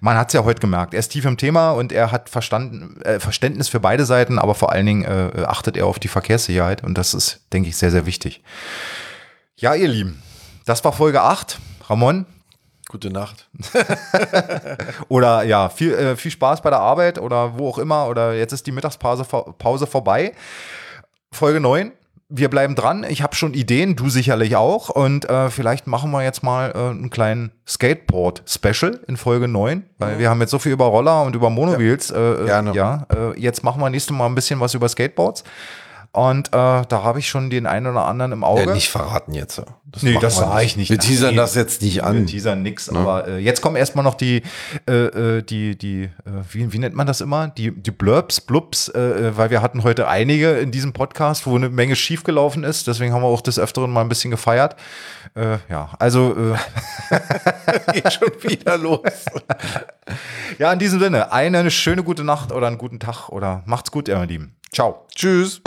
A: man hat es ja heute gemerkt. Er ist tief im Thema und er hat verstanden, äh, Verständnis für beide Seiten, aber vor allen Dingen äh, achtet er auf die Verkehrssicherheit und das ist, denke ich, sehr, sehr wichtig. Ja, ihr Lieben, das war Folge 8. Ramon,
B: Gute Nacht.
A: oder ja, viel, äh, viel Spaß bei der Arbeit oder wo auch immer. Oder jetzt ist die Mittagspause Pause vorbei. Folge 9. Wir bleiben dran. Ich habe schon Ideen, du sicherlich auch. Und äh, vielleicht machen wir jetzt mal äh, einen kleinen Skateboard-Special in Folge 9, weil mhm. wir haben jetzt so viel über Roller und über Monowheels. Ja, äh, Gerne. ja äh, jetzt machen wir nächstes Mal ein bisschen was über Skateboards. Und äh, da habe ich schon den einen oder anderen im Auge. Ja,
B: nicht verraten jetzt.
A: Das nee, das sage ich nicht.
B: Wir teasern das jetzt nicht an. Wir
A: teasern nix, ja. aber äh, jetzt kommen erstmal noch die, äh, äh die, die, äh, wie, wie nennt man das immer? Die, die Blurbs, Blubs, äh, weil wir hatten heute einige in diesem Podcast, wo eine Menge schiefgelaufen ist. Deswegen haben wir auch des Öfteren mal ein bisschen gefeiert. Ja, also
B: geht schon wieder los.
A: ja, in diesem Sinne, eine schöne gute Nacht oder einen guten Tag oder macht's gut, ihr Lieben. Ciao.
B: Tschüss.